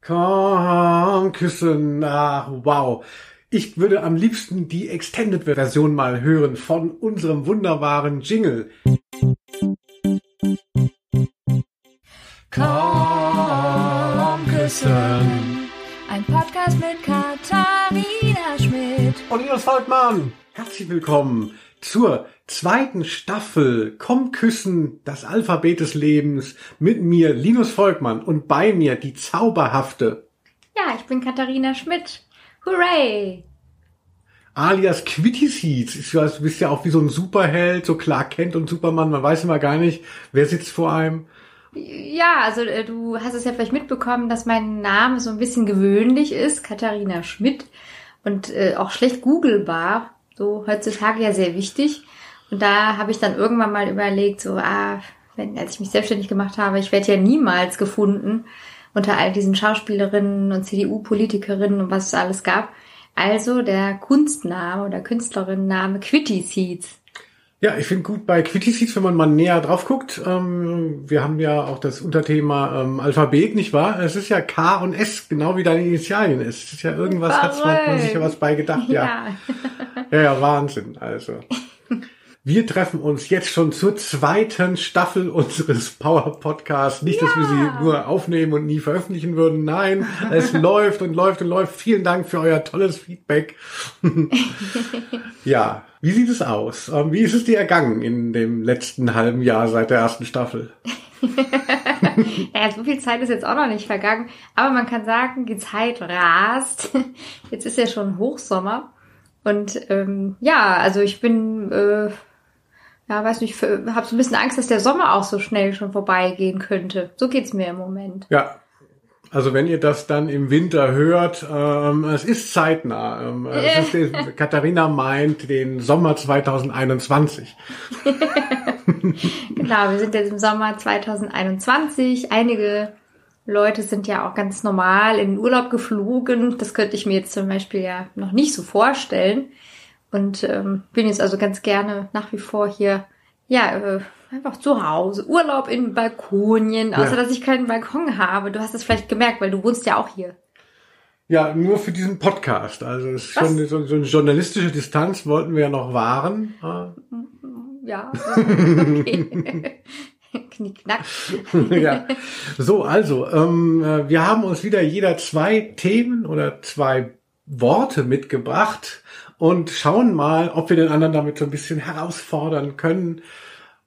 Komm, küssen, ach, wow. Ich würde am liebsten die Extended-Version mal hören von unserem wunderbaren Jingle. Komm küssen. Ein Podcast mit Katharina Schmidt. Und Linus Volkmann, herzlich willkommen zur zweiten Staffel Komm küssen, das Alphabet des Lebens mit mir, Linus Volkmann und bei mir die zauberhafte Ja, ich bin Katharina Schmidt. Hooray! alias Quitty Seeds. Du bist ja auch wie so ein Superheld, so Clark Kent und Superman. Man weiß immer gar nicht, wer sitzt vor einem. Ja, also äh, du hast es ja vielleicht mitbekommen, dass mein Name so ein bisschen gewöhnlich ist, Katharina Schmidt und äh, auch schlecht googelbar, so heutzutage ja sehr wichtig. Und da habe ich dann irgendwann mal überlegt, so, ah, wenn, als ich mich selbstständig gemacht habe, ich werde ja niemals gefunden unter all diesen Schauspielerinnen und CDU-Politikerinnen und was es alles gab. Also der Kunstname oder Künstlerinnenname Quitty Seeds. Ja, ich finde gut bei Quitty Seeds, wenn man mal näher drauf guckt. Ähm, wir haben ja auch das Unterthema ähm, Alphabet, nicht wahr? Es ist ja K und S, genau wie deine Initialien ist. Es ist ja irgendwas, hat man, man sich ja was bei gedacht. Ja. ja, ja, ja Wahnsinn. Also. Wir treffen uns jetzt schon zur zweiten Staffel unseres Power Podcasts. Nicht, ja. dass wir sie nur aufnehmen und nie veröffentlichen würden. Nein, es läuft und läuft und läuft. Vielen Dank für euer tolles Feedback. ja, wie sieht es aus? Ähm, wie ist es dir ergangen in dem letzten halben Jahr seit der ersten Staffel? ja, so viel Zeit ist jetzt auch noch nicht vergangen. Aber man kann sagen, die Zeit rast. Jetzt ist ja schon Hochsommer. Und ähm, ja, also ich bin äh, ja, weiß nicht, habe so ein bisschen Angst, dass der Sommer auch so schnell schon vorbeigehen könnte. So geht's mir im Moment. Ja. Also wenn ihr das dann im Winter hört, ähm, es ist zeitnah. Ähm, es ist, Katharina meint den Sommer 2021. genau, wir sind jetzt im Sommer 2021. Einige Leute sind ja auch ganz normal in den Urlaub geflogen. Das könnte ich mir jetzt zum Beispiel ja noch nicht so vorstellen. Und ähm, bin jetzt also ganz gerne nach wie vor hier, ja, äh, einfach zu Hause. Urlaub in Balkonien, außer ja. dass ich keinen Balkon habe. Du hast es vielleicht gemerkt, weil du wohnst ja auch hier. Ja, nur für diesen Podcast. Also es ist schon so, so eine journalistische Distanz wollten wir ja noch wahren. Ja, okay. Knickknack. ja. So, also, ähm, äh, wir haben uns wieder jeder zwei Themen oder zwei Worte mitgebracht und schauen mal, ob wir den anderen damit so ein bisschen herausfordern können.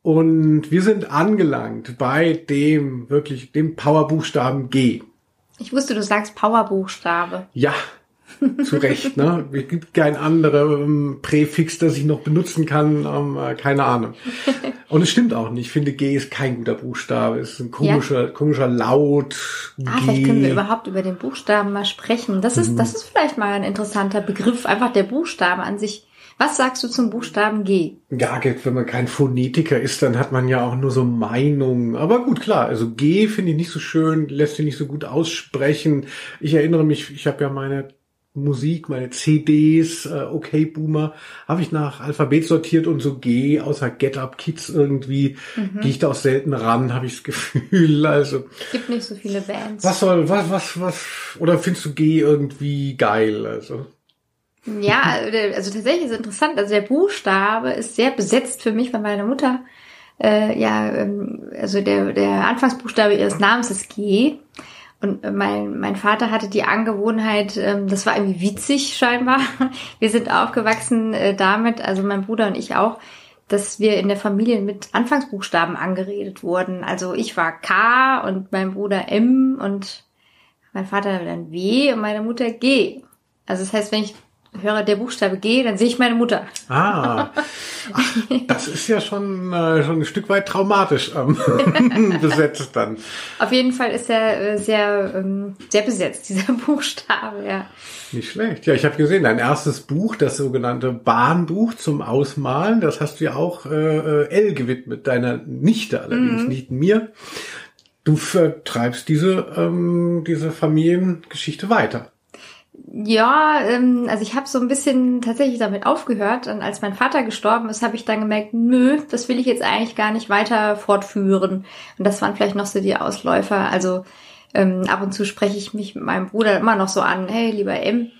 Und wir sind angelangt bei dem wirklich dem Powerbuchstaben G. Ich wusste, du sagst Powerbuchstabe. Ja, zu Recht, ne? Es gibt kein anderes ähm, Präfix, das ich noch benutzen kann, ähm, äh, keine Ahnung. Und es stimmt auch nicht. Ich finde, G ist kein guter Buchstabe. Es ist ein komischer, ja. komischer Laut. Ah, G. vielleicht können wir überhaupt über den Buchstaben mal sprechen. Das ist, mhm. das ist vielleicht mal ein interessanter Begriff. Einfach der Buchstabe an sich. Was sagst du zum Buchstaben G? Ja, wenn man kein Phonetiker ist, dann hat man ja auch nur so Meinungen. Aber gut, klar, also G finde ich nicht so schön, lässt sich nicht so gut aussprechen. Ich erinnere mich, ich habe ja meine Musik, meine CDs, äh, okay Boomer, habe ich nach Alphabet sortiert und so G, außer Get Up Kids irgendwie, mhm. gehe ich da auch selten ran, habe ich das Gefühl. Also es gibt nicht so viele Bands. Was soll, was, was, was, oder findest du G irgendwie geil? Also ja, also tatsächlich ist es interessant. Also der Buchstabe ist sehr besetzt für mich, weil meine Mutter äh, ja, ähm, also der der Anfangsbuchstabe ihres Namens ist G. Und mein, mein Vater hatte die Angewohnheit, ähm, das war irgendwie witzig scheinbar. Wir sind aufgewachsen äh, damit, also mein Bruder und ich auch, dass wir in der Familie mit Anfangsbuchstaben angeredet wurden. Also ich war K und mein Bruder M und mein Vater dann W und meine Mutter G. Also das heißt, wenn ich höre der Buchstabe G, dann sehe ich meine Mutter. Ah, Ach, das ist ja schon, äh, schon ein Stück weit traumatisch ähm, besetzt dann. Auf jeden Fall ist er äh, sehr, ähm, sehr besetzt, dieser Buchstabe, ja. Nicht schlecht. Ja, ich habe gesehen, dein erstes Buch, das sogenannte Bahnbuch zum Ausmalen, das hast du ja auch äh, L gewidmet, deiner Nichte allerdings, mhm. nicht mir. Du vertreibst diese, ähm, diese Familiengeschichte weiter. Ja, ähm, also ich habe so ein bisschen tatsächlich damit aufgehört. Und als mein Vater gestorben ist, habe ich dann gemerkt, nö, das will ich jetzt eigentlich gar nicht weiter fortführen. Und das waren vielleicht noch so die Ausläufer. Also Ähm, ab und zu spreche ich mich mit meinem Bruder immer noch so an, hey, lieber M.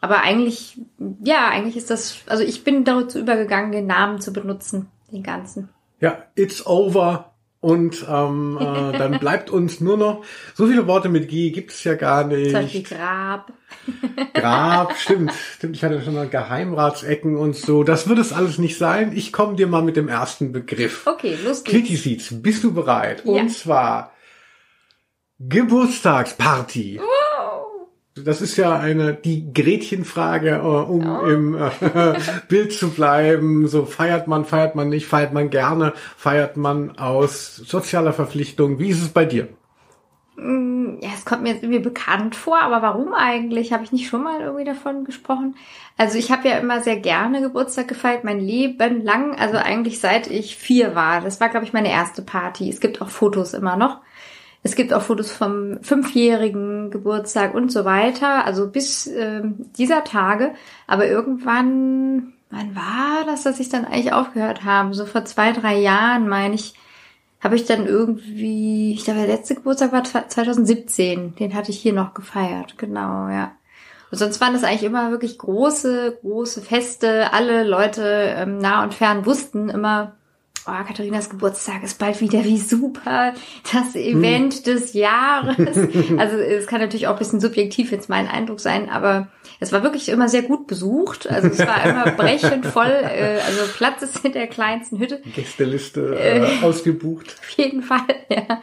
Aber eigentlich, ja, eigentlich ist das, also ich bin dazu übergegangen, den Namen zu benutzen, den ganzen. Ja, it's over. Und ähm, äh, dann bleibt uns nur noch, so viele Worte mit G gibt's ja gar nicht. Zum Beispiel Grab. Grab, stimmt, stimmt. Ich hatte schon mal Geheimratsecken und so. Das wird es alles nicht sein. Ich komme dir mal mit dem ersten Begriff. Okay, los geht's. Kitty Seeds, bist du bereit? Ja. Und zwar Geburtstagsparty. Wow. Das ist ja eine die Gretchenfrage, äh, um Oh. im äh, Bild zu bleiben. So feiert man, feiert man nicht, feiert man gerne, feiert man aus sozialer Verpflichtung. Wie ist es bei dir? Ja, es kommt mir jetzt irgendwie bekannt vor, aber warum eigentlich? Habe ich nicht schon mal irgendwie davon gesprochen? Also ich habe ja immer sehr gerne Geburtstag gefeiert, mein Leben lang, also eigentlich seit ich vier war. Das war, glaube ich, meine erste Party. Es gibt auch Fotos immer noch. Es gibt auch Fotos vom fünfjährigen Geburtstag und so weiter, also bis ähm, dieser Tage. Aber irgendwann, wann war das, dass ich dann eigentlich aufgehört habe? So vor zwei, drei Jahren, meine ich, habe ich dann irgendwie, ich glaube, der letzte Geburtstag war 2017. Den hatte ich hier noch gefeiert, genau, ja. Und sonst waren das eigentlich immer wirklich große, große Feste. Alle Leute ähm, nah und fern wussten immer, oh, Katharinas Geburtstag ist bald wieder, wie super, das Event des Jahres. Also es kann natürlich auch ein bisschen subjektiv jetzt mein Eindruck sein, aber es war wirklich immer sehr gut besucht. Also es war immer brechend voll, äh, also Platz ist in der kleinsten Hütte. Gästeliste äh, ausgebucht. Auf jeden Fall, ja.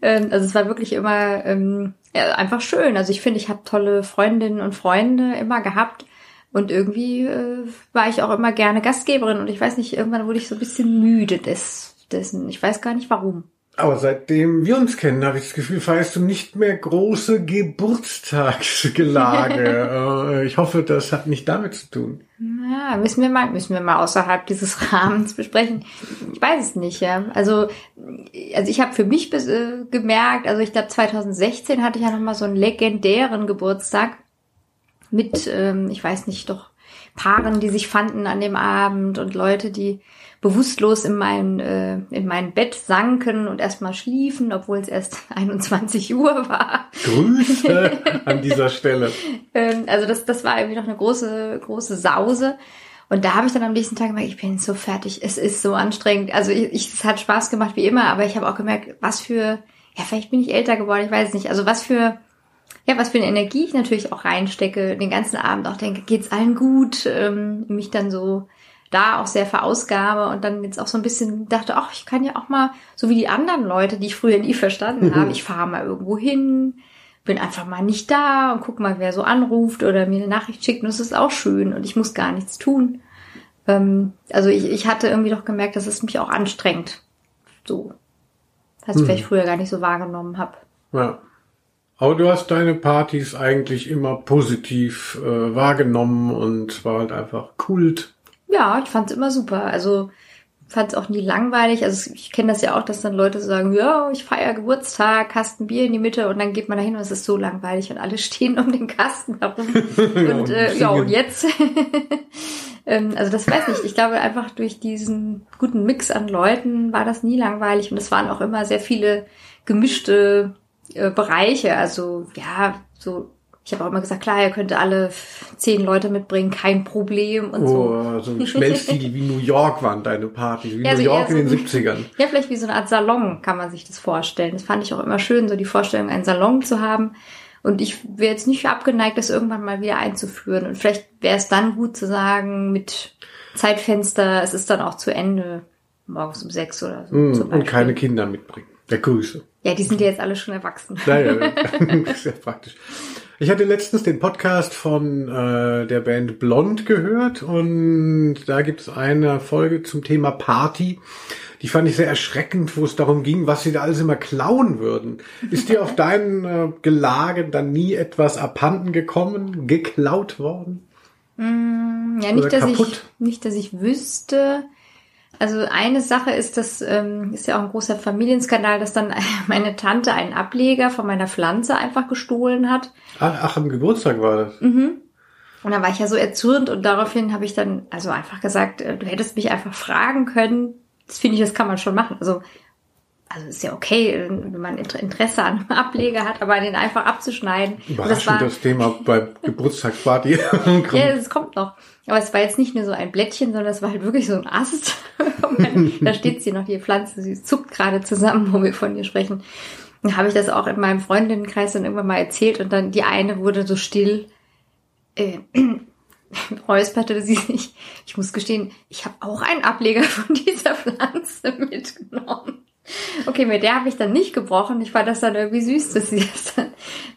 Ähm, Also es war wirklich immer ähm, ja, einfach schön. Also ich finde, ich habe tolle Freundinnen und Freunde immer gehabt. Und irgendwie äh, war ich auch immer gerne Gastgeberin. Und ich weiß nicht, irgendwann wurde ich so ein bisschen müde des, dessen. Ich weiß gar nicht warum. Aber seitdem wir uns kennen, habe ich das Gefühl, feierst du nicht mehr große Geburtstagsgelage. äh, ich hoffe, das hat nicht damit zu tun. Ja, müssen wir mal, müssen wir mal außerhalb dieses Rahmens besprechen. Ich weiß es nicht, ja. Also, also ich habe für mich bis, äh, gemerkt, also ich glaube 2016 hatte ich ja noch mal so einen legendären Geburtstag mit, ähm, ich weiß nicht, doch Paaren, die sich fanden an dem Abend und Leute, die bewusstlos in mein, äh, in mein Bett sanken und erstmal schliefen, obwohl es erst 21 Uhr war. Grüße an dieser Stelle. Ähm, also das, das war irgendwie noch eine große, große Sause. Und da habe ich dann am nächsten Tag gemerkt, ich bin so fertig, es ist so anstrengend. Also ich, ich, es hat Spaß gemacht wie immer, aber ich habe auch gemerkt, was für, ja, vielleicht bin ich älter geworden, ich weiß es nicht. Also was für, ja, was für eine Energie ich natürlich auch reinstecke, den ganzen Abend auch denke, geht's allen gut, ähm, mich dann so da auch sehr verausgabe und dann jetzt auch so ein bisschen dachte, ach, ich kann ja auch mal, so wie die anderen Leute, die ich früher nie verstanden habe, ich fahre mal irgendwo hin, bin einfach mal nicht da und guck mal, wer so anruft oder mir eine Nachricht schickt und das ist auch schön und ich muss gar nichts tun. Ähm, also ich, ich hatte irgendwie doch gemerkt, dass es mich auch anstrengt. So. Was ich vielleicht früher gar nicht so wahrgenommen habe. Ja. Aber du hast deine Partys eigentlich immer positiv äh, wahrgenommen und war halt einfach Kult. Ja, ich fand's immer super. Also fand's auch nie langweilig. Also ich kenne das ja auch, dass dann Leute sagen, ja, ich feiere Geburtstag, Kasten Bier in die Mitte und dann geht man da hin und es ist so langweilig und alle stehen um den Kasten herum. und äh, ja, und jetzt? ähm, also das weiß ich. Ich glaube einfach durch diesen guten Mix an Leuten war das nie langweilig und es waren auch immer sehr viele gemischte äh, Bereiche. Also ja, so ich habe auch immer gesagt, klar, ihr könnt alle zehn Leute mitbringen, kein Problem und so. Oh, so ein Schmelztiegel wie New York waren deine Partys, wie Ja, New so York in so- den 70ern. Ja, vielleicht wie so eine Art Salon kann man sich das vorstellen. Das fand ich auch immer schön, so die Vorstellung, einen Salon zu haben. Und ich wäre jetzt nicht abgeneigt, das irgendwann mal wieder einzuführen. Und vielleicht wäre es dann gut zu sagen, mit Zeitfenster, es ist dann auch zu Ende, morgens um sechs oder so. Mm, und keine Kinder mitbringen. Der Grüße. Ja, die sind ja jetzt alle schon erwachsen. Naja, sehr praktisch. Ich hatte letztens den Podcast von äh, der Band Blond gehört und da gibt es eine Folge zum Thema Party. Die fand ich sehr erschreckend, wo es darum ging, was sie da alles immer klauen würden. Ist dir auf deinen äh, Gelagen dann nie etwas abhanden gekommen, geklaut worden? Ja, Oder nicht, dass ich, nicht, dass ich wüsste. Also eine Sache ist, das ähm, ist ja auch ein großer Familienskandal, dass dann meine Tante einen Ableger von meiner Pflanze einfach gestohlen hat. Ach, ach am Geburtstag war das. Und dann war ich ja so erzürnt und daraufhin habe ich dann also einfach gesagt, äh, du hättest mich einfach fragen können. Das finde ich, das kann man schon machen. Also also ist ja okay, wenn man Interesse an einem Ableger hat, aber den einfach abzuschneiden. das war das Thema bei Geburtstagsparty. ja, das kommt noch. Aber es war jetzt nicht nur so ein Blättchen, sondern es war halt wirklich so ein Ast. da steht sie noch, die Pflanze, sie zuckt gerade zusammen, wo wir von ihr sprechen. Dann habe ich das auch in meinem Freundinnenkreis dann irgendwann mal erzählt und dann die eine wurde so still. Äh, räusperte sie sich. Ich muss gestehen, ich habe auch einen Ableger von dieser Pflanze mitgenommen. Okay, mit der habe ich dann nicht gebrochen. Ich fand das dann irgendwie süß, dass sie das dann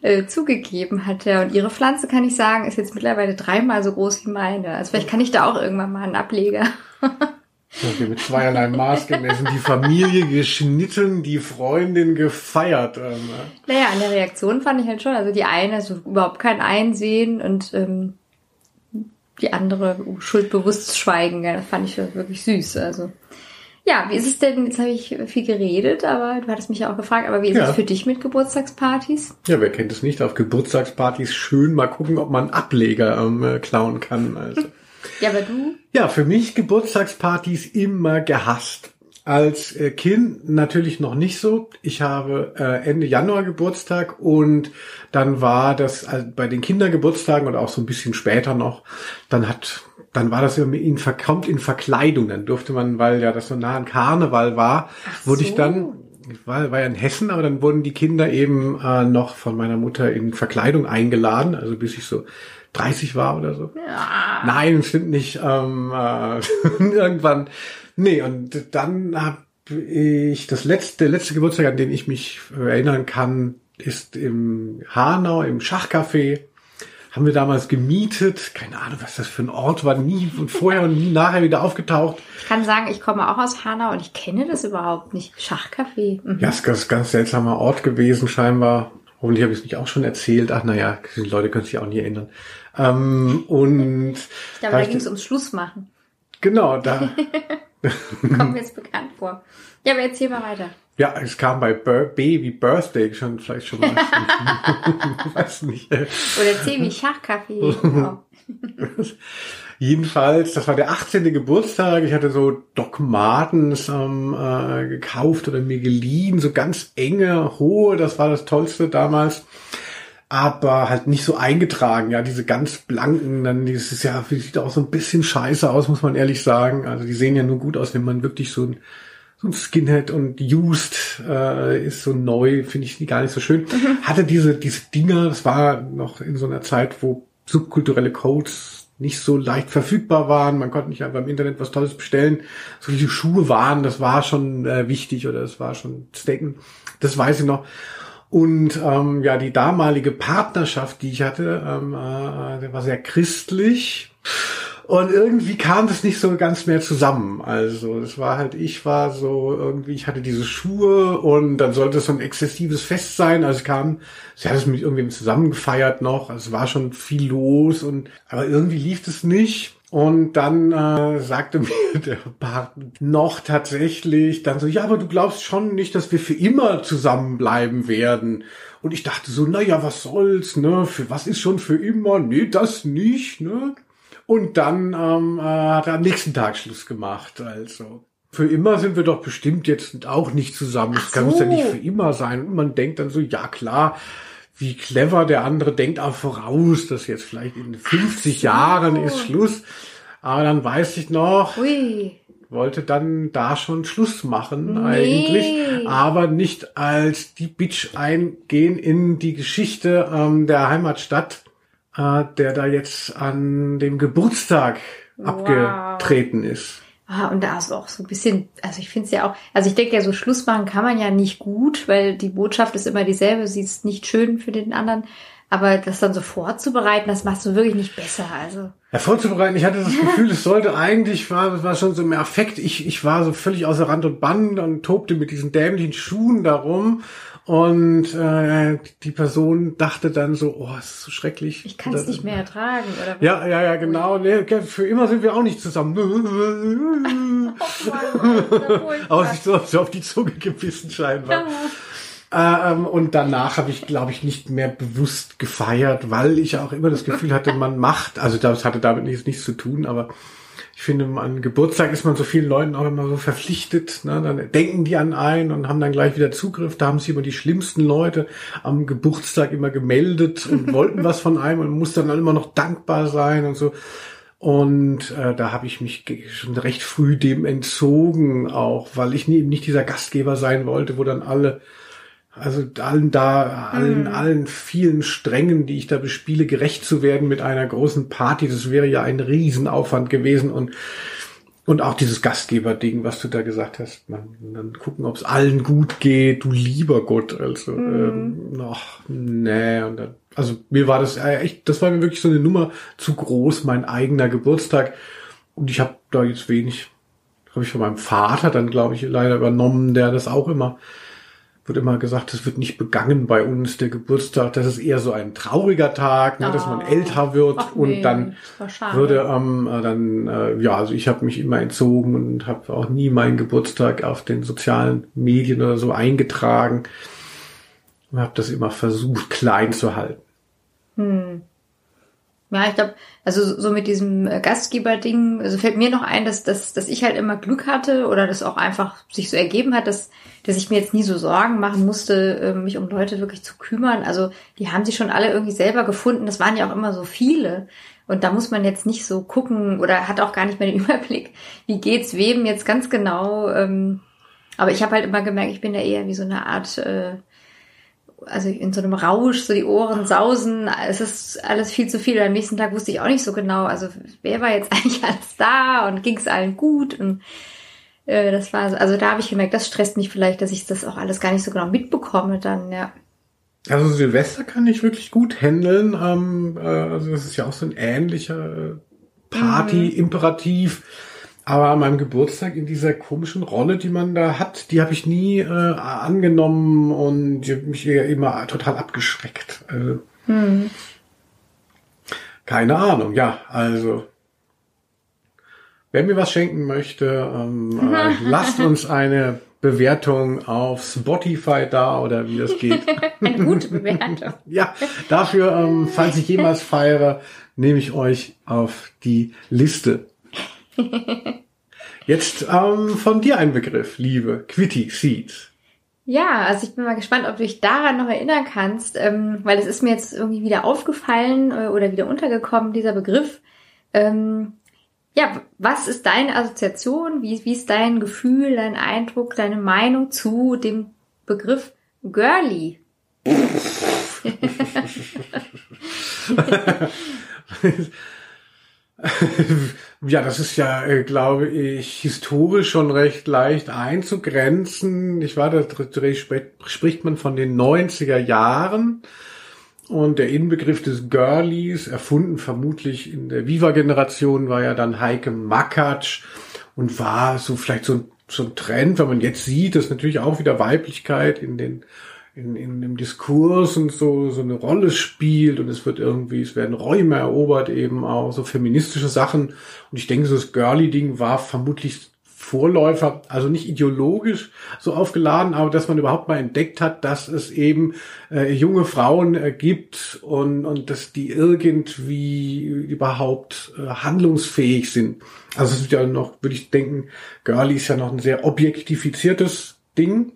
äh, zugegeben hatte. Und ihre Pflanze, kann ich sagen, ist jetzt mittlerweile dreimal so groß wie meine. Also vielleicht kann ich da auch irgendwann mal einen Ableger. Okay, mit zweierlei Maß gemessen. Die Familie geschnitten, die Freundin gefeiert. Ähm. Naja, an der Reaktion fand ich halt schon. Also die eine, so überhaupt kein Einsehen und ähm, die andere schuldbewusst schweigen. Ja, das fand ich wirklich süß. Also ja, wie ist es denn? Jetzt habe ich viel geredet, aber du hattest mich ja auch gefragt, aber wie ist ja. es für dich mit Geburtstagspartys? Ja, wer kennt es nicht? Auf Geburtstagspartys schön mal gucken, ob man Ableger ähm, äh, klauen kann. Also. ja, aber du? Ja, für mich Geburtstagspartys immer gehasst. Als äh, Kind natürlich noch nicht so. Ich habe äh, Ende Januar Geburtstag und dann war das äh, bei den Kindergeburtstagen oder auch so ein bisschen später noch, dann hat dann war das irgendwie in, kommt in Verkleidung. Dann durfte man, weil ja das so nah an Karneval war, Ach wurde so. ich dann, war, war ja in Hessen, aber dann wurden die Kinder eben äh, noch von meiner Mutter in Verkleidung eingeladen, also bis ich so 30 war oder so. Ja. Nein, stimmt nicht. Ähm, äh, irgendwann. Nee, und dann habe ich das letzte, letzte Geburtstag, an den ich mich erinnern kann, ist im Hanau im Schachcafé haben wir damals gemietet. Keine Ahnung, was das für ein Ort war. Nie und vorher und nie nachher wieder aufgetaucht. Ich kann sagen, ich komme auch aus Hanau und ich kenne das überhaupt nicht. Schachcafé. Mhm. Ja, es ist ein ganz seltsamer Ort gewesen scheinbar. Hoffentlich habe ich es nicht auch schon erzählt. Ach naja, die Leute können sich auch nie erinnern. Ähm, und ich glaube, da, da ging es ums Schlussmachen. Genau, da. Kommt mir jetzt bekannt vor. Ja, aber erzähl mal weiter. Ja, es kam bei Bir Baby Birthday schon vielleicht schon mal. weiß nicht. Oder C wie Schachkaffee. Genau. Jedenfalls, das war der 18. Geburtstag. Ich hatte so Doc Martens ähm, äh, gekauft oder mir geliehen, so ganz enge, hohe. Das war das Tollste damals. Aber halt nicht so eingetragen, ja, diese ganz blanken, dann dieses ja, sieht auch so ein bisschen scheiße aus, muss man ehrlich sagen. Also die sehen ja nur gut aus, wenn man wirklich so ein so ein Skinhead und Used äh, ist so neu, finde ich gar nicht so schön. Mhm. Hatte diese, diese Dinger, das war noch in so einer Zeit, wo subkulturelle Codes nicht so leicht verfügbar waren. Man konnte nicht einfach im Internet was Tolles bestellen. So wie die Schuhe waren, das war schon äh, wichtig oder es war schon Stecken. Das weiß ich noch. Und ähm, ja, die damalige Partnerschaft, die ich hatte, ähm, äh, der war sehr christlich. Und irgendwie kam das nicht so ganz mehr zusammen. Also es war halt, ich war so irgendwie, ich hatte diese Schuhe und dann sollte es so ein exzessives Fest sein. Also es kam, sie hat es mit irgendwem zusammen gefeiert noch. Also es war schon viel los und aber irgendwie lief es nicht. Und dann äh, sagte mir der Partner noch tatsächlich dann so, ja, aber du glaubst schon nicht, dass wir für immer zusammenbleiben werden. Und ich dachte so, na ja, was soll's, ne? Für was ist schon für immer? Nee, das nicht, ne? Und dann ähm, äh, hat er am nächsten Tag Schluss gemacht. Also für immer sind wir doch bestimmt jetzt auch nicht zusammen. Das kann so. ja nicht für immer sein. Und man denkt dann so, ja klar, wie clever der andere denkt auch voraus, dass jetzt vielleicht in 50 so. Jahren ist Schluss. Aber dann weiß ich noch, Ui. wollte dann da schon Schluss machen nee. eigentlich, aber nicht als die Bitch eingehen in die Geschichte ähm, der Heimatstadt äh, der da jetzt an dem Geburtstag wow. abgetreten ist. Ah, und da ist auch so ein bisschen, also ich finde es ja auch, also ich denke ja, so Schluss machen kann man ja nicht gut, weil die Botschaft ist immer dieselbe, sie ist nicht schön für den anderen. Aber das dann so vorzubereiten, das machst du wirklich nicht besser. Also. Ja, vorzubereiten, ich hatte das Gefühl, es sollte eigentlich, war, war schon so im Affekt, ich, ich war so völlig außer Rand und Band und tobte mit diesen dämlichen Schuhen darum und äh, die Person dachte dann so, oh, ist so schrecklich. Ich kann es nicht mehr ertragen, oder? Ja, ja, ja, genau. Nee, für immer sind wir auch nicht zusammen. oh Mann, Aber sich so, so auf die Zunge gebissen scheinbar. Ja. Ähm, und danach habe ich, glaube ich, nicht mehr bewusst gefeiert, weil ich auch immer das Gefühl hatte, man macht, also das hatte damit nichts, nichts zu tun, aber Ich finde, an Geburtstag ist man so vielen Leuten auch immer so verpflichtet. Ne? Dann denken die an einen und haben dann gleich wieder Zugriff. Da haben sich immer die schlimmsten Leute am Geburtstag immer gemeldet und wollten was von einem und muss dann immer noch dankbar sein und so. Und äh, da habe ich mich schon recht früh dem entzogen, auch weil ich nie, nicht dieser Gastgeber sein wollte, wo dann alle also allen da, allen, mhm. allen vielen Strängen, die ich da bespiele, gerecht zu werden mit einer großen Party, das wäre ja ein Riesenaufwand gewesen und und auch dieses Gastgeberding, was du da gesagt hast, man dann gucken, ob es allen gut geht, du lieber Gott, also mhm. ähm, ach, nee, und dann, also mir war das äh, echt, das war mir wirklich so eine Nummer zu groß, mein eigener Geburtstag und ich habe da jetzt wenig, habe ich von meinem Vater dann glaube ich leider übernommen, der das auch immer wird immer gesagt, es wird nicht begangen bei uns, der Geburtstag. Das ist eher so ein trauriger Tag, ne, oh. dass man ah. älter wird Ach, und nee, dann würde ähm, äh, dann, äh, ja, also ich habe mich immer entzogen und habe auch nie meinen Geburtstag auf den sozialen Medien oder so eingetragen und habe das immer versucht, klein zu halten. Hm. Ja, ich glaube, also so mit diesem äh, Gastgeber-Ding, also fällt mir noch ein, dass, dass, dass ich halt immer Glück hatte oder das auch einfach sich so ergeben hat, dass, dass ich mir jetzt nie so Sorgen machen musste, äh, mich um Leute wirklich zu kümmern. Also die haben sich schon alle irgendwie selber gefunden. Das waren ja auch immer so viele. Und da muss man jetzt nicht so gucken oder hat auch gar nicht mehr den Überblick, wie geht's wem jetzt ganz genau. Ähm, aber ich habe halt immer gemerkt, ich bin da eher wie so eine Art äh, also in so einem Rausch, so die Ohren sausen, es ist alles viel zu viel. Am nächsten Tag wusste ich auch nicht so genau, also wer war jetzt eigentlich alles da und ging es allen gut und äh, das war, also da habe ich gemerkt, das stresst mich vielleicht, dass ich das auch alles gar nicht so genau mitbekomme dann, ja. Also Silvester kann ich wirklich gut handeln. Ähm, äh, also das ist ja auch so ein ähnlicher Party-Imperativ. Mhm. Aber an meinem Geburtstag in dieser komischen Rolle, die man da hat, die habe ich nie äh, angenommen und die hat mich immer total abgeschreckt. Also, hm. Keine Ahnung, ja, also wer mir was schenken möchte, ähm, äh, lasst uns eine Bewertung auf Spotify da oder wie das geht. eine gute Bewertung. ja, dafür, ähm, falls ich jemals feiere, nehme ich euch auf die Liste. Jetzt ähm, von dir ein Begriff, liebe Quitty Seeds. Ja, also ich bin mal gespannt, ob du dich daran noch erinnern kannst, ähm, weil es ist mir jetzt irgendwie wieder aufgefallen äh, oder wieder untergekommen, dieser Begriff. Ähm, ja, was ist deine Assoziation? Wie, wie ist dein Gefühl, dein Eindruck, deine Meinung zu dem Begriff Girly? ja, das ist ja, äh, glaube ich, historisch schon recht leicht einzugrenzen. Ich war da spricht man von den 90er Jahren. Und der Inbegriff des Girlies, erfunden vermutlich in der Viva-Generation, war ja dann Heike Makatsch und war so vielleicht so ein, so ein Trend, wenn man jetzt sieht, dass natürlich auch wieder Weiblichkeit in den in, in dem Diskurs und so, so eine Rolle spielt und es wird irgendwie, es werden Räume erobert eben auch, so feministische Sachen. Und ich denke, so das Girly-Ding war vermutlich Vorläufer, also nicht ideologisch so aufgeladen, aber dass man überhaupt mal entdeckt hat, dass es eben äh, junge Frauen äh, gibt und, und dass die irgendwie überhaupt äh, handlungsfähig sind. Also es ist ja noch, würde ich denken, Girly ist ja noch ein sehr objektifiziertes Ding.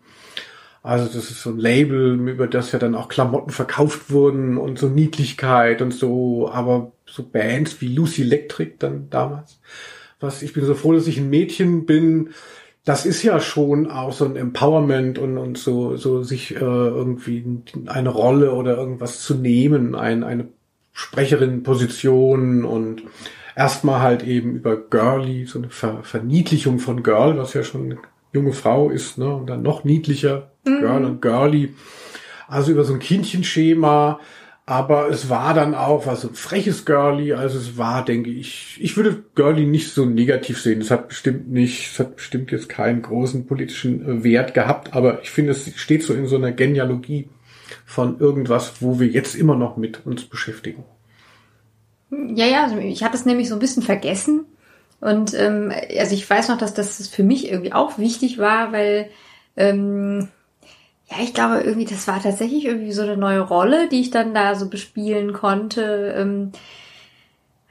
Also das ist so ein Label, über das ja dann auch Klamotten verkauft wurden und so Niedlichkeit und so, aber so Bands wie Lucy Electric dann damals. Was ich bin so froh, dass ich ein Mädchen bin. Das ist ja schon auch so ein Empowerment und, und so, so sich äh, irgendwie eine Rolle oder irgendwas zu nehmen, ein, eine Sprecherin-Position und erstmal halt eben über Girly, so eine Ver Verniedlichung von Girl, was ja schon junge Frau ist, ne, und dann noch niedlicher, mhm. Girl und Girly. Also über so ein Kindchenschema, aber es war dann auch was so ein freches Girly, also es war, denke ich, ich würde Girly nicht so negativ sehen. Es hat bestimmt nicht, es hat bestimmt jetzt keinen großen politischen äh, Wert gehabt, aber ich finde, es steht so in so einer Genealogie von irgendwas, wo wir jetzt immer noch mit uns beschäftigen. Ja, ja, also ich hatte es nämlich so ein bisschen vergessen, und ähm, also ich weiß noch, dass das für mich irgendwie auch wichtig war, weil ähm, ja, ich glaube irgendwie, das war tatsächlich irgendwie so eine neue Rolle, die ich dann da so bespielen konnte. Ähm,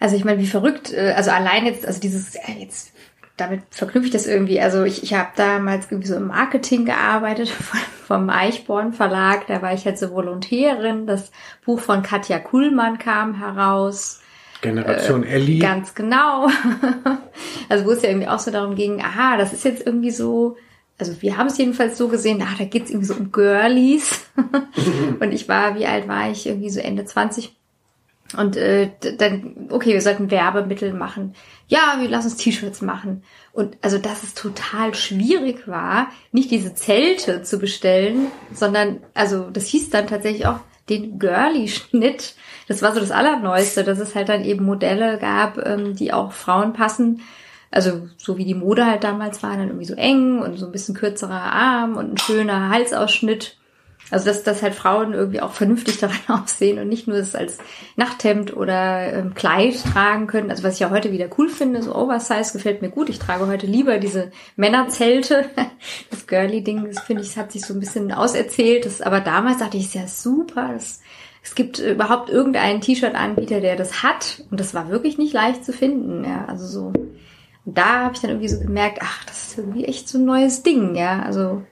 Also ich meine, wie verrückt, äh, also allein jetzt, also dieses, äh, jetzt damit verknüpfe ich das irgendwie. Also ich, ich habe damals irgendwie so im Marketing gearbeitet vom Eichborn Verlag. Da war ich halt so Volontärin. Das Buch von Katja Kuhlmann kam heraus. Generation äh, Ellie. Ganz genau. also wo es ja irgendwie auch so darum ging, aha, das ist jetzt irgendwie so, also wir haben es jedenfalls so gesehen, ah, da geht's irgendwie so um Girlies. und ich war, wie alt war ich? Irgendwie so Ende 20. Und äh, dann, okay, wir sollten Werbemittel machen. Ja, wir lassen uns T-Shirts machen. Und also, dass es total schwierig war, nicht diese Zelte zu bestellen, sondern, also das hieß dann tatsächlich auch den Girly-Schnitt. Das war so das Allerneueste, dass es halt dann eben Modelle gab, ähm, die auch Frauen passen. Also so wie die Mode halt damals war, dann irgendwie so eng und so ein bisschen kürzerer Arm und ein schöner Halsausschnitt. Also dass, dass halt Frauen irgendwie auch vernünftig daran aussehen und nicht nur es als Nachthemd oder ähm, Kleid tragen können. Also was ich ja heute wieder cool finde, so Oversize gefällt mir gut. Ich trage heute lieber diese Männerzelte. Das Girly-Ding, das finde ich, hat sich so ein bisschen auserzählt. Das, aber damals dachte ich, ist ja super. Das, es gibt überhaupt irgendeinen T-Shirt-Anbieter, der das hat. Und das war wirklich nicht leicht zu finden. Ja, also so. Und da habe ich dann irgendwie so gemerkt, ach, das ist irgendwie echt so ein neues Ding. Ja, also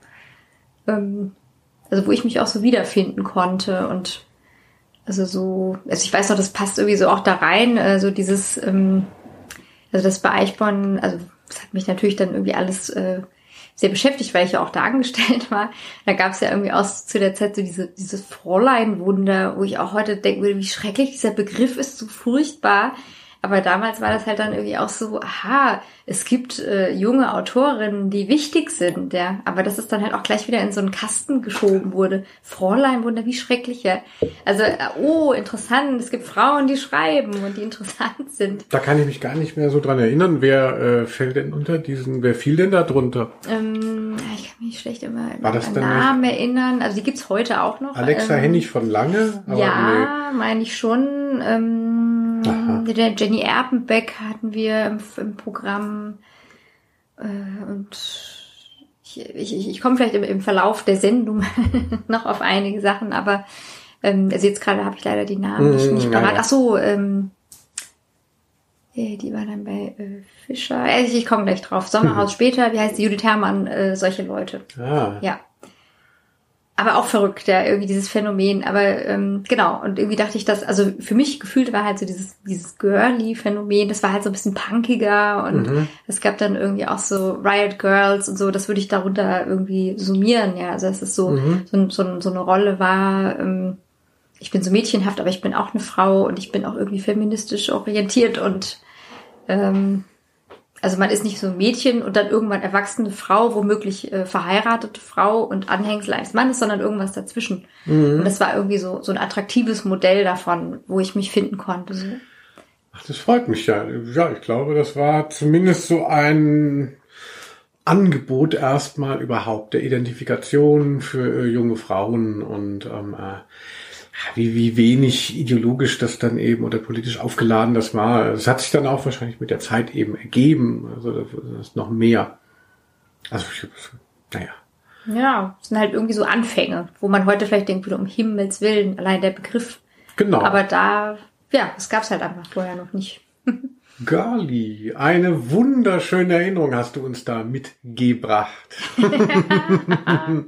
ähm, also wo ich mich auch so wiederfinden konnte und also so, also ich weiß noch, das passt irgendwie so auch da rein, äh, so dieses, ähm, also das bei Eichborn, also das hat mich natürlich dann irgendwie alles äh, sehr beschäftigt, weil ich ja auch da angestellt war. Da gab es ja irgendwie auch zu der Zeit so diese, dieses Fräulein-Wunder, wo ich auch heute denken würde, wie schrecklich dieser Begriff ist, so furchtbar. Aber damals war das halt dann irgendwie auch so, aha, es gibt äh, junge Autorinnen, die wichtig sind, ja. Aber dass es dann halt auch gleich wieder in so einen Kasten geschoben wurde. Fräulein Wunder, wie schrecklich, ja. Also, äh, oh, interessant, es gibt Frauen, die schreiben und die interessant sind. Da kann ich mich gar nicht mehr so dran erinnern. Wer äh, fällt denn unter diesen, wer fiel denn da drunter? Ähm, ich kann mich schlecht immer War an Namen erinnern. Also die gibt's heute auch noch. Alexa ähm, Hennig von Lange? Ja, meine ich schon. Ähm, Jenny Erpenbeck hatten wir im, im Programm. Äh, und ich, ich, ich komme vielleicht im, im Verlauf der Sendung noch auf einige Sachen, aber ähm, also jetzt gerade habe ich leider die Namen nicht, nicht Mm, parat. Ach so, ähm, äh, die war dann bei äh, Fischer. Äh, Ich, ich komme gleich drauf. Sommerhaus später, wie heißt die? Judith Herrmann, äh, solche Leute. Ah. Ja. Aber auch verrückt, ja, irgendwie dieses Phänomen. Aber ähm, genau, und irgendwie dachte ich, dass, also für mich gefühlt war halt so dieses, dieses Girly-Phänomen, das war halt so ein bisschen punkiger und Mhm. es gab dann irgendwie auch so Riot Girls und so, das würde ich darunter irgendwie summieren, ja. Also dass es so, Mhm. so, so, so eine Rolle war, ähm, ich bin so mädchenhaft, aber ich bin auch eine Frau und ich bin auch irgendwie feministisch orientiert und ähm, also man ist nicht so ein Mädchen und dann irgendwann erwachsene Frau, womöglich äh, verheiratete Frau und Anhängsel eines Mannes, sondern irgendwas dazwischen. Und das war irgendwie so, so ein attraktives Modell davon, wo ich mich finden konnte. So. Ach, das freut mich ja. Ja, ich glaube, das war zumindest so ein Angebot erstmal überhaupt der Identifikation für äh, junge Frauen und ähm, äh, wie, wie wenig ideologisch das dann eben oder politisch aufgeladen das war. Es hat sich dann auch wahrscheinlich mit der Zeit eben ergeben. Also das ist noch mehr. Also ich, naja. Ja, das sind halt irgendwie so Anfänge, wo man heute vielleicht denkt, wieder um Himmels Willen, allein der Begriff. Genau. Aber da, ja, das gab's halt einfach vorher noch nicht. Gali, eine wunderschöne Erinnerung hast du uns da mitgebracht.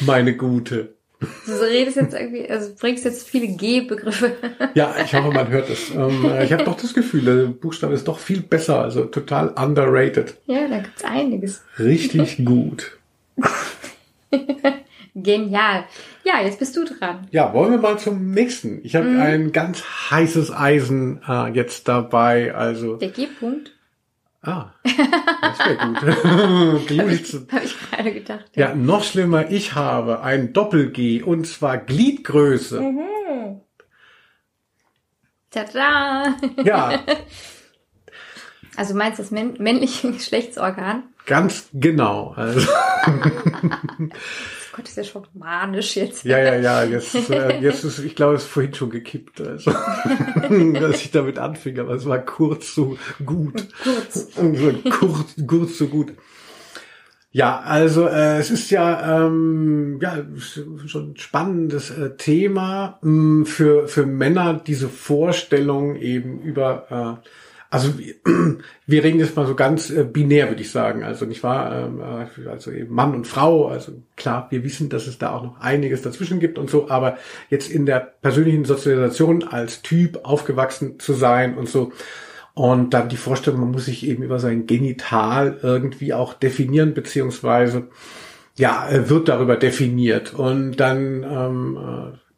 Meine Gute. Du redest jetzt irgendwie, also bringst jetzt viele G-Begriffe. Ja, ich hoffe, man hört es. Ähm, äh, ich habe doch das Gefühl, der Buchstabe ist doch viel besser, also total underrated. Ja, da gibt's einiges. Richtig gut. Genial. Ja, jetzt bist du dran. Ja, wollen wir mal zum nächsten. Ich habe ein ganz heißes Eisen äh, jetzt dabei, also Der G-Punkt, ah, das wäre gut. Habe ich gerade gedacht. ja, noch schlimmer, ich habe ein Doppel-G und zwar Gliedgröße. Mhm. Tada! Ja, Also meinst du das männ männliche Geschlechtsorgan? ganz genau. Also, Gott, ist ja schon manisch jetzt. ja, ja, ja, jetzt, äh, jetzt ist, ich glaube, es ist vorhin schon gekippt, also, dass ich damit anfing, aber es war kurz so gut. Kurz. So kurz, kurz so gut. Ja, also äh, es ist ja ähm, ja schon ein spannendes äh, Thema mh, mm, für für Männer diese Vorstellung eben über äh, also wir reden jetzt mal so ganz äh, binär, würde ich sagen. Also nicht wahr, ähm, äh, also eben Mann und Frau. Also klar, wir wissen, dass es da auch noch einiges dazwischen gibt und so. Aber jetzt in der persönlichen Sozialisation als Typ aufgewachsen zu sein und so. Und dann die Vorstellung, man muss sich eben über sein Genital irgendwie auch definieren, beziehungsweise ja, wird darüber definiert. Und dann ähm,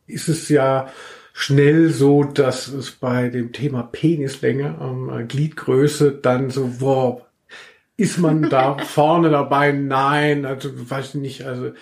äh, ist es ja schnell so, dass es bei dem Thema Penislänge, ähm, Gliedgröße dann so, wow, ist man da vorne dabei? Nein, also weiß ich nicht, also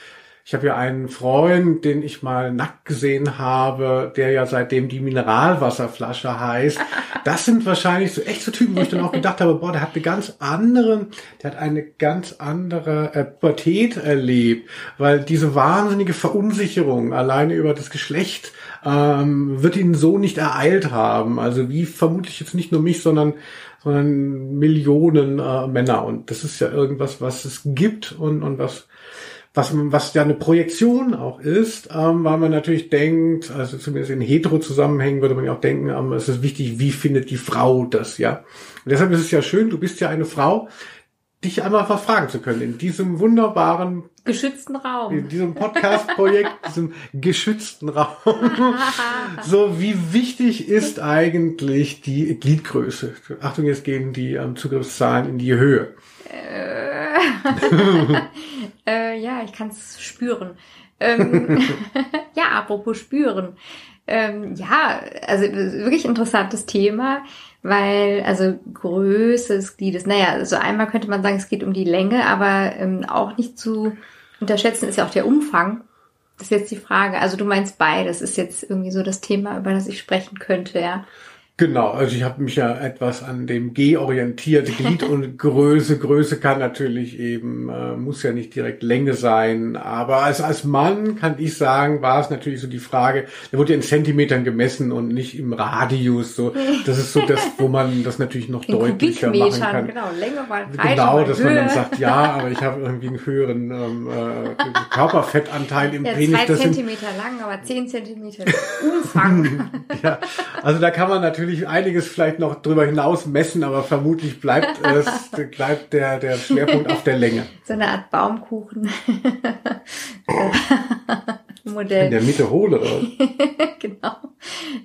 ich habe ja einen Freund, den ich mal nackt gesehen habe, der ja seitdem die Mineralwasserflasche heißt. Das sind wahrscheinlich so echt so Typen, wo ich dann auch gedacht habe, boah, der hat eine ganz andere, der hat eine ganz andere äh, Pubertät erlebt, weil diese wahnsinnige Verunsicherung alleine über das Geschlecht ähm, wird ihn so nicht ereilt haben. Also wie vermutlich jetzt nicht nur mich, sondern sondern Millionen äh, Männer. Und das ist ja irgendwas, was es gibt und, und was was, was ja eine Projektion auch ist, ähm, weil man natürlich denkt, also zumindest in Hetero-Zusammenhängen würde man ja auch denken, ähm, es ist wichtig, wie findet die Frau das, ja. Und deshalb ist es ja schön, du bist ja eine Frau, dich einmal verfragen zu können in diesem wunderbaren geschützten Raum. In diesem Podcast-Projekt, diesem geschützten Raum. so, wie wichtig ist eigentlich die Gliedgröße? Achtung, jetzt gehen die ähm, Zugriffszahlen in die Höhe. Äh. Ja, ich kann es spüren. Ähm, ja, apropos spüren. Ähm, ja, also wirklich interessantes Thema, weil also Größe des Gliedes, naja, also einmal könnte man sagen, es geht um die Länge, aber ähm, auch nicht zu unterschätzen ist ja auch der Umfang. Das ist jetzt die Frage. Also du meinst beides, ist jetzt irgendwie so das Thema, über das ich sprechen könnte, ja. Genau, also ich habe mich ja etwas an dem G orientiert. Glied und Größe. Größe kann natürlich eben, äh, muss ja nicht direkt Länge sein. Aber als, als Mann kann ich sagen, war es natürlich so die Frage, der wurde ja in Zentimetern gemessen und nicht im Radius. So, das ist so das, wo man das natürlich noch in deutlicher machen kann. Genau, Länge mal Breite Genau, mal dass Höhe. man dann sagt, ja, aber ich habe irgendwie einen höheren ähm, äh, Körperfettanteil im ja, Penis. Zwei Zentimeter lang, aber zehn Zentimeter Umfang. ja, also da kann man natürlich natürlich einiges vielleicht noch drüber hinaus messen, aber vermutlich bleibt es, bleibt der, der Schwerpunkt auf der Länge. So eine Art Baumkuchen. Modell. In der Mitte hohle, oder? genau.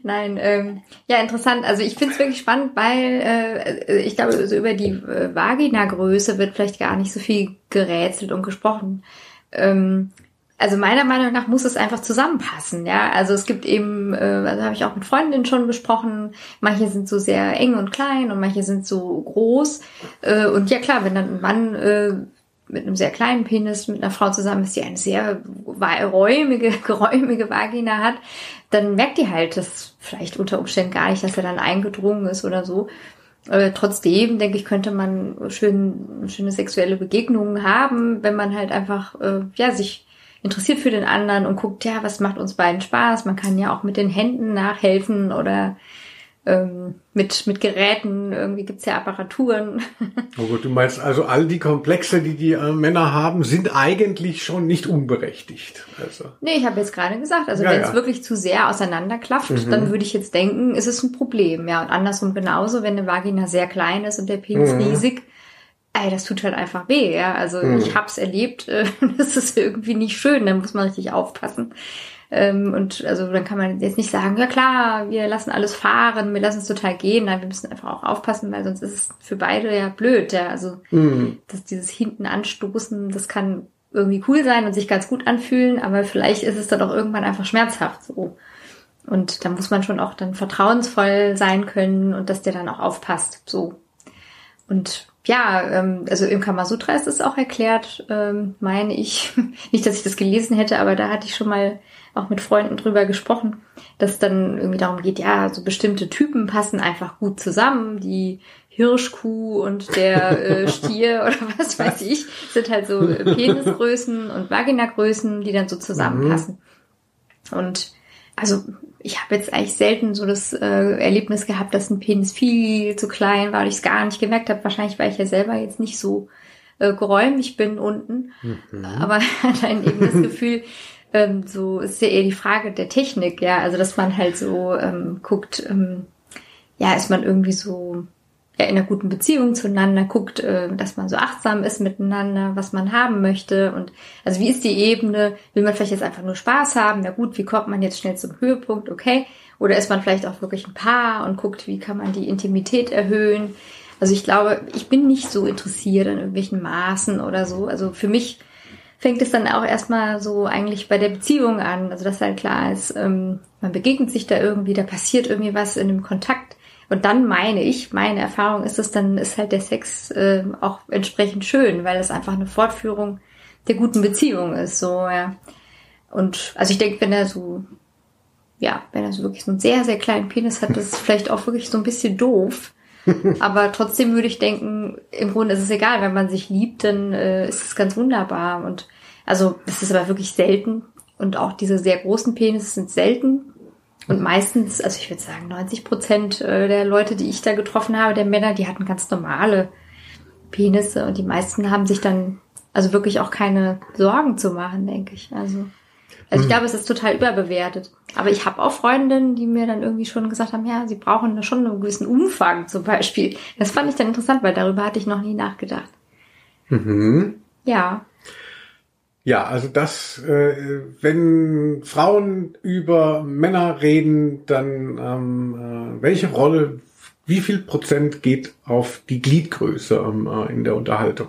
Nein, ähm, ja, interessant. Also ich finde es wirklich spannend, weil äh, ich glaube, so über die äh, Vagina-Größe wird vielleicht gar nicht so viel gerätselt und gesprochen. Ähm, also meiner Meinung nach muss es einfach zusammenpassen, ja. Also es gibt eben, äh, also habe ich auch mit Freundinnen schon besprochen, manche sind so sehr eng und klein und manche sind so groß. Äh, und ja klar, wenn dann ein Mann äh, mit einem sehr kleinen Penis mit einer Frau zusammen ist, die eine sehr räumige, geräumige Vagina hat, dann merkt die halt das vielleicht unter Umständen gar nicht, dass er dann eingedrungen ist oder so. Äh, trotzdem, denke ich, könnte man schön, schöne sexuelle Begegnungen haben, wenn man halt einfach, äh, ja, sich interessiert für den anderen und guckt, ja, was macht uns beiden Spaß. Man kann ja auch mit den Händen nachhelfen oder ähm, mit, mit Geräten, irgendwie gibt's ja Apparaturen. Oh gut, du meinst also all die Komplexe, die die äh, Männer haben, sind eigentlich schon nicht unberechtigt. Also. Nee, ich habe jetzt gerade gesagt, also ja, wenn es ja. wirklich zu sehr auseinanderklafft, mhm. dann würde ich jetzt denken, ist es ein Problem. Ja, und andersrum genauso, wenn eine Vagina sehr klein ist und der Penis mhm. riesig, ey, das tut halt einfach weh, ja. Also mhm. ich hab's erlebt, äh, das ist irgendwie nicht schön, da muss man richtig aufpassen. Ähm, und also dann kann man jetzt nicht sagen, ja klar, wir lassen alles fahren, wir lassen es total gehen. Nein, wir müssen einfach auch aufpassen, weil sonst ist es für beide ja blöd, ja. Also mhm. dass dieses hinten anstoßen, das kann irgendwie cool sein und sich ganz gut anfühlen, aber vielleicht ist es dann auch irgendwann einfach schmerzhaft so. Und da muss man schon auch dann vertrauensvoll sein können und dass der dann auch aufpasst. So. Und ja, ähm, also im Kamasutra ist es auch erklärt, ähm, meine ich. Nicht, dass ich das gelesen hätte, aber da hatte ich schon mal auch mit Freunden drüber gesprochen, dass es dann irgendwie darum geht, ja, so bestimmte Typen passen einfach gut zusammen. Die Hirschkuh und der äh, Stier oder was weiß ich, sind halt so Penisgrößen und Vaginagrößen, die dann so zusammenpassen. Mhm. Und also ich habe jetzt eigentlich selten so das äh, Erlebnis gehabt, dass ein Penis viel zu klein war und ich es gar nicht gemerkt habe. Wahrscheinlich, weil ich ja selber jetzt nicht so äh, geräumig bin unten. Mhm. Aber dann eben das Gefühl, ähm, so ist ja eher die Frage der Technik, ja. Also dass man halt so ähm, guckt, ähm, ja, ist man irgendwie so in einer guten Beziehung zueinander, guckt, äh, dass man so achtsam ist miteinander, was man haben möchte und also wie ist die Ebene? Will man vielleicht jetzt einfach nur Spaß haben? Na gut, wie kommt man jetzt schnell zum Höhepunkt? Okay. Oder ist man vielleicht auch wirklich ein Paar und guckt, wie kann man die Intimität erhöhen? Also ich glaube, ich bin nicht so interessiert an irgendwelchen Maßen oder so. Also für mich fängt es dann auch erstmal so eigentlich bei der Beziehung an. Also dass halt klar ist, ähm, man begegnet sich da irgendwie, da passiert irgendwie was in dem Kontakt. Und dann meine ich, meine Erfahrung ist es, dann ist halt der Sex äh, auch entsprechend schön, weil es einfach eine Fortführung der guten Beziehung ist. So, ja. Und also ich denke, wenn er so, ja, wenn er so wirklich so einen sehr, sehr kleinen Penis hat, das ist vielleicht auch wirklich so ein bisschen doof. Aber trotzdem würde ich denken, im Grunde ist es egal, wenn man sich liebt, dann äh, ist es ganz wunderbar. Und also es ist aber wirklich selten. Und auch diese sehr großen Penisse sind selten. Und meistens, also ich würde sagen, 90 Prozent äh, der Leute, die ich da getroffen habe, der Männer, die hatten ganz normale Penisse. Und die meisten haben sich dann also wirklich auch keine Sorgen zu machen, denke ich. Also. Also ich hm. glaube, es ist total überbewertet. Aber ich habe auch Freundinnen, die mir dann irgendwie schon gesagt haben, ja, sie brauchen schon einen gewissen Umfang zum Beispiel. Das fand ich dann interessant, weil darüber hatte ich noch nie nachgedacht. Mhm. Ja. Ja, also das, äh, wenn Frauen über Männer reden, dann ähm, äh, welche Rolle, wie viel Prozent geht auf die Gliedgröße ähm, äh, in der Unterhaltung?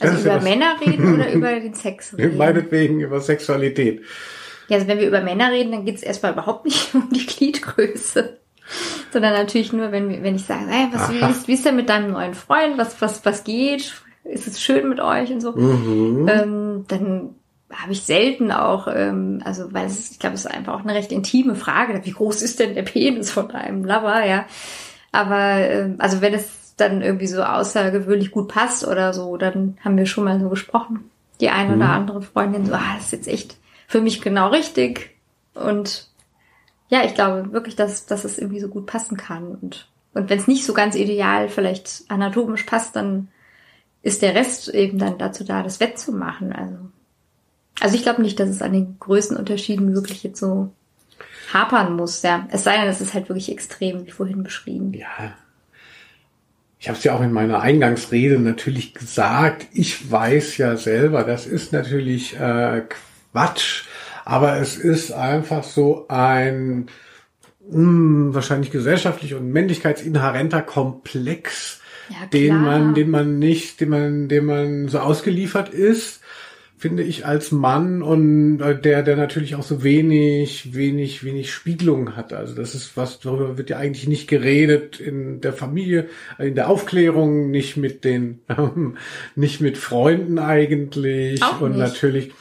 Also über ja Männer reden oder über den Sex reden? Meinetwegen über Sexualität. Ja, also wenn wir über Männer reden, dann geht es erstmal überhaupt nicht um die Gliedgröße. Sondern natürlich nur, wenn, wenn ich sage, hey, was, wie, ist, wie ist denn mit deinem neuen Freund? Was, was, was geht? Ist es schön mit euch und so? Mhm. Ähm, dann habe ich selten auch, ähm, also weil es, ich glaube, es ist einfach auch eine recht intime Frage, wie groß ist denn der Penis von einem Lover, ja. Aber ähm, also wenn es dann irgendwie so außergewöhnlich gut passt oder so, dann haben wir schon mal so gesprochen. Die eine mhm. oder andere Freundin so, ah, das ist jetzt echt für mich genau richtig. Und ja, ich glaube wirklich, dass, dass es irgendwie so gut passen kann. Und, und wenn es nicht so ganz ideal vielleicht anatomisch passt, dann ist der Rest eben dann dazu da, das wettzumachen. Also, also ich glaube nicht, dass es an den Größenunterschieden wirklich jetzt so hapern muss, ja. Es sei denn, es ist halt wirklich extrem, wie vorhin beschrieben. Ja, ich habe es ja auch in meiner Eingangsrede natürlich gesagt, ich weiß ja selber, das ist natürlich äh, Quatsch, aber es ist einfach so ein mh, hm, wahrscheinlich gesellschaftlich und männlichkeitsinhärenter Komplex, ja, den man, den man nicht, den man, dem man so ausgeliefert ist finde ich als Mann und äh, der der natürlich auch so wenig wenig wenig Spiegelung hat also das ist was darüber wird ja eigentlich nicht geredet in der Familie in der Aufklärung nicht mit den ähm, nicht mit Freunden eigentlich auch und nicht. natürlich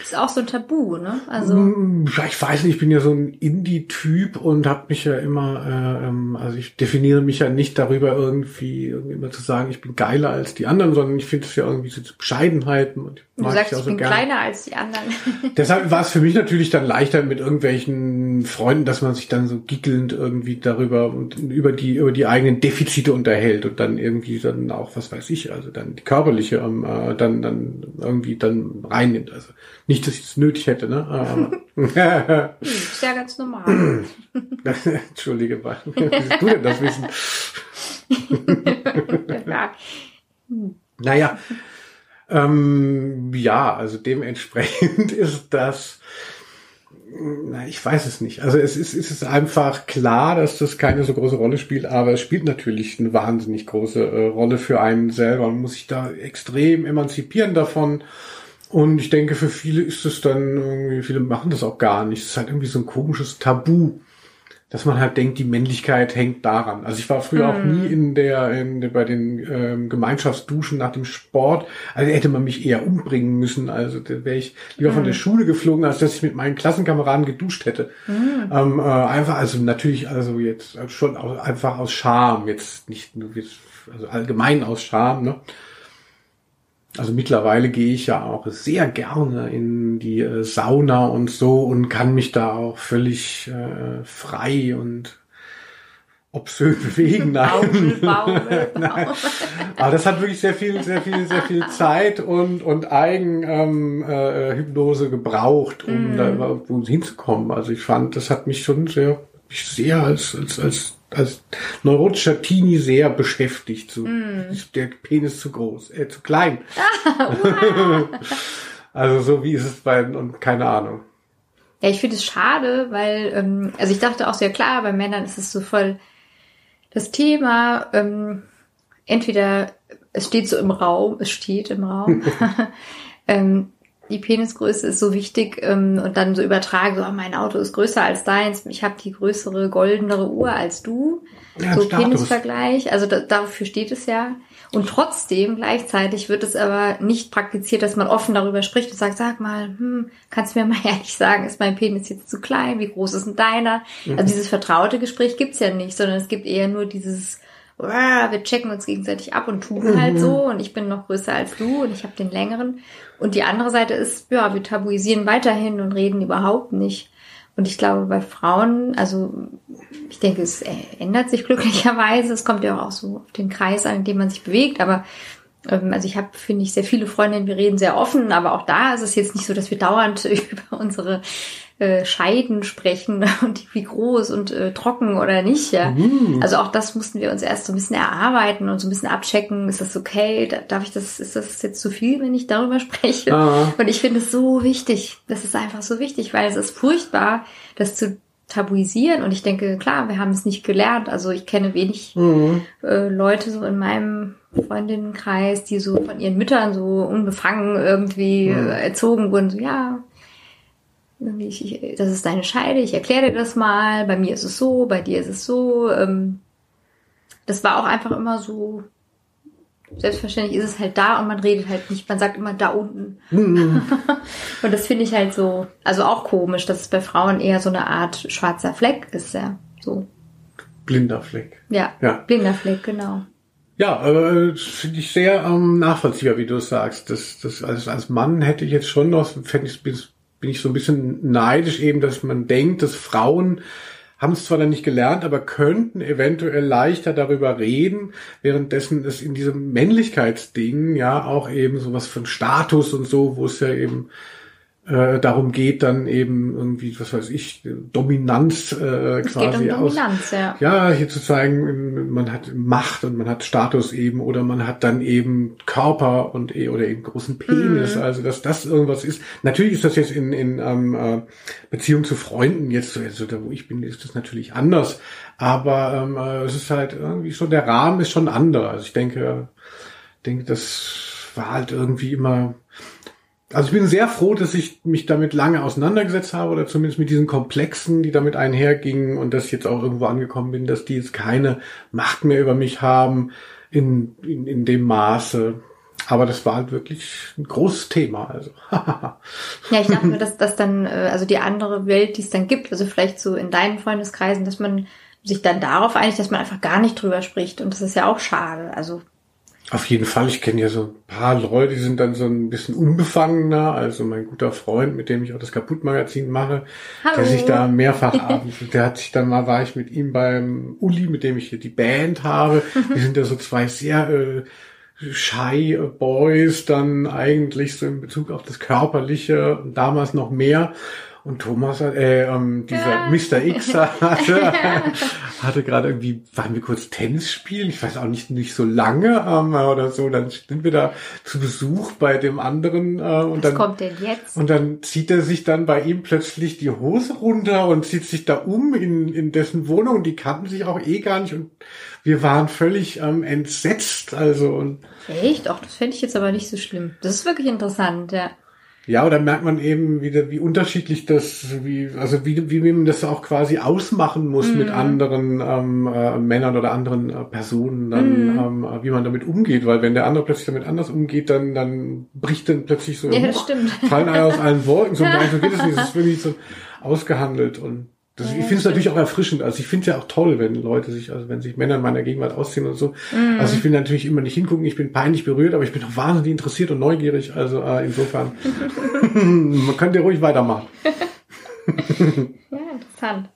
ist auch so ein Tabu, ne? Also mm, ich weiß nicht, ich bin ja so ein Indie-Typ und habe mich ja immer, äh, ähm, also ich definiere mich ja nicht darüber irgendwie, irgendwie immer zu sagen, ich bin geiler als die anderen, sondern ich finde es ja irgendwie so Bescheidenheiten und du sagst, ich, ich so bin gerne. kleiner als die anderen. Deshalb war es für mich natürlich dann leichter mit irgendwelchen Freunden, dass man sich dann so gickelnd irgendwie darüber und über die über die eigenen Defizite unterhält und dann irgendwie dann auch was weiß ich, also dann die körperliche ähm, äh, dann dann irgendwie dann reinnimmt. Also nicht, dass ich es nötig hätte, ne? Hm, ist ja ganz normal. Entschuldige, wie willst du denn das wissen? ja. Naja, ähm, ja, also dementsprechend ist das, na, ich weiß es nicht. Also es ist, es ist einfach klar, dass das keine so große Rolle spielt, aber es spielt natürlich eine wahnsinnig große äh, Rolle für einen selber. Man muss sich da extrem emanzipieren davon und ich denke, für viele ist es dann irgendwie, viele machen das auch gar nicht. Es ist halt irgendwie so ein komisches Tabu, dass man halt denkt, die Männlichkeit hängt daran. Also ich war früher mm. auch nie in der, in der bei den ähm, Gemeinschaftsduschen nach dem Sport. Also hätte man mich eher umbringen müssen. Also da wäre ich lieber mm. von der mhm. Schule geflogen, als dass ich mit meinen Klassenkameraden geduscht hätte. Mm. Ähm, äh, einfach, also natürlich, also jetzt schon auch einfach aus Scham, jetzt nicht nur jetzt, also allgemein aus Scham, ne? Also mittlerweile gehe ich ja auch sehr gerne in die äh, Sauna und so und kann mich da auch völlig äh, frei und obszön bewegen. Nein. Baumel, Baumel, Nein. Aber das hat wirklich sehr viel, sehr viel, sehr viel Zeit und, und Eigenhypnose ähm, äh, gebraucht, um Mhm. da irgendwo hinzukommen. Also ich fand, das hat mich schon sehr, mich sehr als, als, als neurotischer Teenie sehr beschäftigt. So, Mhm. ist der Penis zu groß, äh, zu klein. also so wie ist es bei, und keine Ahnung. Ja, ich finde es schade, weil, ähm, also ich dachte auch sehr klar, bei Männern ist es so voll das Thema, ähm, entweder es steht so im Raum, es steht im Raum, ähm, die Penisgröße ist so wichtig ähm, und dann so übertragen, so, oh, mein Auto ist größer als deins, ich habe die größere, goldenere Uhr als du. Ja, so Status. Penisvergleich, also da, dafür steht es ja. Und trotzdem gleichzeitig wird es aber nicht praktiziert, dass man offen darüber spricht und sagt, sag mal, hm, kannst du mir mal ehrlich sagen, ist mein Penis jetzt zu klein? Wie groß ist denn deiner? Also dieses vertraute Gespräch gibt's ja nicht, sondern es gibt eher nur dieses, "Uah, wir checken uns gegenseitig ab und tun halt so und ich bin noch größer als du und ich habe den längeren. Und die andere Seite ist, ja, wir tabuisieren weiterhin und reden überhaupt nicht. Und ich glaube, bei Frauen, also ich denke, es ändert sich glücklicherweise. Es kommt ja auch so auf den Kreis an, in dem man sich bewegt. Aber ähm, also ich habe, finde ich, sehr viele Freundinnen, wir reden sehr offen, aber auch da ist es jetzt nicht so, dass wir dauernd über unsere äh, Scheiden sprechen und wie groß und äh, trocken oder nicht. Ja. Also auch das mussten wir uns erst so ein bisschen erarbeiten und so ein bisschen abchecken. Ist das okay? Da- Darf ich das, ist das jetzt zu viel, wenn ich darüber spreche? Ah. Und ich finde es so wichtig. Das ist einfach so wichtig, weil es ist furchtbar, das zu tabuisieren. Und ich denke, klar, wir haben es nicht gelernt. Also ich kenne wenig äh, Leute so in meinem Freundinnenkreis, die so von ihren Müttern so unbefangen irgendwie äh, erzogen wurden. So, ja, ich, ich, das ist deine Scheide, ich erkläre dir das mal. Bei mir ist es so, bei dir ist es so. Ähm, das war auch einfach immer so. Selbstverständlich ist es halt da und man redet halt nicht. Man sagt immer da unten. und das finde ich halt so, also auch komisch, dass es bei Frauen eher so eine Art schwarzer Fleck ist, ja. So. Blinder Fleck. Ja. Ja. Blinder Fleck, genau. Ja, äh, das finde ich sehr ähm, nachvollziehbar, wie du es sagst. Das, das, als, als Mann hätte ich jetzt schon noch, fände ich, bin, bin ich so ein bisschen neidisch eben, dass man denkt, dass Frauen haben es zwar dann nicht gelernt, aber könnten eventuell leichter darüber reden, währenddessen es in diesem Männlichkeitsding ja auch eben sowas von Status und so, wo es ja eben äh, darum geht, dann eben irgendwie, was weiß ich, Dominanz äh, Es quasi geht um aus, Dominanz, ja. ja, hier zu zeigen, man hat Macht und man hat Status eben oder man hat dann eben Körper und eh- oder eben großen Penis, also dass das irgendwas ist. Natürlich ist das jetzt in, in ähm, äh, Beziehung zu Freunden jetzt, so- also da wo ich bin, ist das natürlich anders, aber ähm, äh, es ist halt irgendwie schon, der Rahmen ist schon anderer. Also ich denke, denke, das war halt irgendwie immer also ich bin sehr froh, dass ich mich damit lange auseinandergesetzt habe oder zumindest mit diesen Komplexen, die damit einhergingen und dass ich jetzt auch irgendwo angekommen bin, dass die jetzt keine Macht mehr über mich haben in, in, in dem Maße. Aber das war halt wirklich ein großes Thema. Also. Ja, ich dachte mir, dass das dann, äh, also die andere Welt, die es dann gibt, also vielleicht so in deinen Freundeskreisen, dass man sich dann darauf einigt, dass man einfach gar nicht drüber spricht. Und das ist ja auch schade. Also, Auf jeden Fall, ich kenne ja so ein paar Leute, die sind dann so ein bisschen unbefangener. Also mein guter Freund, mit dem ich auch das Kaputt-Magazin mache, Hallo. der sich da mehrfach abends, der hat sich dann mal, war ich mit ihm beim Uli, mit dem ich hier die Band habe. Wir sind ja so zwei sehr äh, shy Boys, dann eigentlich so in Bezug auf das Körperliche und damals noch mehr. Und Thomas, äh, ähm, dieser Mr. X hatte, hatte gerade irgendwie, waren wir kurz Tennis spielen, ich weiß auch nicht, nicht so lange ähm, oder so, dann sind wir da zu Besuch bei dem anderen äh, und was dann kommt denn jetzt? und dann zieht er sich dann bei ihm plötzlich die Hose runter und zieht sich da um in, in dessen Wohnung. Die kannten sich auch eh gar nicht und wir waren völlig ähm, entsetzt. Also und Echt? Auch das fände ich jetzt aber nicht so schlimm. Das ist wirklich interessant, ja. Ja, oder merkt man eben wieder, wie unterschiedlich das, wie also wie wie man das auch quasi ausmachen muss mit anderen ähm, äh, Männern oder anderen äh, Personen, dann ähm, äh, wie man damit umgeht, weil wenn der andere plötzlich damit anders umgeht, dann dann bricht dann plötzlich so Ja, stimmt. fallen alle aus allen Wolken. So, nein, so geht es nicht. Das ist wirklich so ausgehandelt und das, ich finde es natürlich auch erfrischend. Also ich finde es ja auch toll, wenn Leute sich, also wenn sich Männer in meiner Gegenwart ausziehen und so. Also ich will natürlich immer nicht hingucken. Ich bin peinlich berührt, aber ich bin auch wahnsinnig interessiert und neugierig. Also äh, insofern, man könnte ruhig weitermachen. Ja, interessant.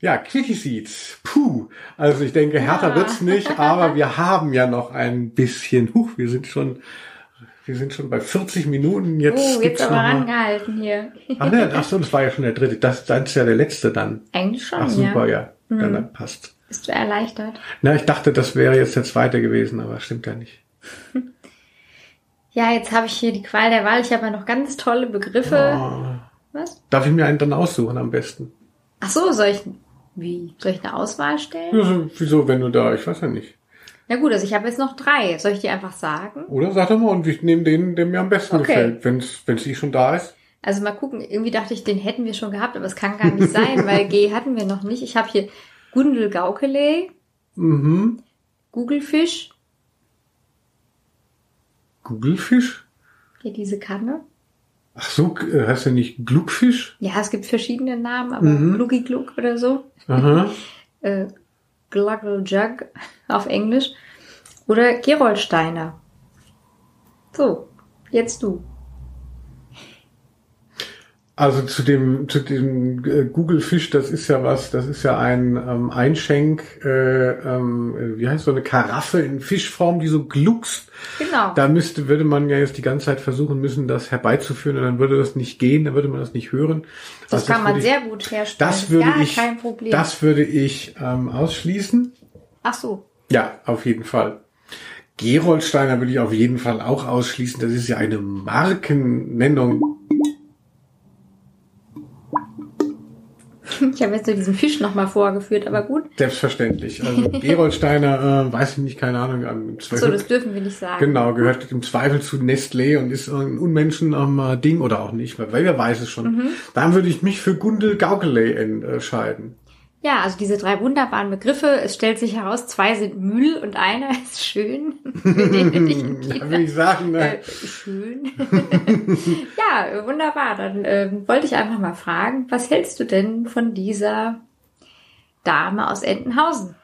Ja, Kitty Seeds. Puh. Also ich denke, härter Ja. wird's nicht, aber wir haben ja noch ein bisschen. Huch, wir sind schon, wir sind schon bei 40 Minuten. Jetzt Oh, jetzt aber rangehalten hier. Ach, ne, ach so, das war ja schon der dritte. Das, das ist ja der letzte dann. Eigentlich schon, Ach super, ja. ja. Dann, dann passt. Bist du erleichtert? Na, ich dachte, das wäre jetzt der zweite gewesen, aber stimmt ja nicht. Ja, jetzt habe ich hier die Qual der Wahl. Ich habe ja noch ganz tolle Begriffe. Oh. Was? Darf ich mir einen dann aussuchen am besten? Ach so, soll ich, wie? Soll ich eine Auswahl stellen? Ja, so, wieso, wenn du da, ich weiß ja nicht. Na gut, also ich habe jetzt noch drei. Soll ich die einfach sagen? Oder sag doch mal, und ich nehme den, der mir am besten Okay. gefällt, wenn's, wenn's eh schon da ist. Also mal gucken, irgendwie dachte ich, den hätten wir schon gehabt, aber es kann gar nicht sein, weil G hatten wir noch nicht. Ich habe hier Gundel Gaukele, Mhm. Googlefisch, Googlefisch? hier diese Kanne. Ach so, äh, heißt der nicht Gluckfisch? Ja, es gibt verschiedene Namen, aber Mhm. Gluggy Glug oder so. Aha. Äh, Gluggle Jug auf Englisch. Oder Geroldsteiner. So, jetzt du. Also zu dem, zu dem äh, Googlefisch, das ist ja was, das ist ja ein ähm, Einschenk, äh, ähm, äh, wie heißt so eine Karaffe in Fischform, die so gluckst. Genau. Da müsste, würde man ja jetzt die ganze Zeit versuchen müssen, das herbeizuführen und dann würde das nicht gehen, dann würde man das nicht hören. das Also kann man würde sehr gut herstellen. Ich, das würde Gar ich, kein Problem. das würde ich ähm, ausschließen. Ach so. Ja, auf jeden Fall. Geroldsteiner würde ich auf jeden Fall auch ausschließen. Das ist ja eine Markennennung. Ich habe jetzt so diesen Fisch nochmal vorgeführt, aber gut. Selbstverständlich. Also Geroldsteiner, äh, weiß ich nicht, keine Ahnung. So, Zweifel, das dürfen wir nicht sagen. genau, gehört im Zweifel zu Nestlé und ist ein Unmenschen am äh, Ding oder auch nicht, weil wer weiß es schon. Mhm. Dann würde ich mich für Gundel Gaukele entscheiden. Ja, also diese drei wunderbaren Begriffe. Es stellt sich heraus, zwei sind Müll und einer ist schön. Bin ich sagen, ne? Äh, schön. ja, wunderbar. Dann ähm, wollte ich einfach mal fragen, was hältst du denn von dieser Dame aus Entenhausen?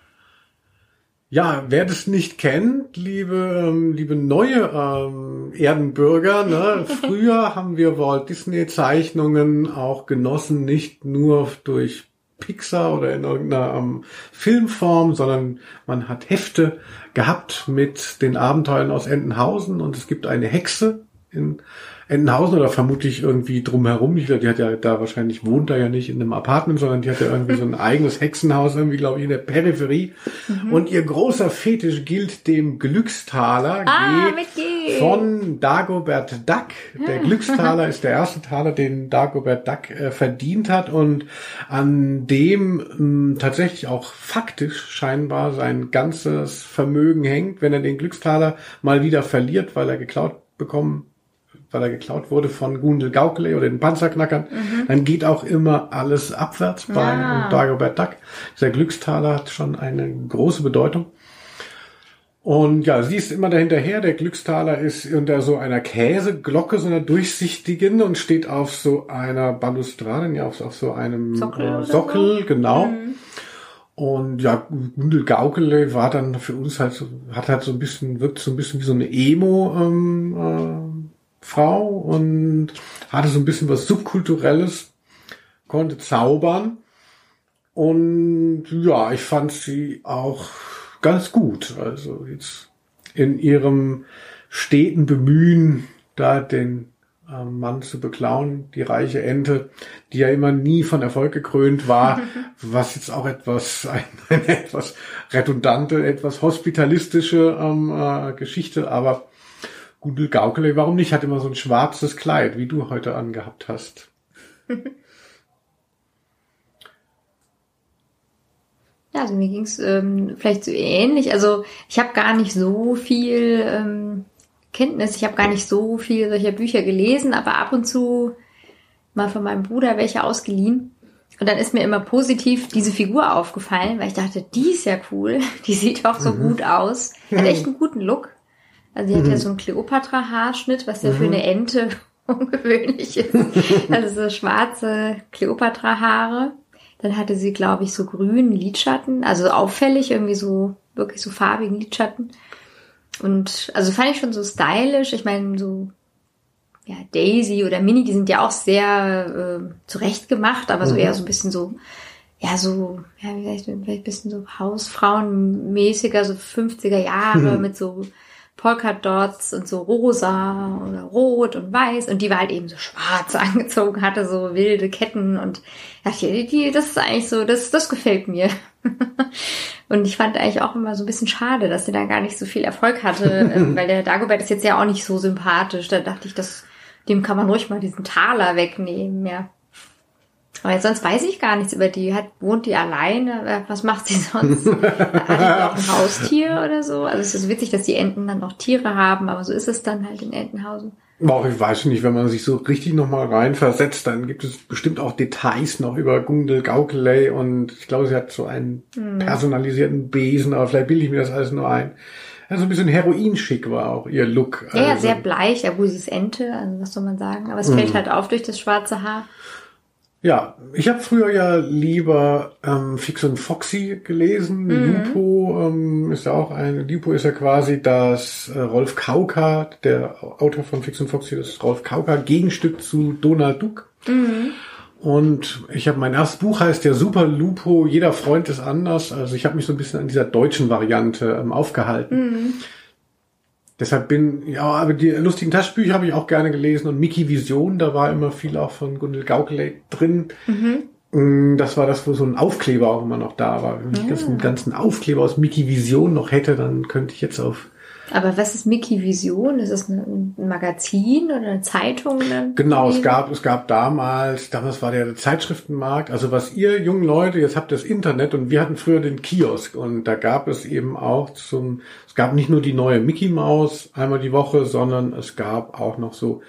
Ja, wer das nicht kennt, liebe, ähm, liebe neue ähm, Erdenbürger, ne, früher haben wir Walt Disney Zeichnungen auch genossen, nicht nur durch Pixar oder in irgendeiner ähm, Filmform, sondern man hat Hefte gehabt mit den Abenteuern aus Entenhausen und es gibt eine Hexe in Entenhausen oder vermutlich irgendwie drumherum. Ich glaube, die hat ja da wahrscheinlich wohnt da ja nicht in einem Apartment, sondern die hat ja irgendwie so ein eigenes Hexenhaus irgendwie, glaube ich, in der Peripherie. Und ihr großer Fetisch gilt dem Glückstaler. Ah, G. Von Dagobert Duck. Der Glückstaler ist der erste Taler, den Dagobert Duck äh, verdient hat und an dem mh, tatsächlich auch faktisch scheinbar sein ganzes Vermögen hängt, wenn er den Glückstaler mal wieder verliert, weil er geklaut bekommen weil er geklaut wurde von Gundel Gaukele oder den Panzerknackern, dann geht auch immer alles abwärts bei Ah. Dagobert Duck. Dieser Glückstaler hat schon eine große Bedeutung. Und ja, sie ist immer dahinterher. Der Glückstaler ist unter so einer Käseglocke, so einer durchsichtigen und steht auf so einer Balustrade, ja, auf, auf so einem Sockel äh, Sockel, genau. Und ja, Gundel Gaukele war dann für uns halt so, hat halt so ein bisschen, wirkt so ein bisschen wie so eine Emo, ähm, äh, Frau und hatte so ein bisschen was Subkulturelles, konnte zaubern. Und ja, ich fand sie auch ganz gut. Also jetzt in ihrem steten Bemühen, da den ähm, Mann zu beklauen, die reiche Ente, die ja immer nie von Erfolg gekrönt war, was jetzt auch etwas, ein, eine etwas redundante, etwas hospitalistische ähm, äh, Geschichte, aber Gundel Gaukele, warum nicht? Hat immer so ein schwarzes Kleid, wie du heute angehabt hast. Ja, also mir ging's ähm, vielleicht so ähnlich. Also ich habe gar nicht so viel ähm, Kenntnis, ich habe gar nicht so viel solcher Bücher gelesen, aber ab und zu mal von meinem Bruder welche ausgeliehen. Und dann ist mir immer positiv diese Figur aufgefallen, weil ich dachte, die ist ja cool, die sieht auch so gut aus, hat echt einen guten Look. Also die hat ja so einen Kleopatra-Haarschnitt, was ja für eine Ente ungewöhnlich ist. Also so schwarze Kleopatra-Haare. Dann hatte sie, glaube ich, so grünen Lidschatten, also auffällig, irgendwie so, wirklich so farbigen Lidschatten. Und also fand ich schon so stylisch. Ich meine, so, ja, Daisy oder Minnie, die sind ja auch sehr äh, zurecht gemacht, aber so eher so ein bisschen so ja, so, ja, vielleicht, vielleicht ein bisschen so Hausfrauenmäßiger, so 50er Jahre mit so Polka-Dots und so rosa oder rot und weiß und die war halt eben so schwarz angezogen, hatte so wilde Ketten und ja, die, die, das ist eigentlich so, das, das gefällt mir. und ich fand eigentlich auch immer so ein bisschen schade, dass sie da gar nicht so viel Erfolg hatte, ähm, weil der Dagobert ist jetzt ja auch nicht so sympathisch. Da dachte ich, das, dem kann man ruhig mal diesen Taler wegnehmen, ja. Aber jetzt sonst weiß ich gar nichts über die. Hat, wohnt die alleine? Äh, was macht sie sonst? Hat die auch ein Haustier oder so? Also es ist witzig, dass die Enten dann noch Tiere haben, aber so ist es dann halt in Entenhausen. Auch ich weiß nicht, wenn man sich so richtig nochmal reinversetzt, dann gibt es bestimmt auch Details noch über Gundel Gaukeley und ich glaube, sie hat so einen hm. personalisierten Besen, aber vielleicht bilde ich mir das alles nur ein. Also ein bisschen Heroinschick war auch ihr Look. Ja, also. sehr bleich, ja gut, sie ist Ente, also was soll man sagen. Aber es fällt hm. halt auf durch das schwarze Haar. Ja, ich habe früher ja lieber ähm, Fix und Foxy gelesen. Mhm. Lupo ähm, ist ja auch ein, Lupo ist ja quasi das äh, Rolf Kauka, der Autor von Fix und Foxy, das Rolf Kauka Gegenstück zu Donald Duck. Mhm. Und ich habe mein erstes Buch heißt der Super Lupo, jeder Freund ist anders. Also ich habe mich so ein bisschen an dieser deutschen Variante ähm, aufgehalten. Mhm. Deshalb bin, ja, aber die lustigen Taschenbücher habe ich auch gerne gelesen und Mickey Vision, da war immer viel auch von Gundel Gaukeley drin. Mhm. Das war das, wo so ein Aufkleber auch immer noch da war. Wenn ich ja. das mit ganzen Aufkleber aus Mickey Vision noch hätte, dann könnte ich jetzt auf aber was ist Mickey Vision? Ist das ein Magazin oder eine Zeitung? Genau, es gab, es gab damals, damals war der Zeitschriftenmarkt. Also was ihr jungen Leute, jetzt habt das Internet und wir hatten früher den Kiosk und da gab es eben auch zum, es gab nicht nur die neue Mickey Maus einmal die Woche, sondern es gab auch noch so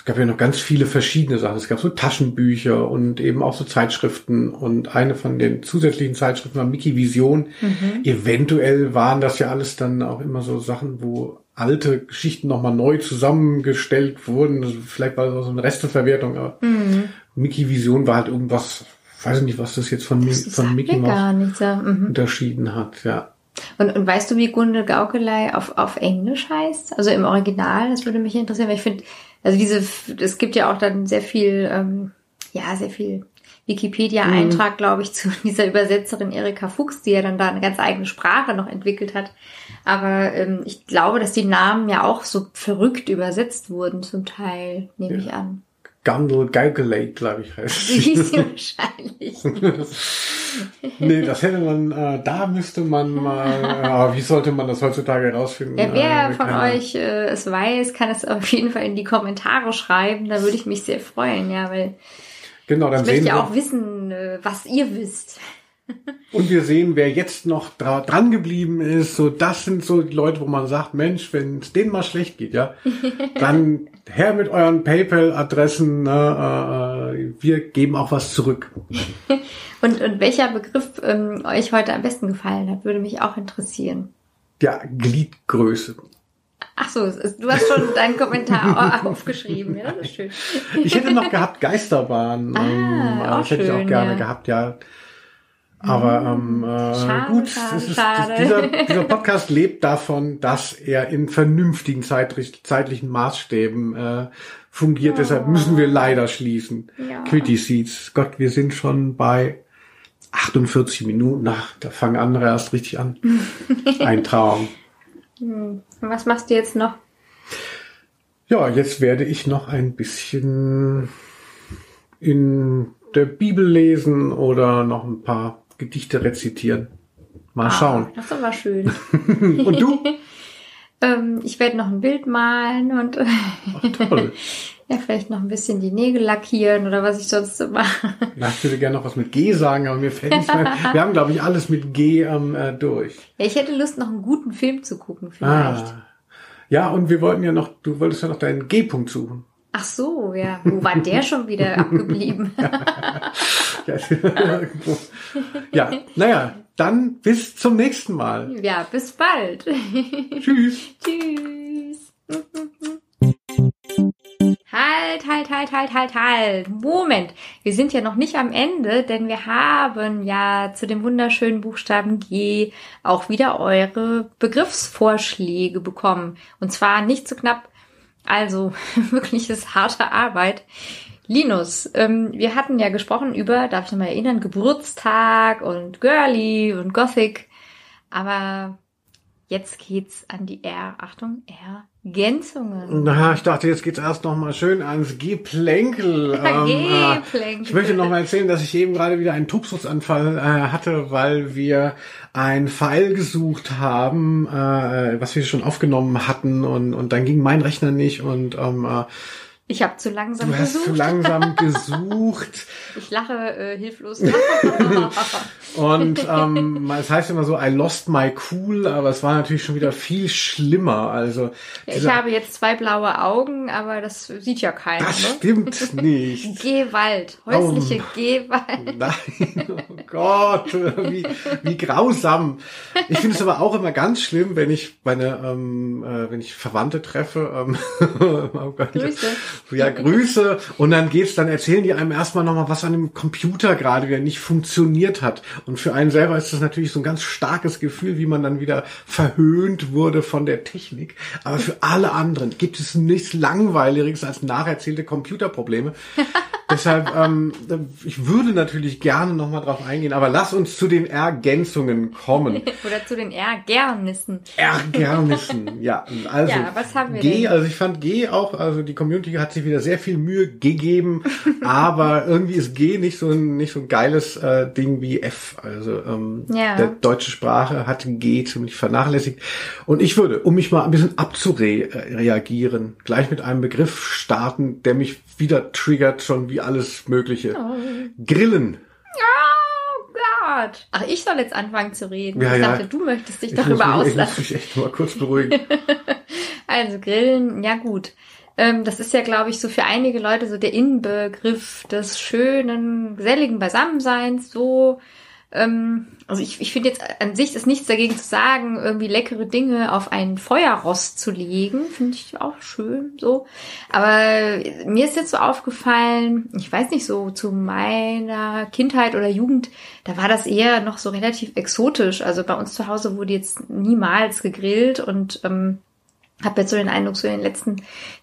es gab ja noch ganz viele verschiedene Sachen. Es gab so Taschenbücher und eben auch so Zeitschriften. Und eine von den zusätzlichen Zeitschriften war Mickey Vision. Mhm. Eventuell waren das ja alles dann auch immer so Sachen, wo alte Geschichten nochmal neu zusammengestellt wurden. Also vielleicht war das auch so eine Resteverwertung, aber mhm. Mickey Vision war halt irgendwas, weiß ich nicht, was das jetzt von, das von Mickey Mouse so. mhm. unterschieden hat, ja. Und, und weißt du, wie Gunde Gaukelei auf, auf Englisch heißt? Also im Original, das würde mich interessieren, weil ich finde, also diese, es gibt ja auch dann sehr viel, ähm, ja, sehr viel Wikipedia-Eintrag, mhm. glaube ich, zu dieser Übersetzerin Erika Fuchs, die ja dann da eine ganz eigene Sprache noch entwickelt hat. Aber ähm, ich glaube, dass die Namen ja auch so verrückt übersetzt wurden, zum Teil, nehme ja. ich an. Gundle Calculate, glaube ich, heißt sie. wahrscheinlich. nee, das hätte man, äh, da müsste man mal, äh, wie sollte man das heutzutage herausfinden? Ja, wer äh, von euch äh, es weiß, kann es auf jeden Fall in die Kommentare schreiben, da würde ich mich sehr freuen, ja, weil genau, dann ich möchte ja auch wissen, äh, was ihr wisst. Und wir sehen, wer jetzt noch dra dran geblieben ist. So, das sind so die Leute, wo man sagt, Mensch, wenn es denen mal schlecht geht, ja, dann her mit euren PayPal-Adressen. Ne, äh, wir geben auch was zurück. und, und welcher Begriff ähm, euch heute am besten gefallen hat, würde mich auch interessieren. Ja, Gliedgröße. Ach so, du hast schon deinen Kommentar aufgeschrieben, ja, das ist schön. Ich hätte noch gehabt Geisterbahn. Ah, ähm, auch das hätte schön, ich auch gerne ja. gehabt, ja. Aber ähm, äh, schade, gut, schade, ist, schade. dieser, dieser Podcast lebt davon, dass er in vernünftigen zeitlich, zeitlichen Maßstäben äh, fungiert. Oh. Deshalb müssen wir leider schließen. Ja. Quitty Seeds. Gott, wir sind schon bei 48 Minuten. Ach, da fangen andere erst richtig an. Ein Traum. Hm. Was machst du jetzt noch? Ja, jetzt werde ich noch ein bisschen in der Bibel lesen oder noch ein paar Gedichte rezitieren. Mal ah, schauen. Das ist aber schön. und du? ähm, ich werde noch ein Bild malen und Ach, toll. ja, vielleicht noch ein bisschen die Nägel lackieren oder was ich sonst so mache. Ich würde gerne noch was mit G sagen, aber mir fällt nichts mehr. Wir haben, glaube ich, alles mit G ähm, äh, durch. Ja, ich hätte Lust, noch einen guten Film zu gucken, vielleicht. Ah. Ja, und wir wollten ja noch, du wolltest ja noch deinen G-Punkt suchen. Ach so, ja. Wo war der schon wieder abgeblieben? ja, naja, dann bis zum nächsten Mal. Ja, bis bald. Tschüss. Tschüss. Halt, halt, halt, halt, halt, halt. Moment. Wir sind ja noch nicht am Ende, denn wir haben ja zu dem wunderschönen Buchstaben G auch wieder eure Begriffsvorschläge bekommen. Und zwar nicht zu so knapp also wirklich ist harte Arbeit. Linus, ähm, wir hatten ja gesprochen über, darf ich nochmal erinnern, Geburtstag und Girly und Gothic. Aber jetzt geht's an die R, Achtung, Ergänzungen. Na, ich dachte, jetzt geht's erst noch mal schön ans Geplänkel. Ja, Ähm, Geplänkel. äh, ich möchte noch mal erzählen, dass ich eben gerade wieder einen Tobsuchtsanfall äh, hatte, weil wir ein File gesucht haben, äh, was wir schon aufgenommen hatten und, und dann ging mein Rechner nicht und ähm, äh, Ich habe zu langsam du hast gesucht. zu langsam gesucht. Ich lache äh, hilflos. Und ähm, es heißt immer so, I lost my cool, aber es war natürlich schon wieder viel schlimmer. Also Ja, ich habe jetzt zwei blaue Augen, aber das sieht ja keiner. das Ne? stimmt nicht. Gewalt, häusliche Oh. Gewalt. Nein, oh Gott, wie, wie grausam. Ich finde es aber auch immer ganz schlimm, wenn ich meine, ähm, äh, wenn ich Verwandte treffe. Ähm, oh Gott. Grüße. Ja, Grüße. Und dann geht's, dann erzählen die einem erstmal nochmal, was an dem Computer gerade wieder nicht funktioniert hat. Und für einen selber ist das natürlich so ein ganz starkes Gefühl, wie man dann wieder verhöhnt wurde von der Technik. Aber für alle anderen gibt es nichts Langweiligeres als nacherzählte Computerprobleme. Deshalb, ähm, ich würde natürlich gerne nochmal drauf eingehen, aber lass uns zu den Ergänzungen kommen. Oder zu den Ärgernissen. Ärgernissen, ja. Also Ja, was haben wir G, denn? also ich fand G auch, also die Community hat sich wieder sehr viel Mühe gegeben, aber irgendwie ist G nicht so ein nicht so ein geiles äh, Ding wie F. Also ähm, Ja. der deutsche Sprache hat G ziemlich vernachlässigt. Und ich würde, um mich mal ein bisschen abzureagieren, gleich mit einem Begriff starten, der mich wieder triggert, schon wie alles Mögliche. Grillen. Oh Gott. Ach, ich soll jetzt anfangen zu reden. Ja, ich ja. dachte, du möchtest dich Ich muss, darüber mich, ich muss auslassen. mich echt mal kurz beruhigen. Also Grillen, ja gut. Ähm, das ist ja, glaube ich, so für einige Leute so der Inbegriff des schönen, geselligen Beisammenseins. So, ähm, also ich, ich finde jetzt an sich ist nichts dagegen zu sagen, irgendwie leckere Dinge auf ein Feuerrost zu legen. Finde ich auch schön so. Aber mir ist jetzt so aufgefallen, ich weiß nicht, so zu meiner Kindheit oder Jugend, da war das eher noch so relativ exotisch. Also bei uns zu Hause wurde jetzt niemals gegrillt und ähm, habe jetzt so den Eindruck, so in den letzten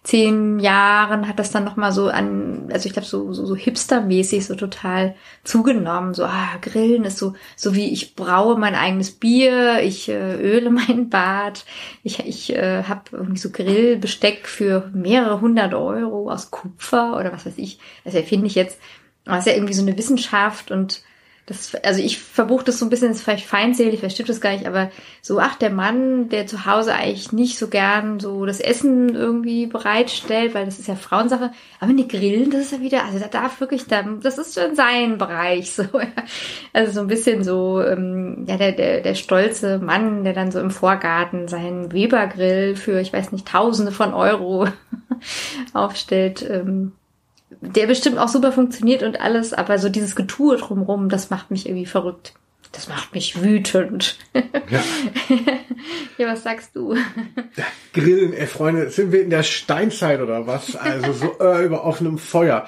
zehn Jahren hat das dann nochmal so an, also ich glaube so, so, so hipstermäßig so total zugenommen. So, ah, Grillen ist so, so wie ich braue mein eigenes Bier, ich äh, öle mein Bad, ich, ich äh, habe irgendwie so Grillbesteck für mehrere hundert Euro aus Kupfer oder was weiß ich. Das erfinde ich jetzt. Es ist ja irgendwie so eine Wissenschaft und das, also ich verbuche das so ein bisschen, ist vielleicht feindselig, vielleicht stimmt das gar nicht, aber so, ach, der Mann, der zu Hause eigentlich nicht so gern so das Essen irgendwie bereitstellt, weil das ist ja Frauensache, aber die Grillen, das ist ja wieder, also da darf wirklich, da, das ist schon sein Bereich, so, ja. Also so ein bisschen so, ähm, ja, der, der, der stolze Mann, der dann so im Vorgarten seinen Weber-Grill für, ich weiß nicht, Tausende von Euro aufstellt, ähm, der bestimmt auch super funktioniert und alles, aber so dieses Getue drumrum, das macht mich irgendwie verrückt. Das macht mich wütend. Ja. ja, was sagst du? Grillen, ey Freunde, sind wir in der Steinzeit oder was? Also so äh, über offenem Feuer.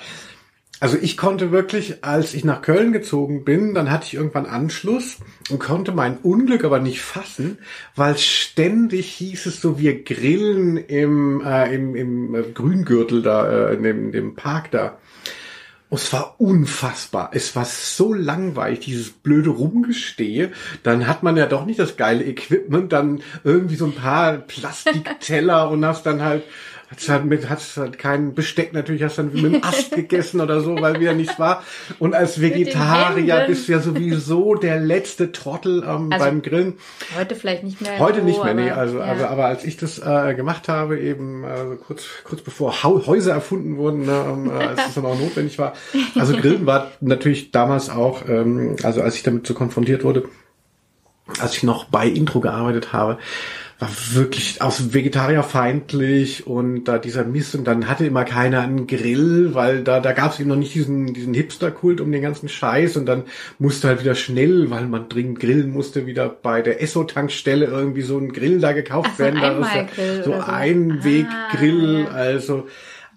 Also ich konnte wirklich, als ich nach Köln gezogen bin, dann hatte ich irgendwann Anschluss und konnte mein Unglück aber nicht fassen, weil ständig hieß es so, wir grillen im, äh, im, im Grüngürtel da, äh, in, dem, in dem Park da. Und es war unfassbar. Es war so langweilig, dieses blöde Rumgestehe. Dann hat man ja doch nicht das geile Equipment, dann irgendwie so ein paar Plastikteller und hast dann halt, hat's halt mit, hast halt kein Besteck natürlich, hast dann mit dem Ast gegessen oder so, weil wieder nichts war. Und als Vegetarier bist du ja sowieso der letzte Trottel ähm, Also, beim Grillen. Heute vielleicht nicht mehr. Heute nicht mehr, nee. aber, Also, ja. also, aber als ich das äh, gemacht habe, eben äh, kurz, kurz bevor Hau Häuser erfunden wurden, ne, ähm, äh, als es dann auch notwendig war. Also Grillen war natürlich damals auch, ähm, also als ich damit so konfrontiert wurde, als ich noch bei Intro gearbeitet habe, war wirklich aus vegetarierfeindlich und da dieser Mist und dann hatte immer keiner einen Grill, weil da da gab es eben noch nicht diesen diesen Hipster-Kult um den ganzen Scheiß und dann musste halt wieder schnell, weil man dringend grillen musste, wieder bei der Esso-Tankstelle irgendwie so ein Grill da gekauft Ach, so ein werden. Da ist ja so so. Einweggrill, Ah, ja. also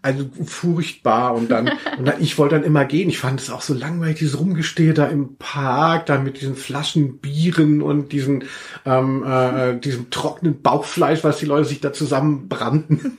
also furchtbar und dann und dann ich wollte dann immer gehen. Ich fand es auch so langweilig, dieses Rumgestehe da im Park, da mit diesen Flaschen Bieren und diesen ähm, äh, diesem trockenen Bauchfleisch, was die Leute sich da zusammenbrannten.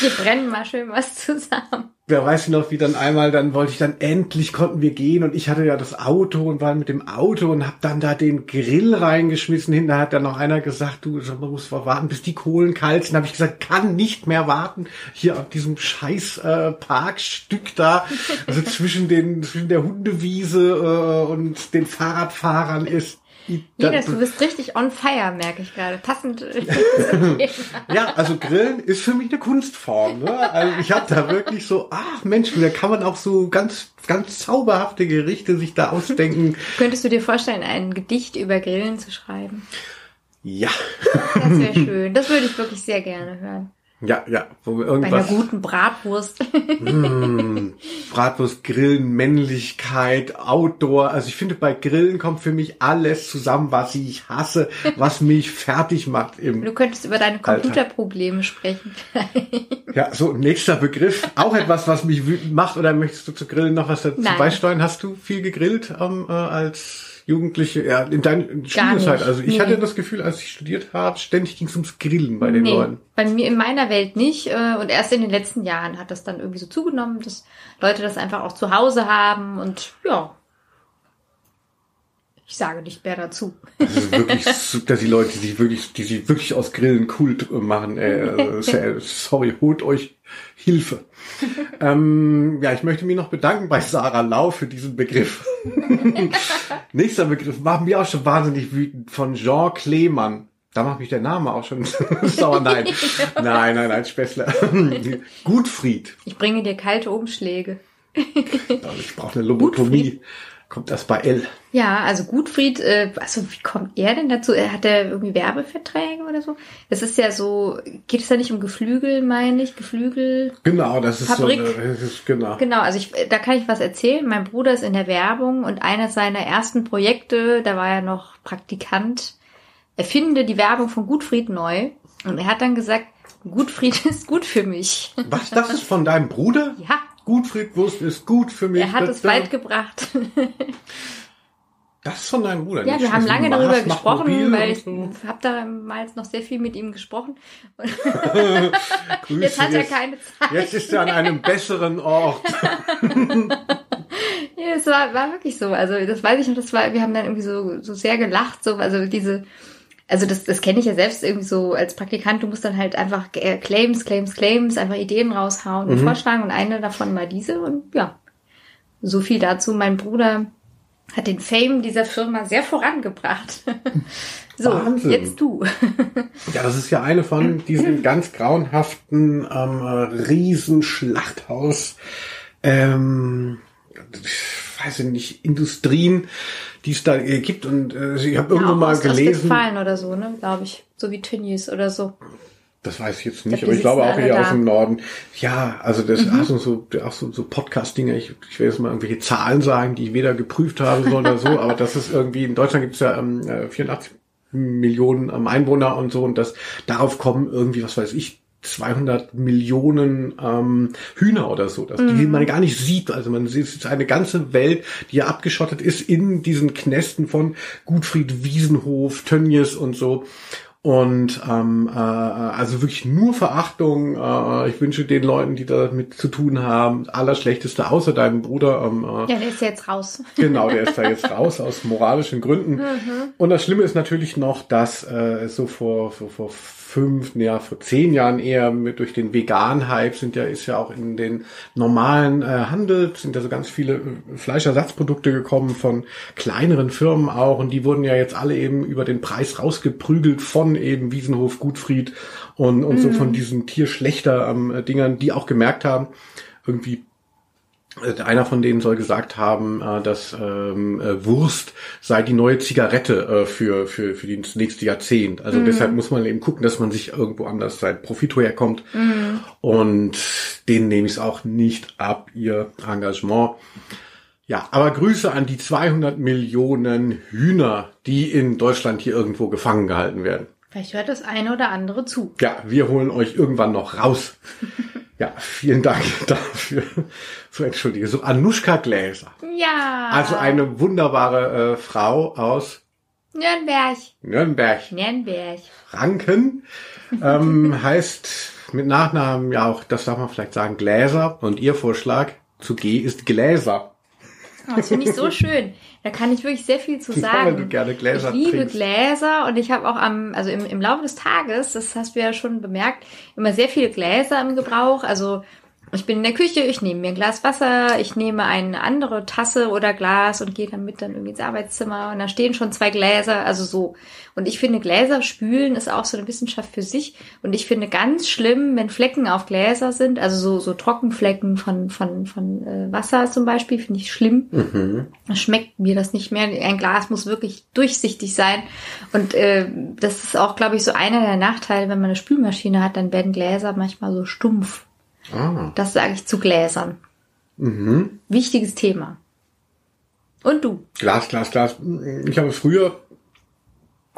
Wir brennen mal schön was zusammen. Wer weiß noch, wie dann einmal, dann wollte ich dann endlich konnten wir gehen und ich hatte ja das Auto und war mit dem Auto und hab dann da den Grill reingeschmissen. Hinterher hat dann noch einer gesagt, du, man muss warten, bis die Kohlen kalt sind. Habe ich gesagt, kann nicht mehr warten. Hier auf diesem scheiß äh, Parkstück da, also zwischen den zwischen der Hundewiese äh, und den Fahrradfahrern ist Jedes, du bist richtig on fire, merke ich gerade. Passend. ja, also Grillen ist für mich eine Kunstform. Ne? Also ich habe da wirklich so, ach Mensch, da kann man auch so ganz, ganz zauberhafte Gerichte sich da ausdenken. Könntest du dir vorstellen, ein Gedicht über Grillen zu schreiben? Ja. Das wäre schön. Das würde ich wirklich sehr gerne hören. Ja, ja, wo wir irgendwas. Bei einer guten Bratwurst. mm, Bratwurst, Grillen, Männlichkeit, Outdoor. Also ich finde, bei Grillen kommt für mich alles zusammen, was ich hasse, was mich fertig macht im. Du könntest über deine Computerprobleme sprechen. ja, so nächster Begriff. Auch etwas, was mich wütend macht. Oder möchtest du zu Grillen noch was dazu Nein. beisteuern? Hast du viel gegrillt ähm, äh, als Jugendliche, ja, in deiner Studienzeit. Also ich nee. hatte das Gefühl, als ich studiert habe, ständig ging es ums Grillen bei den nee, Leuten. Bei mir in meiner Welt nicht. Äh, und erst in den letzten Jahren hat das dann irgendwie so zugenommen, dass Leute das einfach auch zu Hause haben und ja. Ich sage nicht mehr dazu. Das ist wirklich, dass die Leute, die sich wirklich, die sich wirklich aus Grillen Kult machen, äh, sorry, holt euch Hilfe. ähm, ja, ich möchte mich noch bedanken bei Sarah Lau für diesen Begriff. Nächster Begriff machen wir auch schon wahnsinnig wütend von Jean Kleemann. Da macht mich der Name auch schon sauer. Nein, nein, nein, nein, Spessler. Gutfried. Ich bringe dir kalte Umschläge. ich brauche eine Lobotomie. Gutfried kommt das bei L. Ja, also Gutfried, äh, also wie kommt er denn dazu? Hat er irgendwie Werbeverträge oder so? Es ist ja so, geht es da nicht um Geflügel, meine ich? Geflügel? Genau, das ist Fabrik. so eine, das ist, genau. Genau, also ich, da kann ich was erzählen. Mein Bruder ist in der Werbung und eines seiner ersten Projekte, da war er noch Praktikant, erfinde die Werbung von Gutfried neu. Und er hat dann gesagt, Gutfried ist gut für mich. Was, das ist von deinem Bruder? Ja. Gutfriedwurst ist gut für mich. Er hat es weit gebracht. Das ist von deinem Bruder. Ja, wir haben lange darüber gesprochen, weil ich so. habe damals noch sehr viel mit ihm gesprochen. jetzt hat er keine Zeit. Jetzt ist er an einem besseren Ort. ja, es war, war wirklich so. Also das weiß ich noch, das war, wir haben dann irgendwie so, so sehr gelacht, so, also diese, also das, das kenne ich ja selbst irgendwie so als Praktikant, du musst dann halt einfach äh, Claims, Claims, Claims, einfach Ideen raushauen und mhm. vorschlagen und eine davon mal diese und ja, so viel dazu. Mein Bruder hat den Fame dieser Firma sehr vorangebracht. so, Wahnsinn. jetzt du. ja, das ist ja eine von diesen ganz grauenhaften ähm, Riesenschlachthaus, ähm, weiß ich nicht, Industrien, die es da äh, gibt. Und äh, ich habe ja, irgendwo mal gelesen. Fallen oder so, ne, glaube ich. So wie Tönnies oder so. Das weiß ich jetzt nicht, ich aber ich glaube auch hier aus dem Norden. Ja, also das mhm. auch so, auch so, so Podcast-Dinge. Ich, ich will jetzt mal irgendwelche Zahlen sagen, die ich weder geprüft habe so oder so, aber das ist irgendwie, in Deutschland gibt es ja ähm, 84 äh, Millionen ähm, Einwohner und so und das darauf kommen irgendwie, was weiß ich, 200 Millionen ähm, Hühner oder so, dass, mhm. die man gar nicht sieht. Also man sieht es ist eine ganze Welt, die ja abgeschottet ist in diesen Knästen von Gutfried, Wiesenhof, Tönnies und so. Und ähm, äh, also wirklich nur Verachtung. Äh, ich wünsche den Leuten, die damit zu tun haben, allerschlechteste, außer deinem Bruder. Ähm, äh, ja, der ist jetzt raus. Genau, der ist da jetzt raus aus moralischen Gründen. Mhm. Und das Schlimme ist natürlich noch, dass äh, so vor, vor, vor fünf, ja, vor zehn Jahren eher mit durch den Vegan-Hype sind ja, ist ja auch in den normalen äh, Handel, sind ja so ganz viele äh, Fleischersatzprodukte gekommen von kleineren Firmen auch und die wurden ja jetzt alle eben über den Preis rausgeprügelt von eben Wiesenhof, Gutfried und, und mhm. so von diesen Tierschlechter ähm, die auch gemerkt haben, irgendwie einer von denen soll gesagt haben, äh, dass ähm, äh, Wurst sei die neue Zigarette für, für, für das nächste Jahrzehnt. Also mhm. deshalb muss man eben gucken, dass man sich irgendwo anders sein Profit herkommt. Mhm. Und denen nehme ich es auch nicht ab, ihr Engagement. Ja, aber Grüße an die 200 Millionen Hühner, die in Deutschland hier irgendwo gefangen gehalten werden. Vielleicht hört das eine oder andere zu. Ja, wir holen euch irgendwann noch raus. Ja, vielen Dank dafür. So, entschuldige. So, Anushka Gläser. Ja. Also eine wunderbare äh, Frau aus Nürnberg. Nürnberg. Nürnberg. Franken. ähm, heißt mit Nachnamen ja auch, das darf man vielleicht sagen, Gläser. Und ihr Vorschlag zu G ist Gläser. Oh, das finde ich so schön. Da kann ich wirklich sehr viel zu Ja, sagen. weil du gerne Gläser ich liebe trinkst. Gläser und ich habe auch am, also im, im Laufe des Tages, das hast du ja schon bemerkt, immer sehr viele Gläser im Gebrauch. Also ich bin in der Küche, ich nehme mir ein Glas Wasser, ich nehme eine andere Tasse oder Glas und gehe damit dann irgendwie ins Arbeitszimmer und da stehen schon zwei Gläser, also so. Und ich finde, Gläser spülen ist auch so eine Wissenschaft für sich. Und ich finde ganz schlimm, wenn Flecken auf Gläser sind, also so, so Trockenflecken von, von, von äh, Wasser zum Beispiel, finde ich schlimm. Dann schmeckt mir das nicht mehr. Ein Glas muss wirklich durchsichtig sein. Und äh, das ist auch, glaube ich, so einer der Nachteile, wenn man eine Spülmaschine hat, dann werden Gläser manchmal so stumpf. Ah. Das sage ich zu Gläsern. Mhm. Wichtiges Thema. Und du? Glas, Glas, Glas. Ich habe früher,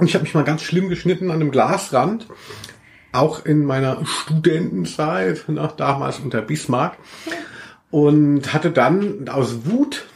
ich habe mich mal ganz schlimm geschnitten an einem Glasrand. Auch in meiner Studentenzeit, damals unter Bismarck. Und hatte dann aus Wut,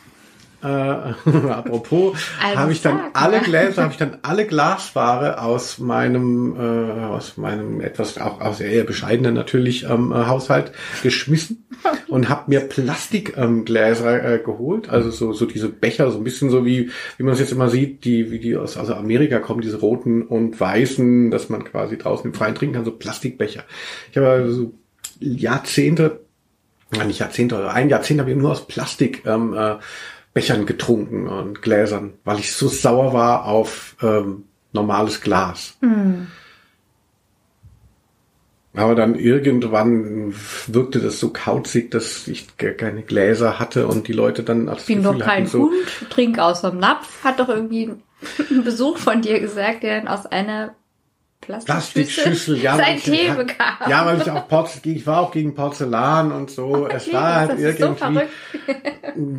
äh, apropos, habe ich dann alle mal. Gläser, habe ich dann alle Glasware aus meinem, äh, aus meinem etwas auch aus eher bescheidenen natürlich ähm, äh, Haushalt geschmissen und habe mir Plastikgläser ähm, äh, geholt, also so so diese Becher, so ein bisschen so wie wie man es jetzt immer sieht, die wie die aus also Amerika kommen, diese roten und weißen, dass man quasi draußen im Freien trinken kann, so Plastikbecher. Ich habe also so Jahrzehnte, nicht Jahrzehnte, ein Jahrzehnt habe ich nur aus Plastik ähm, äh, Bechern getrunken und Gläsern, weil ich so sauer war auf ähm, normales Glas. Aber dann irgendwann wirkte das so kauzig, dass ich keine Gläser hatte und die Leute dann das Ich bin doch kein so, Hund, trink aus dem Napf, hat doch irgendwie ein Besuch von dir gesagt, der aus einer Plastikschüssel, ja, sein ich, Tee bekam. ja, weil ich auch Porz, ich war auch gegen Porzellan und so. es Okay, war halt so irgendwie, verrückt.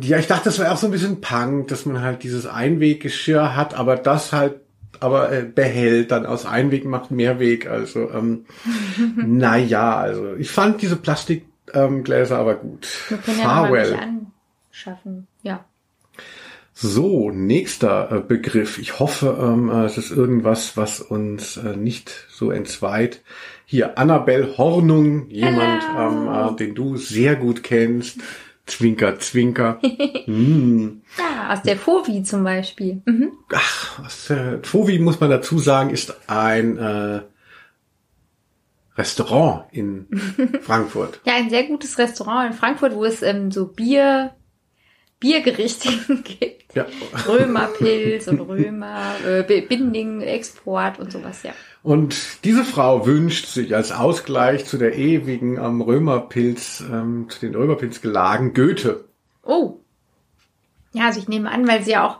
ja, ich dachte, das wäre auch so ein bisschen Punk, dass man halt dieses Einweggeschirr hat, aber das halt aber äh, behält, dann aus Einweg macht Mehrweg. Also, ähm, naja, also ich fand diese Plastikgläser ähm, aber gut. Wir können ja nochmal Farewell. anschaffen. Ja. So, nächster äh, Begriff. Ich hoffe, ähm, äh, es ist irgendwas, was uns äh, nicht so entzweit. Hier, Annabel Hornung, jemand, ähm, äh, den du sehr gut kennst. Zwinker, Zwinker. hm. Ja, aus der Fovi zum Beispiel. Mhm. Ach, was, äh, Fovi, muss man dazu sagen, ist ein äh, Restaurant in Frankfurt. Ja, ein sehr gutes Restaurant in Frankfurt, wo es ähm, so Bier, Biergerichte gibt. Ja. Römerpilz und Römer, äh, Binding, Export und sowas, ja. Und diese Frau wünscht sich als Ausgleich zu der ewigen ähm, Römerpilz, ähm, zu den Römerpilzgelagen Goethe. Oh. Ja, also ich nehme an, weil sie ja auch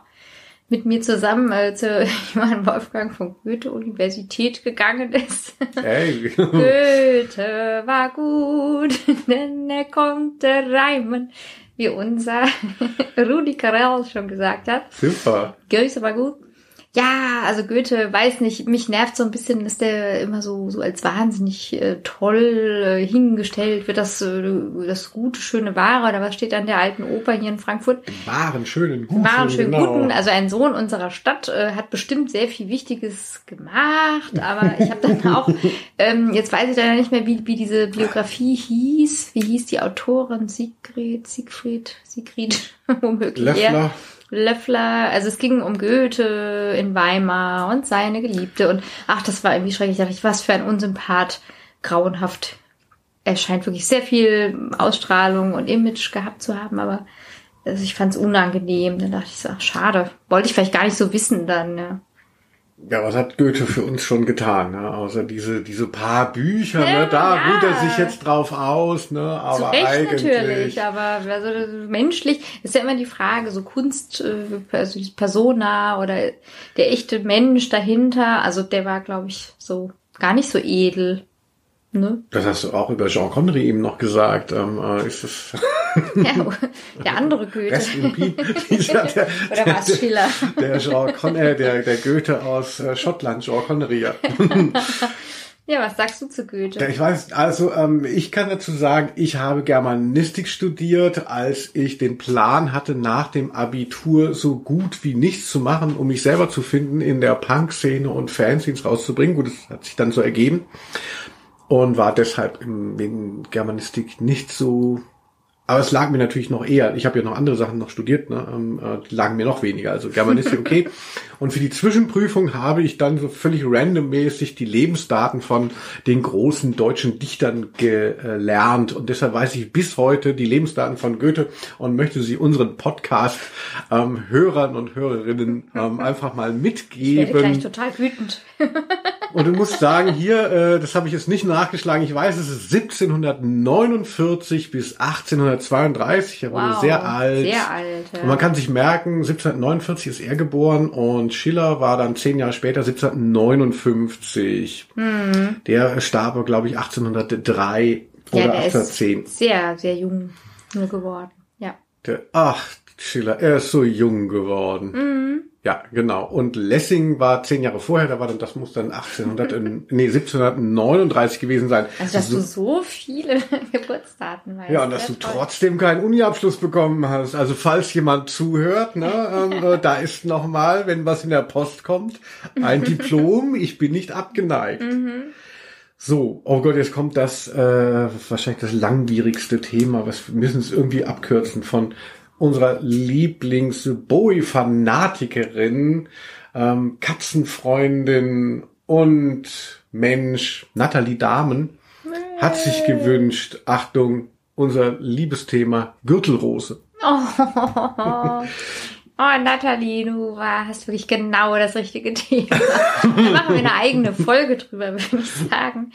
mit mir zusammen äh, zur Johann Wolfgang von Goethe Universität gegangen ist. Ey. Goethe war gut, denn er konnte reimen, wie unser Rudi Carell schon gesagt hat. Super. Goethe war gut. Ja, also Goethe, weiß nicht, mich nervt so ein bisschen, dass der immer so, so als wahnsinnig äh, toll äh, hingestellt wird, das, äh, das gute, schöne Wahre, oder was steht an der alten Oper hier in Frankfurt? Wahren, schönen, guten. Waren schön genau. guten, also ein Sohn unserer Stadt äh, hat bestimmt sehr viel Wichtiges gemacht, aber ich habe dann auch, ähm, jetzt weiß ich leider nicht mehr, wie, wie diese Biografie hieß. Wie hieß die Autorin? Sigrid, Siegfried, Sigrid, womöglich. eher. Löffler. Also es ging um Goethe in Weimar und seine Geliebte und ach, das war irgendwie schrecklich. Da dachte ich, was für ein Unsympath, grauenhaft. Er scheint wirklich sehr viel Ausstrahlung und Image gehabt zu haben, aber also ich fand es unangenehm. Dann dachte ich so, ach, schade. Wollte ich vielleicht gar nicht so wissen dann. Ja. Ja, was hat Goethe für uns schon getan, ne? Außer diese, diese paar Bücher, ne? Da ja. ruht er sich jetzt drauf aus, ne? Zu Aber Recht eigentlich. natürlich, aber also menschlich ist ja immer die Frage, so Kunst, äh, also die Persona oder der echte Mensch dahinter, also der war, glaube ich, so gar nicht so edel. Ne? Das hast du auch über Jean Connery eben noch gesagt. Ähm, äh, ist es Ja, der andere Goethe. Rest in Peace? Dieser, der, Oder war es Schiller? Der, Jean Con äh, der, der Goethe aus äh, Schottland, Jean Connery. Ja. Ja, was sagst du zu Goethe? Ich weiß, also ähm, ich kann dazu sagen, ich habe Germanistik studiert, als ich den Plan hatte, nach dem Abitur so gut wie nichts zu machen, um mich selber zu finden in der Punk-Szene und Fanzines rauszubringen. Gut, das hat sich dann so ergeben. Und war deshalb im, wegen Germanistik nicht so aber es lag mir natürlich noch eher, ich habe ja noch andere Sachen noch studiert, ne, ähm, äh, lagen mir noch weniger. Also Germanistik, okay. Und für die Zwischenprüfung habe ich dann so völlig randommäßig die Lebensdaten von den großen deutschen Dichtern gelernt. Und deshalb weiß ich bis heute die Lebensdaten von Goethe und möchte sie unseren Podcast-Hörern ähm, und Hörerinnen ähm, einfach mal mitgeben. Ich werde gleich total wütend. Und du musst sagen, hier, äh, das habe ich jetzt nicht nachgeschlagen, ich weiß, es ist 1749 bis 1832, er wurde sehr alt. Sehr alt, ja. Und man kann sich merken, 1749 ist er geboren und Schiller war dann zehn Jahre später, 1759. Hm. Der starb, glaube ich, 1803 ja, oder 1810. sehr, sehr jung nur geworden, ja. Der, ach, Schiller, er ist so jung geworden. Mhm. Ja, genau. Und Lessing war zehn Jahre vorher, da war dann, das muss dann 1800, nee, 1739 gewesen sein. Also, dass so, du so viele Geburtsdaten weißt. Ja, und dass du toll. trotzdem keinen Uniabschluss bekommen hast. Also, falls jemand zuhört, ne, ähm, äh, da ist nochmal, wenn was in der Post kommt, ein Diplom. Ich bin nicht abgeneigt. Mhm. So, oh Gott, jetzt kommt das, äh, wahrscheinlich das langwierigste Thema, was wir müssen es irgendwie abkürzen von unserer Lieblings-Bowie-Fanatikerin, ähm, Katzenfreundin und Mensch, Nathalie Dahmen, hat sich gewünscht, Achtung, unser Liebesthema Gürtelrose. Oh, oh Nathalie, du hast wirklich genau das richtige Thema. Da machen wir eine eigene Folge drüber, würde ich sagen.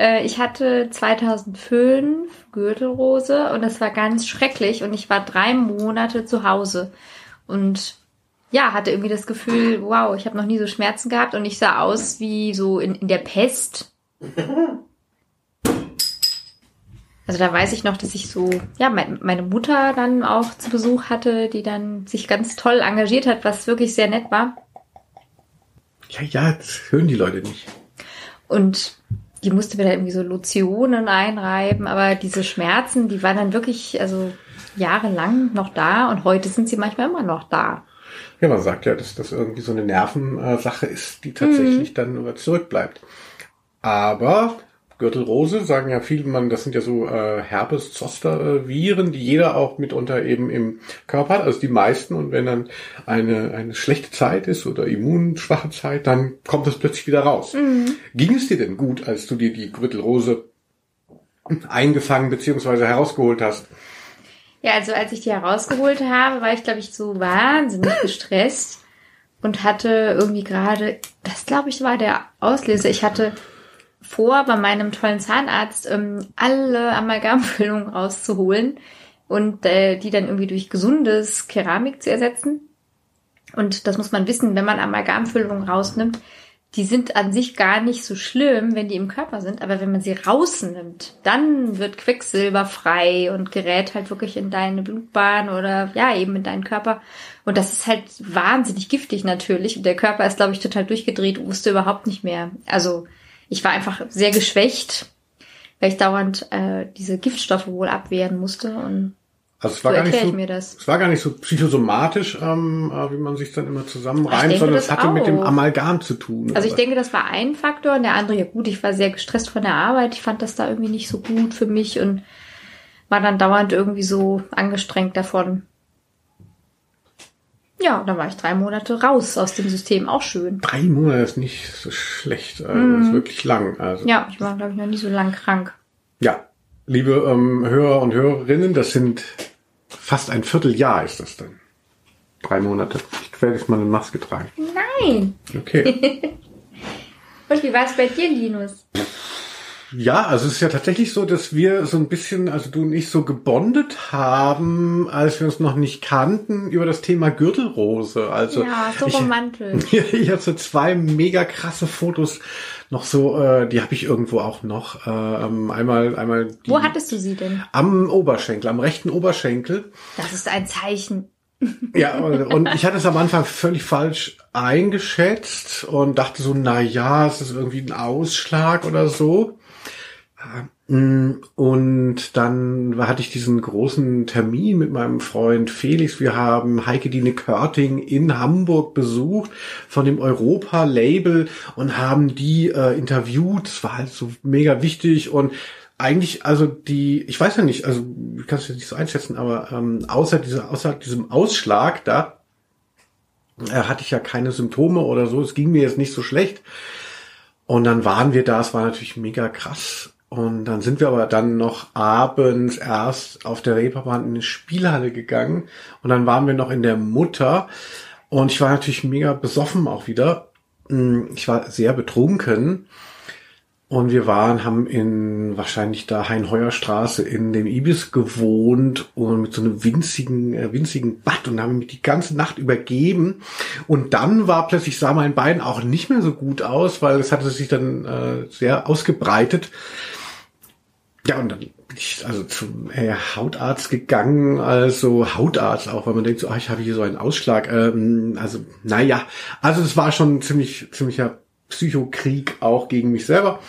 Äh, ich hatte 2005 Gürtelrose und das war ganz schrecklich und ich war drei Monate zu Hause und ja, hatte irgendwie das Gefühl, wow, ich habe noch nie so Schmerzen gehabt und ich sah aus wie so in, in der Pest. Also da weiß ich noch, dass ich so, ja, mein, meine Mutter dann auch zu Besuch hatte, die dann sich ganz toll engagiert hat, was wirklich sehr nett war. Ja, ja, das hören die Leute nicht. Und die musste mir da irgendwie so Lotionen einreiben, aber diese Schmerzen, die waren dann wirklich, also jahrelang noch da und heute sind sie manchmal immer noch da. Ja, man sagt ja, dass das irgendwie so eine Nervensache ist, die tatsächlich mhm. dann zurückbleibt. Aber Gürtelrose sagen ja viele, man, das sind ja so äh, Herpes-Zoster-Viren, die jeder auch mitunter eben im Körper hat, also die meisten. Und wenn dann eine, eine schlechte Zeit ist oder immunschwache Zeit, dann kommt das plötzlich wieder raus. Mhm. Ging es dir denn gut, als du dir die Gürtelrose eingefangen bzw. herausgeholt hast? Ja, also als ich die herausgeholt habe, war ich, glaube ich, so wahnsinnig gestresst und hatte irgendwie gerade, das glaube ich war der Auslöser. Ich hatte vor, bei meinem tollen Zahnarzt ähm, alle Amalgamfüllungen rauszuholen und äh, die dann irgendwie durch gesundes Keramik zu ersetzen. Und das muss man wissen, wenn man Amalgamfüllungen rausnimmt, die sind an sich gar nicht so schlimm, wenn die im Körper sind, aber wenn man sie rausnimmt, dann wird Quecksilber frei und gerät halt wirklich in deine Blutbahn oder ja, eben in deinen Körper. Und das ist halt wahnsinnig giftig natürlich. Und der Körper ist, glaube ich, total durchgedreht, wusste überhaupt nicht mehr. Also ich war einfach sehr geschwächt, weil ich dauernd äh, diese Giftstoffe wohl abwehren musste und also es war, so gar nicht so, mir das. es war gar nicht so psychosomatisch, ähm, äh, wie man sich dann immer zusammenreimt, sondern es hatte auch. mit dem Amalgam zu tun. Also ich denke, das war ein Faktor und der andere, ja gut, ich war sehr gestresst von der Arbeit. Ich fand das da irgendwie nicht so gut für mich und war dann dauernd irgendwie so angestrengt davon. Ja, dann war ich drei Monate raus aus dem System, auch schön. Drei Monate ist nicht so schlecht, also mm. ist wirklich lang. Also. Ja, ich war, glaube ich, noch nie so lang krank. Ja, liebe ähm, Hörer und Hörerinnen, das sind fast ein Vierteljahr ist das dann. Drei Monate. Ich werde jetzt mal eine Maske tragen. Nein. Okay. und wie war es bei dir, Linus? Ja, also es ist ja tatsächlich so, dass wir so ein bisschen, also du und ich so gebondet haben, als wir uns noch nicht kannten, über das Thema Gürtelrose. Also ja, so romantisch. Ich, ich habe so zwei mega krasse Fotos noch so, äh, die habe ich irgendwo auch noch. Äh, einmal, einmal. Die, Wo hattest du sie denn? Am Oberschenkel, am rechten Oberschenkel. Das ist ein Zeichen. Ja, und ich hatte es am Anfang völlig falsch eingeschätzt und dachte so, na ja, es ist irgendwie ein Ausschlag oder so. Mm, Und dann hatte ich diesen großen Termin mit meinem Freund Felix. Wir haben Heike Dine Körting in Hamburg besucht von dem Europa-Label und haben die äh, interviewt. Das war halt so mega wichtig und eigentlich, also die, ich weiß ja nicht, also ich kann es jetzt nicht so einschätzen, aber ähm, außer, dieser, außer diesem Ausschlag da äh, hatte ich ja keine Symptome oder so. Es ging mir jetzt nicht so schlecht. Und dann waren wir da, es war natürlich mega krass. Und dann sind wir aber dann noch abends erst auf der Reeperbahn in die Spielhalle gegangen. Und dann waren wir noch in der Mutter. Und ich war natürlich mega besoffen auch wieder. Mm, Ich war sehr betrunken. Und wir waren, haben in wahrscheinlich da Heinheuerstraße in dem Ibis gewohnt und mit so einem winzigen, äh, winzigen Bad und haben mich die ganze Nacht übergeben. Und dann war plötzlich, sah mein Bein auch nicht mehr so gut aus, weil es hatte sich dann äh, sehr ausgebreitet. Ja, und dann bin ich also zum äh, Hautarzt gegangen, also Hautarzt auch, weil man denkt so, ah, ich habe hier so einen Ausschlag. Ähm, also, naja, also es war schon ziemlich, ziemlicher Psychokrieg auch gegen mich selber.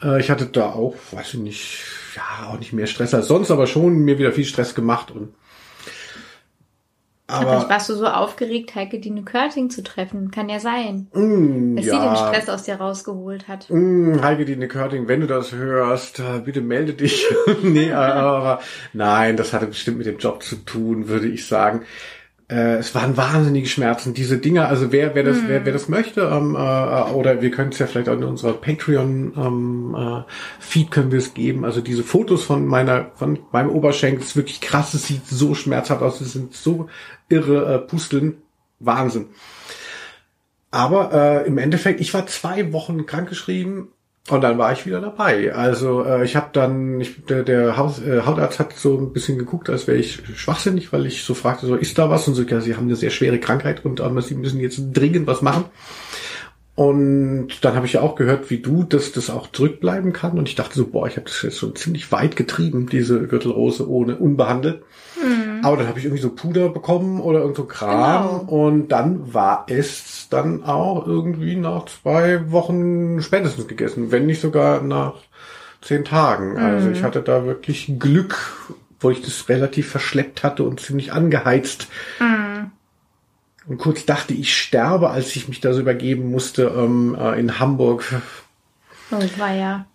Äh, ich hatte da auch, weiß ich nicht, ja, auch nicht mehr Stress als sonst, aber schon mir wieder viel Stress gemacht und Vielleicht aber warst du so aufgeregt, Heike Dine Körting zu treffen. Kann ja sein. mm, Dass sie den ja, Stress aus dir rausgeholt hat. Mm, Heike Dine Körting, wenn du das hörst, äh, bitte melde dich. nee, äh, aber nein, das hatte bestimmt mit dem Job zu tun, würde ich sagen. Äh, es waren wahnsinnige Schmerzen, diese Dinger. Also wer, wer das, wer, wer das möchte, ähm, äh, oder wir können es ja vielleicht auch in unserer Patreon ähm, äh, Feed können wir es geben. Also diese Fotos von meiner, von meinem Oberschenkel, ist wirklich krass. Es sieht so schmerzhaft aus. Es sind so irre äh, Pusteln. Wahnsinn. Aber äh, im Endeffekt, ich war zwei Wochen krankgeschrieben und dann war ich wieder dabei. Also äh, ich habe dann, ich, der, der Haus, äh, Hautarzt hat so ein bisschen geguckt, als wäre ich schwachsinnig, weil ich so fragte, so ist da was? Und so, ja, sie haben eine sehr schwere Krankheit und ähm, sie müssen jetzt dringend was machen. Und dann habe ich ja auch gehört, wie du, dass das auch zurückbleiben kann. Und ich dachte so, boah, ich habe das jetzt schon ziemlich weit getrieben, diese Gürtelrose ohne unbehandelt. Aber dann habe ich irgendwie so Puder bekommen oder irgend so Kram. Genau. Und dann war es dann auch irgendwie nach zwei Wochen spätestens gegessen, wenn nicht sogar nach zehn Tagen. Also ich hatte da wirklich Glück, wo ich das relativ verschleppt hatte und ziemlich angeheizt. Und kurz dachte, ich sterbe, als ich mich da so übergeben musste ähm, äh, in Hamburg. Oh, war ja.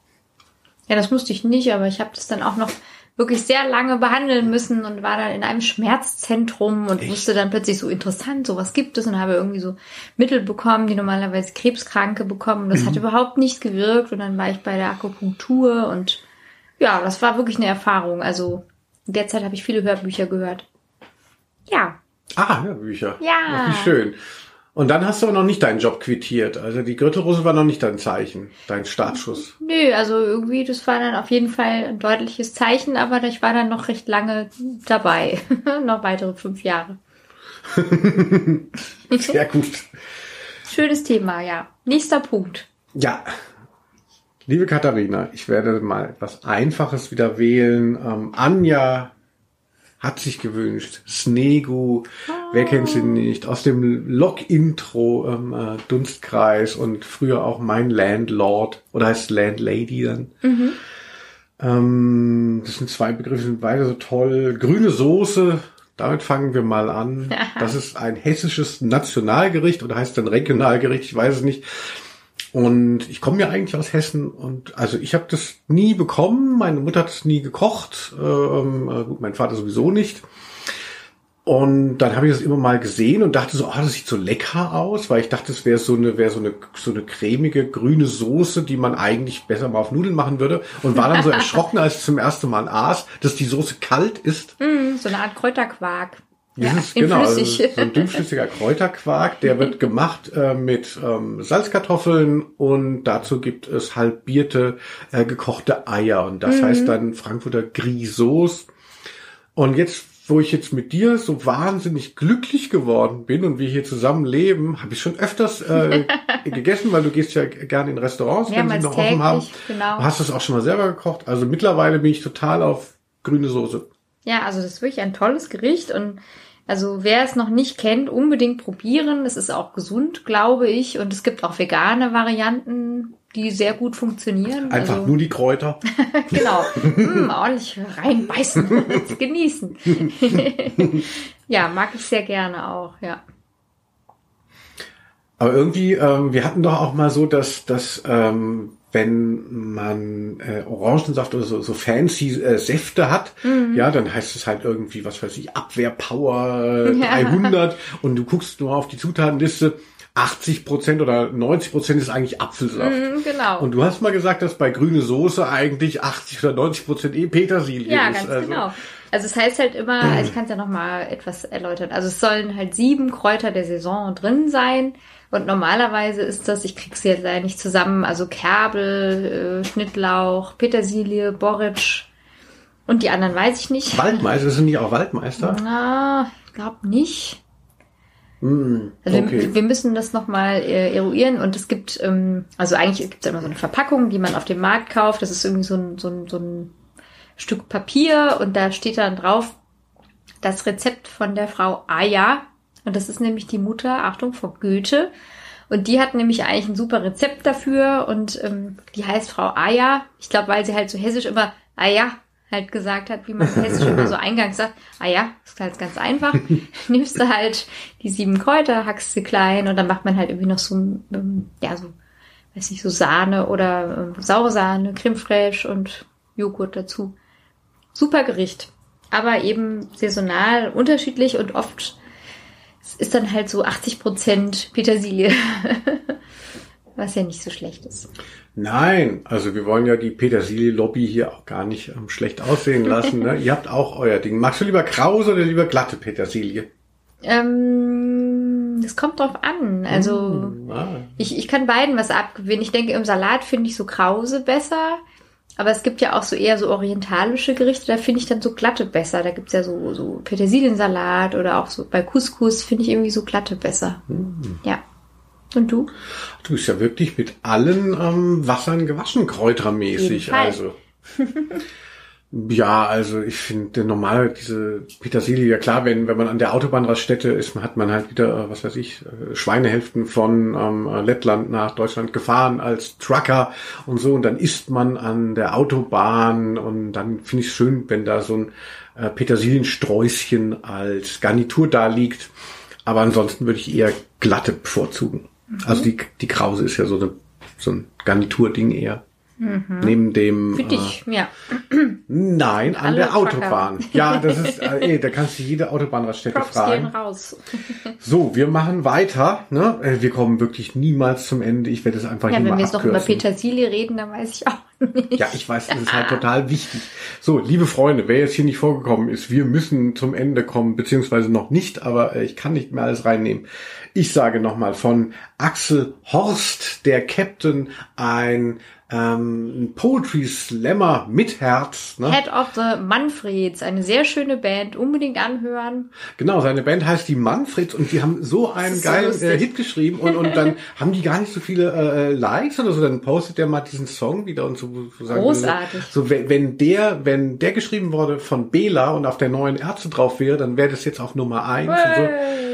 Ja, das musste ich nicht, aber ich habe das dann auch noch wirklich sehr lange behandeln müssen und war dann in einem Schmerzzentrum und Echt? wusste dann plötzlich so interessant, sowas gibt es und habe irgendwie so Mittel bekommen, die normalerweise Krebskranke bekommen. Und das hat überhaupt nicht gewirkt und dann war ich bei der Akupunktur und ja, das war wirklich eine Erfahrung. Also in der Zeit habe ich viele Hörbücher gehört. Ja, Ah, Hörbücher. Ja. Wie schön. Und dann hast du aber noch nicht deinen Job quittiert. Also die Gürtelrose war noch nicht dein Zeichen, dein Startschuss. Nö, also irgendwie, das war dann auf jeden Fall ein deutliches Zeichen, aber ich war dann noch recht lange dabei. noch weitere fünf Jahre. Sehr gut. Schönes Thema, ja. Nächster Punkt. Ja. Liebe Katharina, ich werde mal etwas Einfaches wieder wählen. Ähm, Anja hat sich gewünscht. Snegu, wer kennt sie nicht? Aus dem Log-Intro ähm, äh, Dunstkreis und früher auch mein Landlord oder heißt Landlady dann. Ähm, das sind zwei Begriffe, sind beide so toll. Grüne Soße, damit fangen wir mal an. Das ist ein hessisches Nationalgericht oder heißt dann Regionalgericht, ich weiß es nicht. Und ich komme ja eigentlich aus Hessen und also ich habe das nie bekommen. Meine Mutter hat es nie gekocht. Ähm, äh, gut, mein Vater sowieso nicht. Und dann habe ich das immer mal gesehen und dachte so, ah, das sieht so lecker aus, weil ich dachte, es wäre so eine, wäre so eine, so eine cremige grüne Soße, die man eigentlich besser mal auf Nudeln machen würde. Und war dann so erschrocken, als ich zum ersten Mal aß, dass die Soße kalt ist. Hm, so eine Art Kräuterquark. Ja, Dieses, in genau, also so ein dünnflüssiger Kräuterquark, der wird gemacht äh, mit ähm, Salzkartoffeln und dazu gibt es halbierte äh, gekochte Eier und das heißt dann Frankfurter Grisauce. Und jetzt, wo ich jetzt mit dir so wahnsinnig glücklich geworden bin und wir hier zusammen leben, habe ich schon öfters äh, gegessen, weil du gehst ja gerne in Restaurants, wenn sie noch offen haben. täglich, genau. Du hast das auch schon mal selber gekocht. Also mittlerweile bin ich total auf grüne Soße. Ja, also das ist wirklich ein tolles Gericht und also wer es noch nicht kennt, unbedingt probieren. Es ist auch gesund, glaube ich. Und es gibt auch vegane Varianten. die sehr gut funktionieren. Einfach also, nur die Kräuter. genau. Mm, ordentlich reinbeißen, genießen. ja, mag ich sehr gerne auch, ja. Aber irgendwie, ähm, wir hatten doch auch mal so, dass, dass ähm, wenn man äh, Orangensaft oder so, so fancy äh, Säfte hat, Mhm. ja, dann heißt es halt irgendwie, was weiß ich, Abwehrpower Ja. 300 und du guckst nur auf die Zutatenliste, 80 Prozent oder 90 Prozent ist eigentlich Apfelsaft. Mm, genau. Und du hast mal gesagt, dass bei grüne Soße eigentlich 80 oder 90 Prozent eh Petersilie Ja, ist. ganz also, genau. Also es heißt halt immer, also ich kann es ja noch mal etwas erläutern. Also es sollen halt sieben Kräuter der Saison drin sein. Und normalerweise ist das, ich krieg's jetzt leider nicht zusammen, also Kerbel, äh, Schnittlauch, Petersilie, Borretsch und die anderen weiß ich nicht. Waldmeister, sind die auch Waldmeister? Na, ich glaube nicht. Hm, Also okay. wir, wir müssen das nochmal äh, eruieren und es gibt, ähm, also eigentlich gibt es immer so eine Verpackung, die man auf dem Markt kauft. Das ist irgendwie so ein, so ein, so ein Stück Papier und da steht dann drauf das Rezept von der Frau Aya. Und das ist nämlich die Mutter, Achtung, von Goethe. Und die hat nämlich eigentlich ein super Rezept dafür und ähm, die heißt Frau Aya. Ich glaube, weil sie halt so hessisch immer Aya halt gesagt hat, wie man hessisch immer so eingangs sagt. Ja, ist halt ganz einfach. Nimmst du halt die sieben Kräuter, hackst sie klein und dann macht man halt irgendwie noch so, ähm, ja, so, weiß nicht, so Sahne oder ähm, saure Sahne, Creme fraiche und Joghurt dazu. Super Gericht. Aber eben saisonal unterschiedlich und oft ist dann halt so 80 Prozent Petersilie. Was ja nicht so schlecht ist. Nein, also wir wollen ja die Petersilie-Lobby hier auch gar nicht ähm, schlecht aussehen lassen. Ne? Ihr habt auch euer Ding. Magst du lieber krause oder lieber glatte Petersilie? Ähm, das kommt drauf an. Also Hm, ah. ich, ich kann beiden was abgewinnen. Ich denke, im Salat finde ich so Krause besser. Aber es gibt ja auch so eher so orientalische Gerichte, da finde ich dann so glatte besser. Da gibt's ja so, so Petersiliensalat oder auch so bei Couscous finde ich irgendwie so glatte besser. Ja. Und du? Du bist ja wirklich mit allen ähm, Wassern gewaschen, kräutermäßig. Also. Ja, also ich finde normal diese Petersilie, ja klar, wenn, wenn man an der Autobahnraststätte ist, hat man halt wieder, äh, was weiß ich, äh, Schweinehälften von ähm, äh, Lettland nach Deutschland gefahren als Trucker und so und dann isst man an der Autobahn und dann finde ich es schön, wenn da so ein äh, Petersiliensträußchen als Garnitur da liegt. Aber ansonsten würde ich eher glatte bevorzugen. Also die, die Krause ist ja so, eine, so ein Garniturding eher. Neben dem. Für äh, dich, ja. Nein, an der. Autobahn. Ja, das ist, äh, ey, da kannst du jede Autobahnraststätte Props gehen fragen. raus. So, wir machen weiter. Ne? Äh, Wir kommen wirklich niemals zum Ende. Ich werde es einfach Ja, wenn mal wir jetzt noch über. Petersilie reden, dann weiß ich auch nicht. Ja, ich weiß, das ist halt total wichtig. So, liebe Freunde, wer jetzt hier nicht vorgekommen ist, wir müssen zum Ende kommen, beziehungsweise noch nicht, aber äh, ich kann nicht mehr alles reinnehmen. Ich sage nochmal von Axel Horst, der Captain, ein ähm, Poetry Slammer mit Herz. Ne? Head of the Manfreds, eine sehr schöne Band, unbedingt anhören. Genau, seine Band heißt die Manfreds und die haben so einen so geilen äh, Hit geschrieben und, und dann haben die gar nicht so viele äh, Likes oder so, dann postet der mal diesen Song wieder und so. so sagen wir Großartig. So, wenn, wenn der, wenn der geschrieben wurde von Bela und auf der neuen Ärzte drauf wäre, dann wäre das jetzt auf Nummer eins und so.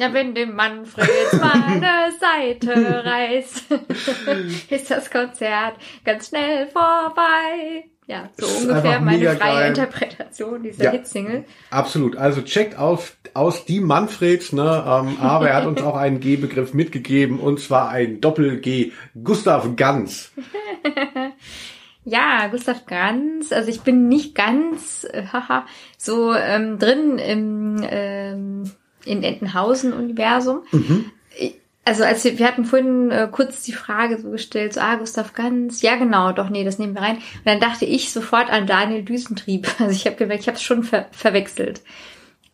Ja, wenn dem Manfred meine Seite reißt, ist das Konzert ganz schnell vorbei. Ja, so ist ungefähr meine freie geil. Interpretation dieser Ja. Hitsingle. Absolut. Also checkt auf, aus die Manfreds, ne? Ähm, aber er hat uns auch einen G-Begriff mitgegeben und zwar ein Doppel-G. Gustav Ganz. Ja, Gustav Ganz. Also ich bin nicht ganz äh, haha, so ähm, drin im ähm, in Entenhausen-Universum. Ich- Also als wir, wir hatten vorhin äh, kurz die Frage so gestellt, so, ah, Gustav Ganz, ja genau, doch, nee, das nehmen wir rein. Und dann dachte ich sofort an Daniel Düsentrieb. Also ich habe gemerkt, ich habe es schon ver verwechselt.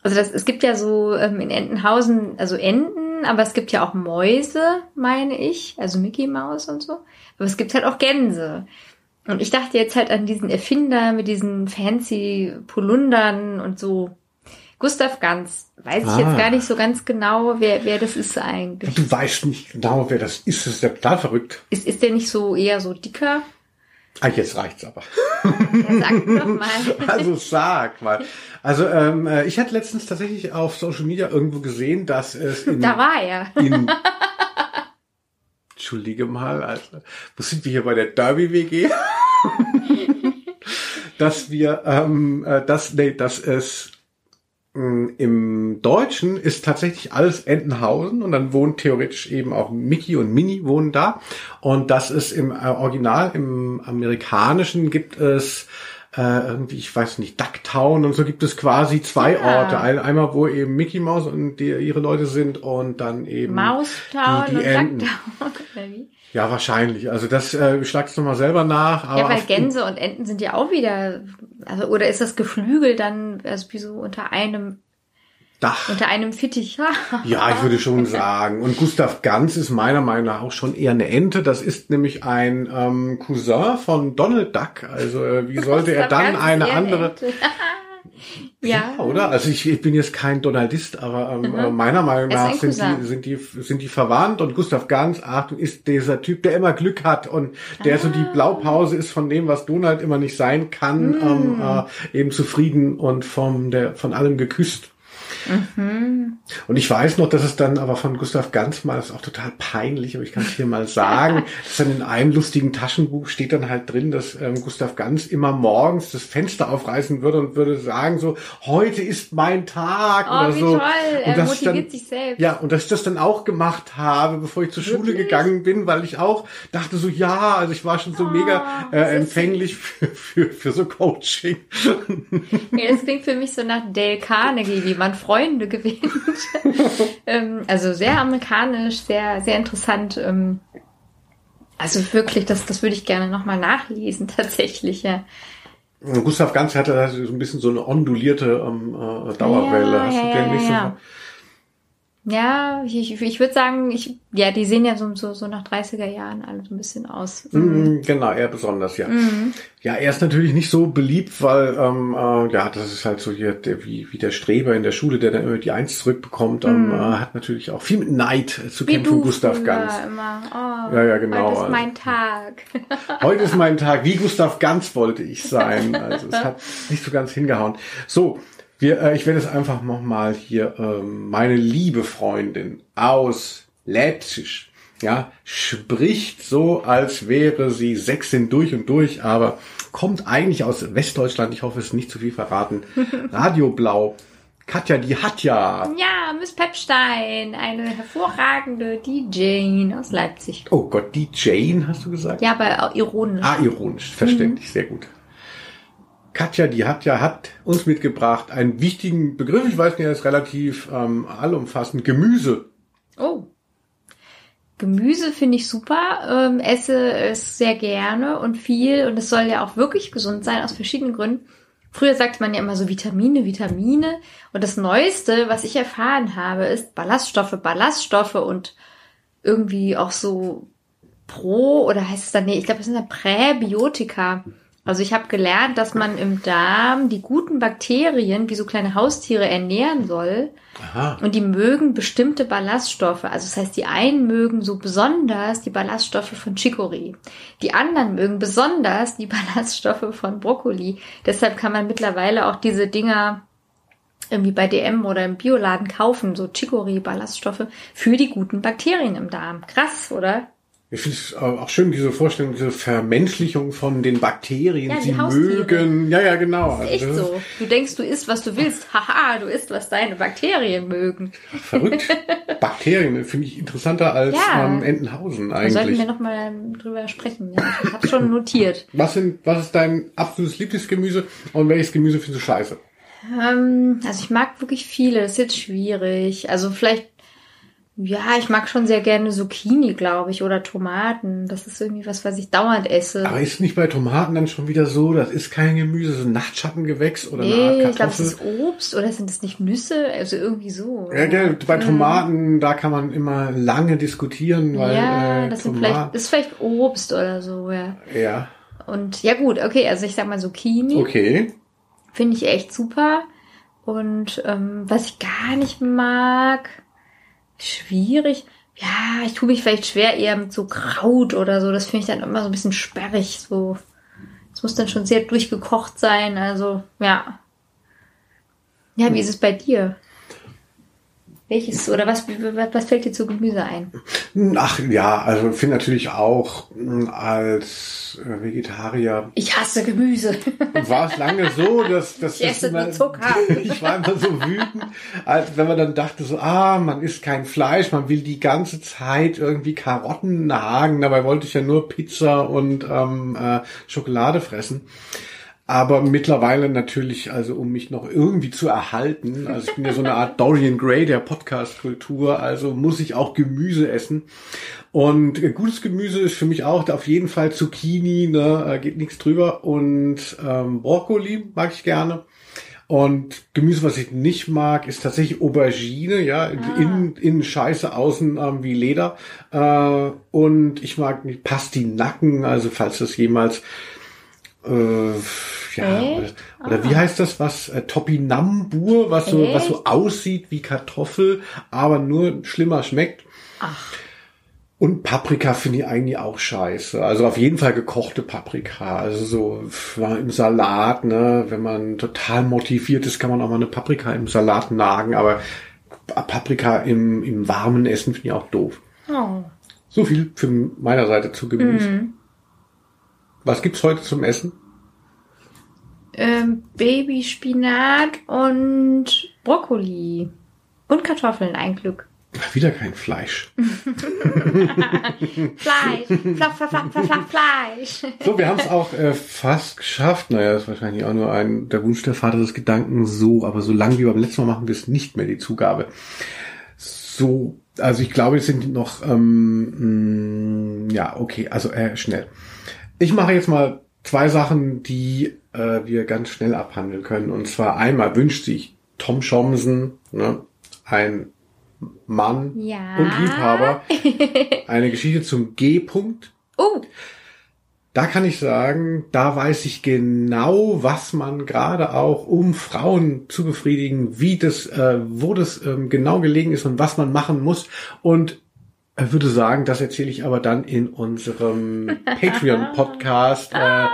Also das, es gibt ja so ähm, in Entenhausen, also Enten, aber es gibt ja auch Mäuse, meine ich, also Mickey Maus und so. Aber es gibt halt auch Gänse. Und ich dachte jetzt halt an diesen Erfinder mit diesen fancy Polundern und so. Gustav Ganz. Weiß ich Ah. jetzt gar nicht so ganz genau, wer, wer das ist eigentlich. Du weißt nicht genau, wer das ist. Das ist ja total verrückt. Ist, ist der nicht so eher so dicker? Ah, jetzt reicht's aber. Ja, sag doch mal. Also sag mal. Also ähm, äh, ich hatte letztens tatsächlich auf Social Media irgendwo gesehen, dass es in, Da war er. in entschuldige mal, also, wo sind wir hier bei der Derby WG? dass wir, ähm, äh, das, nee, dass es im Deutschen ist tatsächlich alles Entenhausen und dann wohnt theoretisch eben auch Mickey und Minnie wohnen da. Und das ist im äh, Original, im amerikanischen gibt es äh, irgendwie, ich weiß nicht, Ducktown und so gibt es quasi zwei Ja. Orte. Ein, einmal, wo eben Mickey Mouse und die, ihre Leute sind und dann eben Maustown die, die und Enten. Ducktown. Oder wie? Ja, wahrscheinlich. Also das äh, schlagst du mal selber nach. Aber Ja, weil Gänse und Enten sind ja auch wieder, also oder ist das Geflügel dann, also wie so unter einem, Dach. unter einem Fittich? Ja, ich würde schon sagen. Und Gustav Ganz ist meiner Meinung nach auch schon eher eine Ente. Das ist nämlich ein ähm, Cousin von Donald Duck. Also äh, wie sollte er dann Ganz eine andere... Ente. ja. oder? Also ich, ich bin jetzt kein Donaldist, aber ähm, äh, meiner Meinung Mhm. Nach sind die, sind, die, sind die verwandt und Gustav Ganz, Achtung, ist dieser Typ, der immer Glück hat und der so Ah. die Blaupause ist von dem, was Donald immer nicht sein kann, Mhm. ähm, äh, eben zufrieden und vom, der, von allem geküsst. Mhm. Und ich weiß noch, dass es dann aber von Gustav Ganz mal, das ist auch total peinlich, aber ich kann es hier mal sagen, dass dann in einem lustigen Taschenbuch steht dann halt drin, dass ähm, Gustav Ganz immer morgens das Fenster aufreißen würde und würde sagen so, heute ist mein Tag Oh, oder wie so. toll. Er und dass ich motiviert dann, sich selbst. Ja, und dass ich das dann auch gemacht habe, bevor ich zur Schule Wirklich? gegangen bin, weil ich auch dachte so, ja, also ich war schon so mega Oh, äh, das ist empfänglich für, für, für so Coaching. Ja, das klingt für mich so nach Dale Carnegie, wie man Freunde gewinnt. ähm, also sehr amerikanisch, sehr, sehr interessant. Ähm, also wirklich, das, das würde ich gerne nochmal nachlesen, tatsächlich, ja. Gustav Ganz hatte da so ein bisschen so eine ondulierte ähm, äh, Dauerwelle. Ja, Hast ja, du ja, den nicht ja. Ja, ich, ich, würde sagen, ich, ja, die sehen ja so, so, so nach 30er Jahren alle so ein bisschen aus. Mhm, genau, er besonders, ja. Mhm. Ja, er ist natürlich nicht so beliebt, weil, ähm, äh, ja, das ist halt so hier der, wie, wie der Streber in der Schule, der dann immer die Eins zurückbekommt, ähm, äh, hat natürlich auch viel mit Neid zu Mhm. Wie kämpfen, Gustav Ganz. immer. Oh, Ja, ja, genau, Heute ist also. mein Tag. Heute ist mein Tag. Wie Gustav Ganz wollte ich sein. Also es hat nicht so ganz hingehauen. So, wir, äh, ich werde jetzt einfach nochmal hier ähm, meine liebe Freundin aus Leipzig, ja, spricht so, als wäre sie Sächsin durch und durch, aber kommt eigentlich aus Westdeutschland. Ich hoffe, es ist nicht zu viel verraten. Radio Blau. Katja, die hat ja. Ja, Miss Pepstein, eine hervorragende DJ aus Leipzig. Oh Gott, die Jane, hast du gesagt? Ja, aber ironisch. Ah, ironisch, verständlich, sehr gut. Katja, die hat ja hat uns mitgebracht einen wichtigen Begriff, ich weiß nicht, er ist relativ ähm, allumfassend, Gemüse. Oh. Gemüse finde ich super, ähm, esse es sehr gerne und viel und es soll ja auch wirklich gesund sein aus verschiedenen Gründen. Früher sagte man ja immer so Vitamine, Vitamine und das Neueste, was ich erfahren habe, ist Ballaststoffe, Ballaststoffe und irgendwie auch so Pro oder heißt es dann, nee, ich glaube, es sind ja Präbiotika. Also ich habe gelernt, dass man im Darm die guten Bakterien wie so kleine Haustiere ernähren soll. Aha. Und die mögen bestimmte Ballaststoffe. Also das heißt, die einen mögen so besonders die Ballaststoffe von Chicorée. Die anderen mögen besonders die Ballaststoffe von Brokkoli. Deshalb kann man mittlerweile auch diese Dinger irgendwie bei DM oder im Bioladen kaufen, so Chicorée-Ballaststoffe für die guten Bakterien im Darm. Krass, oder? Ich finde es auch schön, diese Vorstellung, diese Vermenschlichung von den Bakterien. Ja, die Sie mögen, ja, ja, genau. Das ist echt Also, so. Du denkst, du isst, was du willst. Haha, du isst, was deine Bakterien mögen. Verrückt. Bakterien finde ich interessanter als Ja. ähm, Entenhausen Da sollten eigentlich. wir nochmal drüber sprechen. Ja, ich habe schon notiert. Was, sind, was ist dein absolutes Lieblingsgemüse und welches Gemüse findest du scheiße? Ähm, also ich mag wirklich viele, das ist jetzt schwierig. Also vielleicht, ja, ich mag schon sehr gerne Zucchini, glaube ich, oder Tomaten. Das ist irgendwie was, was ich dauernd esse. Aber ist nicht bei Tomaten dann schon wieder so, das ist kein Gemüse, das ist ein Nachtschattengewächs oder eine Art nee, ich glaube, es Kartoffel? ist Obst oder sind es nicht Nüsse? Also irgendwie so. Ja, gell, bei Tomaten, da kann man immer lange diskutieren, weil ja, äh, das sind Tomaten, vielleicht, ist vielleicht Obst oder so, ja. ja, Und ja gut, okay, also ich sag mal Zucchini. okay. Finde ich echt super. Und ähm, was ich gar nicht mag, schwierig. Ja, ich tue mich vielleicht schwer eher mit so Kraut oder so. Das finde ich dann immer so ein bisschen sperrig. So, es muss dann schon sehr durchgekocht sein. Also ja. Ja, wie ist es bei dir? Welches oder was, was, fällt dir zu Gemüse ein? Ach ja, also ich finde natürlich auch mh, als äh, Vegetarier Ich hasse Gemüse. war es lange so, dass, dass Ich esse dass nur Zucker. ich war immer so wütend, als wenn man dann dachte so, ah, man isst kein Fleisch, man will die ganze Zeit irgendwie Karotten nagen, dabei wollte ich ja nur Pizza und ähm, äh, Schokolade fressen. Aber mittlerweile natürlich, also um mich noch irgendwie zu erhalten, also ich bin ja so eine Art Dorian Gray der Podcast-Kultur, also muss ich auch Gemüse essen. Und äh, gutes Gemüse ist für mich auch auf jeden Fall Zucchini, ne, äh, geht nichts drüber. Und ähm, Brokkoli mag ich gerne. Und Gemüse, was ich nicht mag, ist tatsächlich Aubergine, ja, innen, innen scheiße, außen ähm, wie Leder. Äh, und ich mag Pastinaken, also falls das jemals äh, ja, Echt? oder, oder wie heißt das, was äh, Topinambur, was so, was so aussieht wie Kartoffel, aber nur schlimmer schmeckt. Ach, Und Paprika finde ich eigentlich auch scheiße. Also auf jeden Fall gekochte Paprika. Also so im Salat, ne, wenn man total motiviert ist, kann man auch mal eine Paprika im Salat nagen, aber Pa- Paprika im, im warmen Essen finde ich auch doof. oh. So viel von meiner Seite zu Gemüse. Was gibt's heute zum Essen? Ähm, Babyspinat und Brokkoli. Und Kartoffeln, ein Glück. Wieder kein Fleisch. Fleisch, flach, flach, flach, flach, Fleisch. So, wir haben es auch äh, fast geschafft. Naja, das ist wahrscheinlich auch nur ein der Wunsch der Vater des Gedanken so, aber so lang wie beim letzten Mal machen wir es nicht mehr, die Zugabe. So, also ich glaube, es sind noch, ähm, mh, ja, okay, also äh, schnell. Ich mache jetzt mal zwei Sachen, die äh, wir ganz schnell abhandeln können. Und zwar einmal wünscht sich Tom Schomsen, ne, ein Mann Ja. und Liebhaber, eine Geschichte zum G-Punkt. Oh, Da kann ich sagen, da weiß ich genau, was man gerade auch, um Frauen zu befriedigen, wie das, äh, wo das ähm, genau gelegen ist und was man machen muss. Und er würde sagen, das erzähle ich aber dann in unserem Patreon-Podcast äh,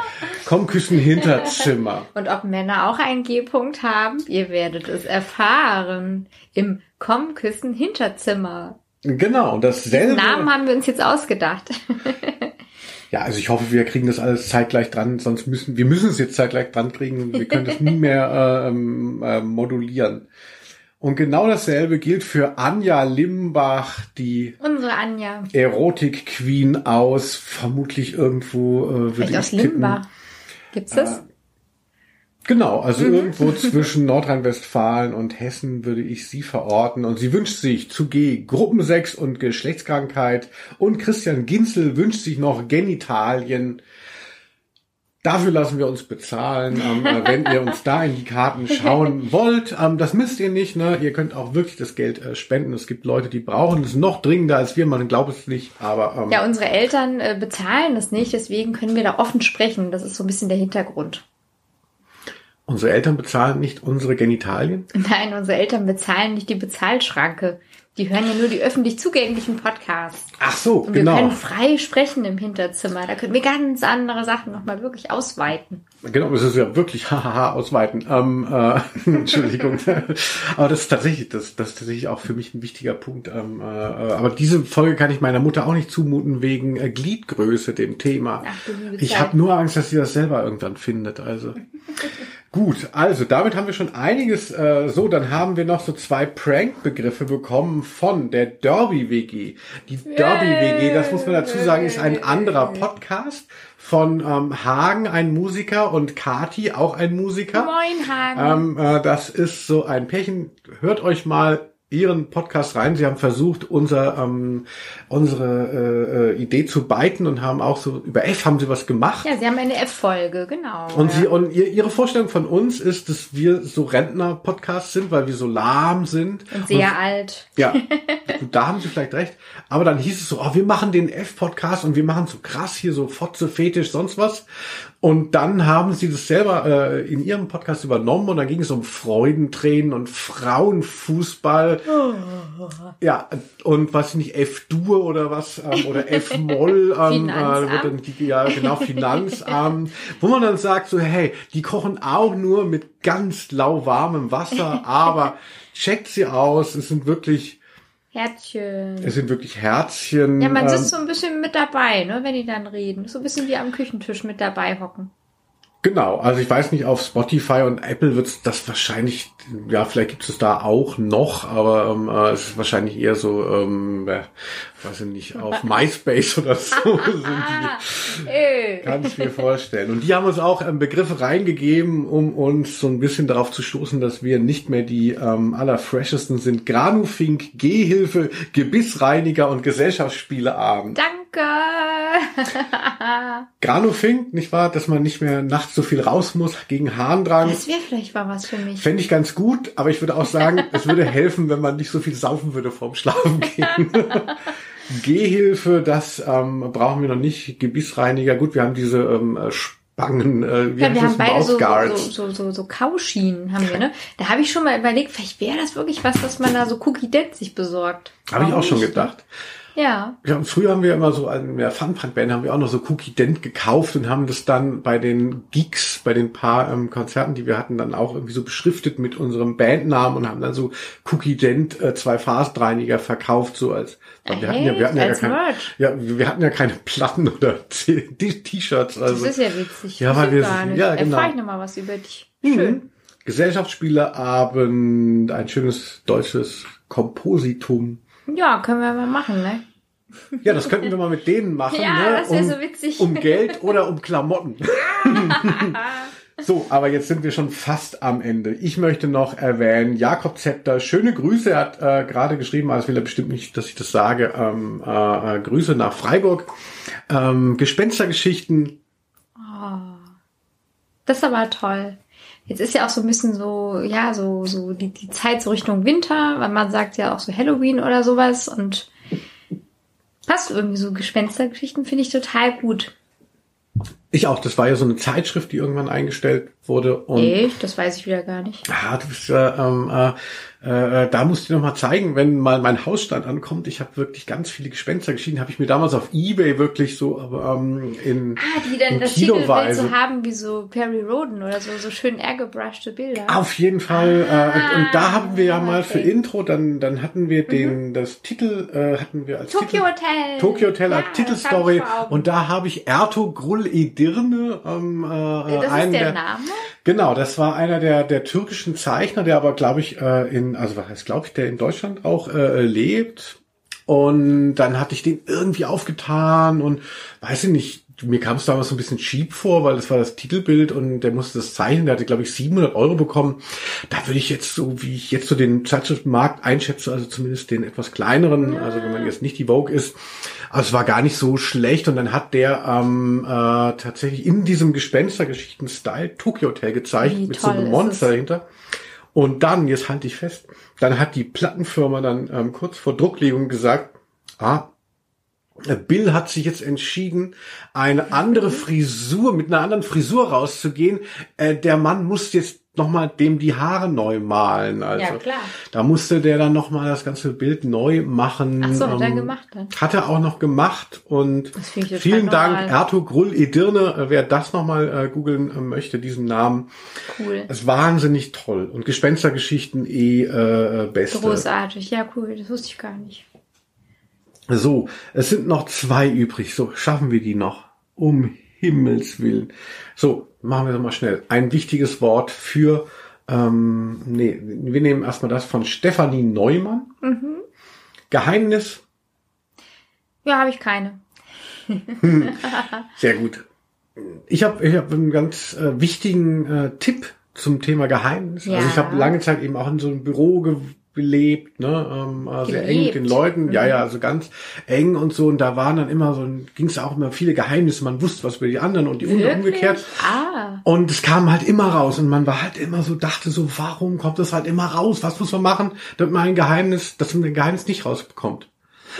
Komm küssen Hinterzimmer. und ob Männer auch einen G-Punkt haben, ihr werdet es erfahren. Im Komm, Küssen, Hinterzimmer. Genau, und dasselbe. Namen haben wir uns jetzt ausgedacht. Ja, also ich hoffe, wir kriegen das alles zeitgleich dran, sonst müssen wir müssen es jetzt zeitgleich dran kriegen. Wir können das nie mehr äh, ähm, äh, modulieren. Und genau dasselbe gilt für Anja Limbach, die Unsere Anja. Erotik-Queen aus vermutlich irgendwo äh, würde Vielleicht ich aus tippen. Limbach. Gibt's das? Genau, also irgendwo zwischen Nordrhein-Westfalen und Hessen würde ich sie verorten. Und sie wünscht sich zu G Gruppensex und Geschlechtskrankheit. Und Christian Ginzel wünscht sich noch Genitalien. Dafür lassen wir uns bezahlen, ähm, äh, wenn ihr uns da in die Karten schauen wollt. Ähm, das müsst ihr nicht, ne? Ihr könnt auch wirklich das Geld äh, spenden. Es gibt Leute, die brauchen es noch dringender als wir. Man glaubt es nicht, aber ähm, Ja, unsere Eltern äh, bezahlen das nicht, deswegen können wir da offen sprechen. Das ist so ein bisschen der Hintergrund. unsere Eltern bezahlen nicht unsere Genitalien. Nein, unsere Eltern bezahlen nicht die Bezahlschranke. Die hören ja nur die öffentlich zugänglichen Podcasts. Ach so, Und wir genau. können frei sprechen im Hinterzimmer. Da können wir ganz andere Sachen nochmal wirklich ausweiten. Genau, das ist ja wirklich hahaha ausweiten. Ähm, äh, Entschuldigung. aber das ist tatsächlich, das, das ist tatsächlich auch für mich ein wichtiger Punkt. Ähm, äh, aber diese Folge kann ich meiner Mutter auch nicht zumuten wegen äh, Gliedgröße, dem Thema. Ach, ich habe nur Angst, dass sie das selber irgendwann findet. Also gut, also damit haben wir schon einiges. Äh, so, dann haben wir noch so zwei Prank-Begriffe bekommen von der Derby WG. Die Derby WG, das muss man dazu sagen, ist ein anderer Podcast von ähm, Hagen, ein Musiker, und Kati, auch ein Musiker. Moin, Hagen. Ähm, äh, das ist so ein Pärchen. Hört euch mal ihren Podcast rein. Sie haben versucht, unser, ähm, unsere äh, äh, Idee zu beiten und haben auch so über F haben sie was gemacht. ja, sie haben eine F-Folge, genau. Und ja. sie und ihr, ihre Vorstellung von uns ist, dass wir so Rentner-Podcasts sind, weil wir so lahm sind. Und sehr alt. Ja, da haben sie vielleicht recht. Aber dann hieß es so, oh, wir machen den F-Podcast und wir machen so krass hier so Fotze, Fetisch, sonst was. Und dann haben sie das selber äh, in ihrem Podcast übernommen und dann ging es um Freudentränen und Frauenfußball. Ja, und was nicht, F-Dur oder was, ähm, oder F-Moll, ähm, äh, ja, genau, Finanzamt, wo man dann sagt so, hey, die kochen auch nur mit ganz lauwarmem Wasser, aber checkt sie aus, es sind wirklich Herzchen. Es sind wirklich Herzchen. Ja, man sitzt so ein bisschen mit dabei, ne, wenn die dann reden. So ein bisschen wie am Küchentisch mit dabei hocken. Genau, also ich weiß nicht, auf Spotify und Apple wird das wahrscheinlich, ja, vielleicht gibt es da auch noch, aber ähm, äh, es ist wahrscheinlich eher so, ähm, äh, weiß ich nicht, auf MySpace oder so sind die. Kann ich mir vorstellen. Und die haben uns auch ähm, Begriffe reingegeben, um uns so ein bisschen darauf zu stoßen, dass wir nicht mehr die ähm, allerfreshesten sind. Granufink, Gehhilfe, Gebissreiniger und Gesellschaftsspieleabend. Danke! Granufink, nicht wahr, dass man nicht mehr nachts so viel raus muss gegen Harndrang. Das wäre vielleicht mal was für mich. Fände ich ganz gut, aber ich würde auch sagen, es würde helfen, wenn man nicht so viel saufen würde vorm Schlafen gehen. Gehhilfe, das ähm, brauchen wir noch nicht. Gebissreiniger, gut, wir haben diese ähm, Spangen, äh, wie ja, wir haben beide so, so, so, so, so Kauschienen haben wir, ne? Da habe ich schon mal überlegt, vielleicht wäre das wirklich was, dass man da so Cookie Dead sich besorgt. Habe ich auch schon nicht, gedacht. Ne? Ja. Ja, und früher haben wir immer so in der Funpunk-Band haben wir auch noch so Cookie Dent gekauft und haben das dann bei den Geeks, bei den paar ähm, Konzerten, die wir hatten, dann auch irgendwie so beschriftet mit unserem Bandnamen und haben dann so Cookie Dent äh, zwei Phasenreiniger verkauft, so als wir hatten ja, wir hatten ja, keine, Merch. ja, wir hatten ja keine Platten oder T-Shirts. Das Also ist ja witzig. Ja, Das weil wir- ja, genau. erfahre ich nochmal was über dich. Mhm. Schön. Gesellschaftsspieleabend, ein schönes deutsches Kompositum. Ja, können wir mal machen, ne? Ja, das könnten wir mal mit denen machen, Ja, ne? das wär um, so witzig. um Geld oder um Klamotten. So, aber jetzt sind wir schon fast am Ende. Ich möchte noch erwähnen, Jakob Zepter, schöne Grüße. Er hat äh, gerade geschrieben, also will er bestimmt nicht, dass ich das sage, ähm, äh, äh, Grüße nach Freiburg. Ähm, Gespenstergeschichten. Das ist aber toll. Jetzt ist ja auch so ein bisschen so, ja, so, so die, die Zeit so Richtung Winter, weil man sagt ja auch so Halloween oder sowas und passt irgendwie so Gespenstergeschichten, finde ich total gut. Ich auch, das war ja so eine Zeitschrift, die irgendwann eingestellt wurde. Und Echt? Das weiß ich wieder gar nicht. Ah, du bist, äh, äh, äh, da musst du noch mal zeigen, wenn mal mein Hausstand ankommt. Ich habe wirklich ganz viele Gespenstergeschichten. Habe ich mir damals auf eBay wirklich so ähm, in, Ah, die dann das Titelbild so haben wie so Perry Roden oder so, so schön airgebrushte Bilder. Auf jeden Fall. äh, und, und da haben wir ja mal für okay. Intro, dann dann hatten wir den das Titel äh, hatten wir als Tokyo Titel, Hotel. Tokyo Hotel Ja, als Titelstory und da habe ich Erto Grull Edirne ähm, äh, das ist einen der Name? Genau, das war einer der, der türkischen Zeichner, der aber, glaube ich, äh, in, also was heißt, glaube ich, der in Deutschland auch äh, lebt. Und dann hatte ich den irgendwie aufgetan und weiß ich nicht, mir kam es damals so ein bisschen cheap vor, weil das war das Titelbild und der musste das zeichnen, der hatte, glaube ich, 700 Euro bekommen. Da würde ich jetzt so, wie ich jetzt so den Zeitschriftenmarkt einschätze, also zumindest den etwas kleineren, also wenn man jetzt nicht die Vogue ist, also es war gar nicht so schlecht und dann hat der ähm, äh, tatsächlich in diesem Gespenstergeschichten-Style Tokyo Hotel gezeigt Wie mit so einem Monster dahinter. Und dann, jetzt halte ich fest, dann hat die Plattenfirma dann ähm, kurz vor Drucklegung gesagt, ah, Bill hat sich jetzt entschieden, eine andere Frisur, mit einer anderen Frisur rauszugehen. Äh, der Mann muss jetzt nochmal dem die Haare neu malen. Also, Ja, klar. Da musste der dann nochmal das ganze Bild neu machen. Ach so, hat er Ähm, gemacht dann. Hat er auch noch gemacht und Das ich vielen Dank, normal. Erto Grull Edirne, äh, wer das nochmal äh, googeln äh, möchte, diesen Namen. Cool. Es ist wahnsinnig toll und Gespenstergeschichten eh äh, beste. Großartig. Ja, cool. Das wusste ich gar nicht. So, es sind noch zwei übrig. So, schaffen wir die noch? Um Himmels Willen. So, machen wir doch mal schnell. Ein wichtiges Wort für, ähm, nee, wir nehmen erstmal das von Stefanie Neumann. Mhm. Geheimnis, Ja, habe ich keine. sehr gut. Ich habe ich hab einen ganz äh, wichtigen äh, Tipp zum Thema Geheimnis. Ja. Also ich habe lange Zeit eben auch in so einem Büro ge gelebt, ne, ähm, äh, sehr eng mit den. Leuten, ja, Mhm. ja, also ganz eng und so und da waren dann immer so, ging es auch immer viele Geheimnisse, man wusste was über die anderen und die und umgekehrt. Ah. Und es kam halt immer raus und man war halt immer so, dachte so, warum kommt das halt immer raus? Was muss man machen, damit man ein Geheimnis, dass man ein Geheimnis nicht rausbekommt?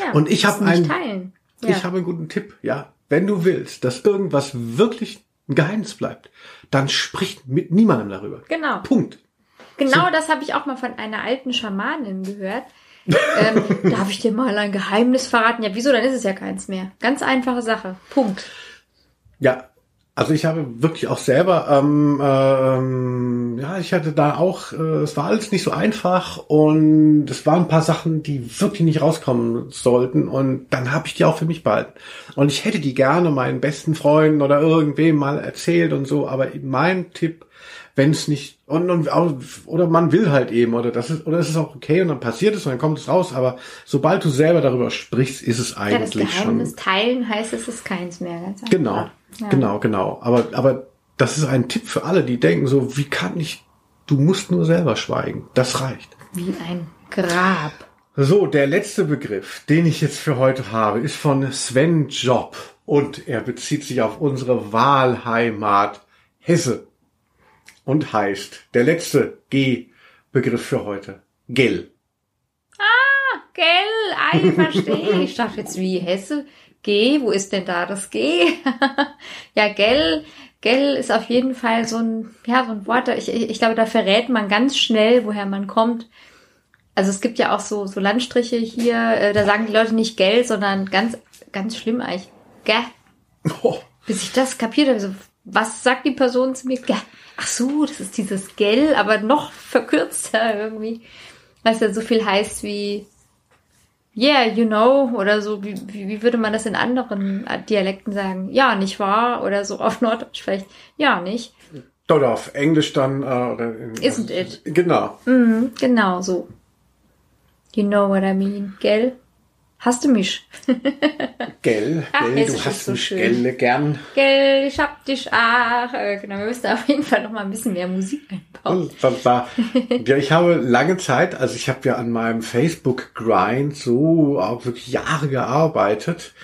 Ja, Und ich das hab nicht einen-. Ja. Ich habe einen guten Tipp, ja. Wenn du willst, dass irgendwas wirklich ein Geheimnis bleibt, dann spricht mit niemandem darüber. Genau. Punkt. Genau das habe ich auch mal von einer alten Schamanin gehört. ähm, darf ich dir mal ein Geheimnis verraten? Ja, wieso? Dann ist es ja keins mehr. Ganz einfache Sache. Punkt. Ja, also ich habe wirklich auch selber, ähm, ähm, ja, ich hatte da auch, äh, es war alles nicht so einfach und es waren ein paar Sachen, die wirklich nicht rauskommen sollten und dann habe ich die auch für mich behalten. Und ich hätte die gerne meinen besten Freunden oder irgendwem mal erzählt und so, aber mein Tipp, wenn es nicht und, und oder man will halt eben oder das ist oder es ist auch okay und dann passiert es und dann kommt es raus, aber sobald du selber darüber sprichst, ist es eigentlich ja, das Geheimnis schon teilen heißt, es ist keins mehr. Ganz einfach. Genau, Ja. genau, genau. Aber, aber das ist ein Tipp für alle, die denken so, wie kann ich, du musst nur selber schweigen. Das reicht. Wie ein Grab. So, der letzte Begriff, den ich jetzt für heute habe, ist von Sven Job und er bezieht sich auf unsere Wahlheimat Hesse und heißt, der letzte G-Begriff für heute, Gell. Gell, ei, verstehe. Ich dachte jetzt wie Hesse. G, wo ist denn da das G? ja, gell, gell ist auf jeden Fall so ein, ja, so ein Wort. Ich, ich, ich glaube, da verrät man ganz schnell, woher man kommt. Also es gibt ja auch so, so Landstriche hier, äh, da sagen die Leute nicht gell, sondern ganz, ganz schlimm eigentlich. Gell. Oh, Bis ich das kapiert habe, so, was sagt die Person zu mir? Ach so, das ist dieses gell, aber noch verkürzter irgendwie. Was ja so viel heißt wie Yeah, you know, oder so, wie, wie, würde man das in anderen Dialekten sagen? Ja, nicht wahr? Oder so auf Norddeutsch vielleicht. Ja, nicht. oder auf Englisch dann, äh, oder in, Isn't it? Genau. Mhm, genau so. You know what I mean, gell? Hast du mich? Gell, Ach, gell, du hast so mich schön. gelle gern. Gell, ich hab dich ach. Äh, Genau, wir müssen auf jeden Fall noch mal ein bisschen mehr Musik einbauen. Ja, ich habe lange Zeit, also ich habe ja an meinem Facebook-Grind so auch wirklich Jahre gearbeitet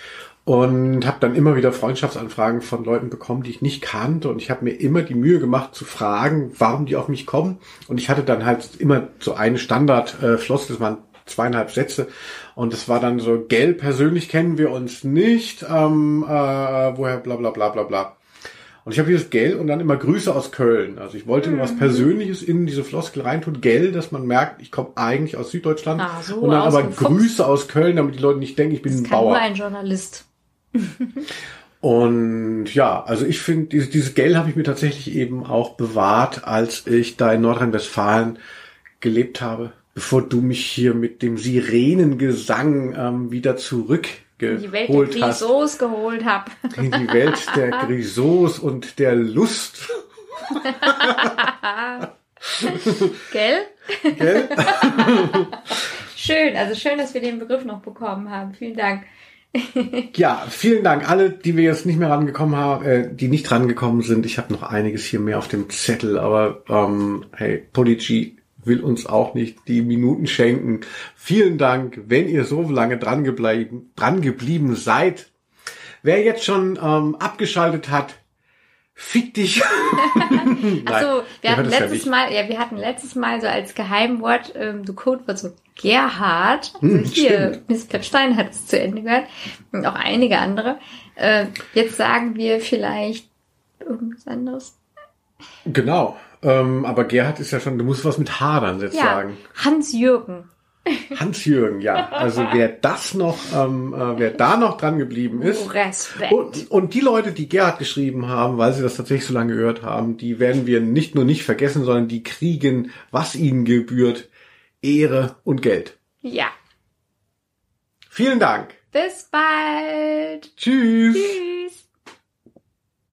und habe dann immer wieder Freundschaftsanfragen von Leuten bekommen, die ich nicht kannte und ich habe mir immer die Mühe gemacht zu fragen, warum die auf mich kommen und ich hatte dann halt immer so eine Standard-Floss, das waren zweieinhalb Sätze und das war dann so, gell, persönlich kennen wir uns nicht, ähm, äh, woher bla bla bla bla bla. Und ich habe dieses Gell und dann immer Grüße aus Köln. Also ich wollte nur Mhm. was Persönliches in diese Floskel reintun. Gell, dass man merkt, ich komme eigentlich aus Süddeutschland. Ah, so und dann aber. Grüße aus Köln, damit die Leute nicht denken, ich bin Das ein kann nur Bauer. ein Journalist. Und ja, also ich finde, dieses, dieses Gell habe ich mir tatsächlich eben auch bewahrt, als ich da in Nordrhein-Westfalen gelebt habe, bevor du mich hier mit dem Sirenengesang ähm, wieder In die Welt der. Grisons geholt hab. In die Welt der Grisos und der Lust. Gell? Gell? Schön, also schön, dass wir den Begriff noch bekommen haben. Vielen Dank. Ja, vielen Dank. Alle, die wir jetzt nicht mehr rangekommen haben, äh, die nicht rangekommen sind. Ich habe noch einiges hier mehr auf dem Zettel, aber ähm, hey, Podigy will uns auch nicht die Minuten schenken. Vielen Dank, wenn ihr so lange dran geblieben, dran geblieben seid. Wer jetzt schon ähm, abgeschaltet hat, fick dich. Achso, wir hatten es ja letztes nicht. Mal, ja, wir hatten letztes Mal so als Geheimwort, ähm, so Codewort so Gerhard. Also Hm, hier, stimmt. Miss Pepstein hat es zu Ende gehört. Und auch einige andere. Äh, jetzt sagen wir vielleicht irgendwas anderes. Genau. Ähm, aber Gerhard ist ja schon, du musst was mit H dann jetzt Ja, sagen. Hans-Jürgen. Hans-Jürgen, ja. Also wer das noch, ähm, äh, wer da noch dran geblieben ist. Respekt. Und, und die Leute, die Gerhard geschrieben haben, weil sie das tatsächlich so lange gehört haben, die werden wir nicht nur nicht vergessen, sondern die kriegen, was ihnen gebührt, Ehre und Geld. Ja. Vielen Dank. Bis bald. Tschüss. Tschüss.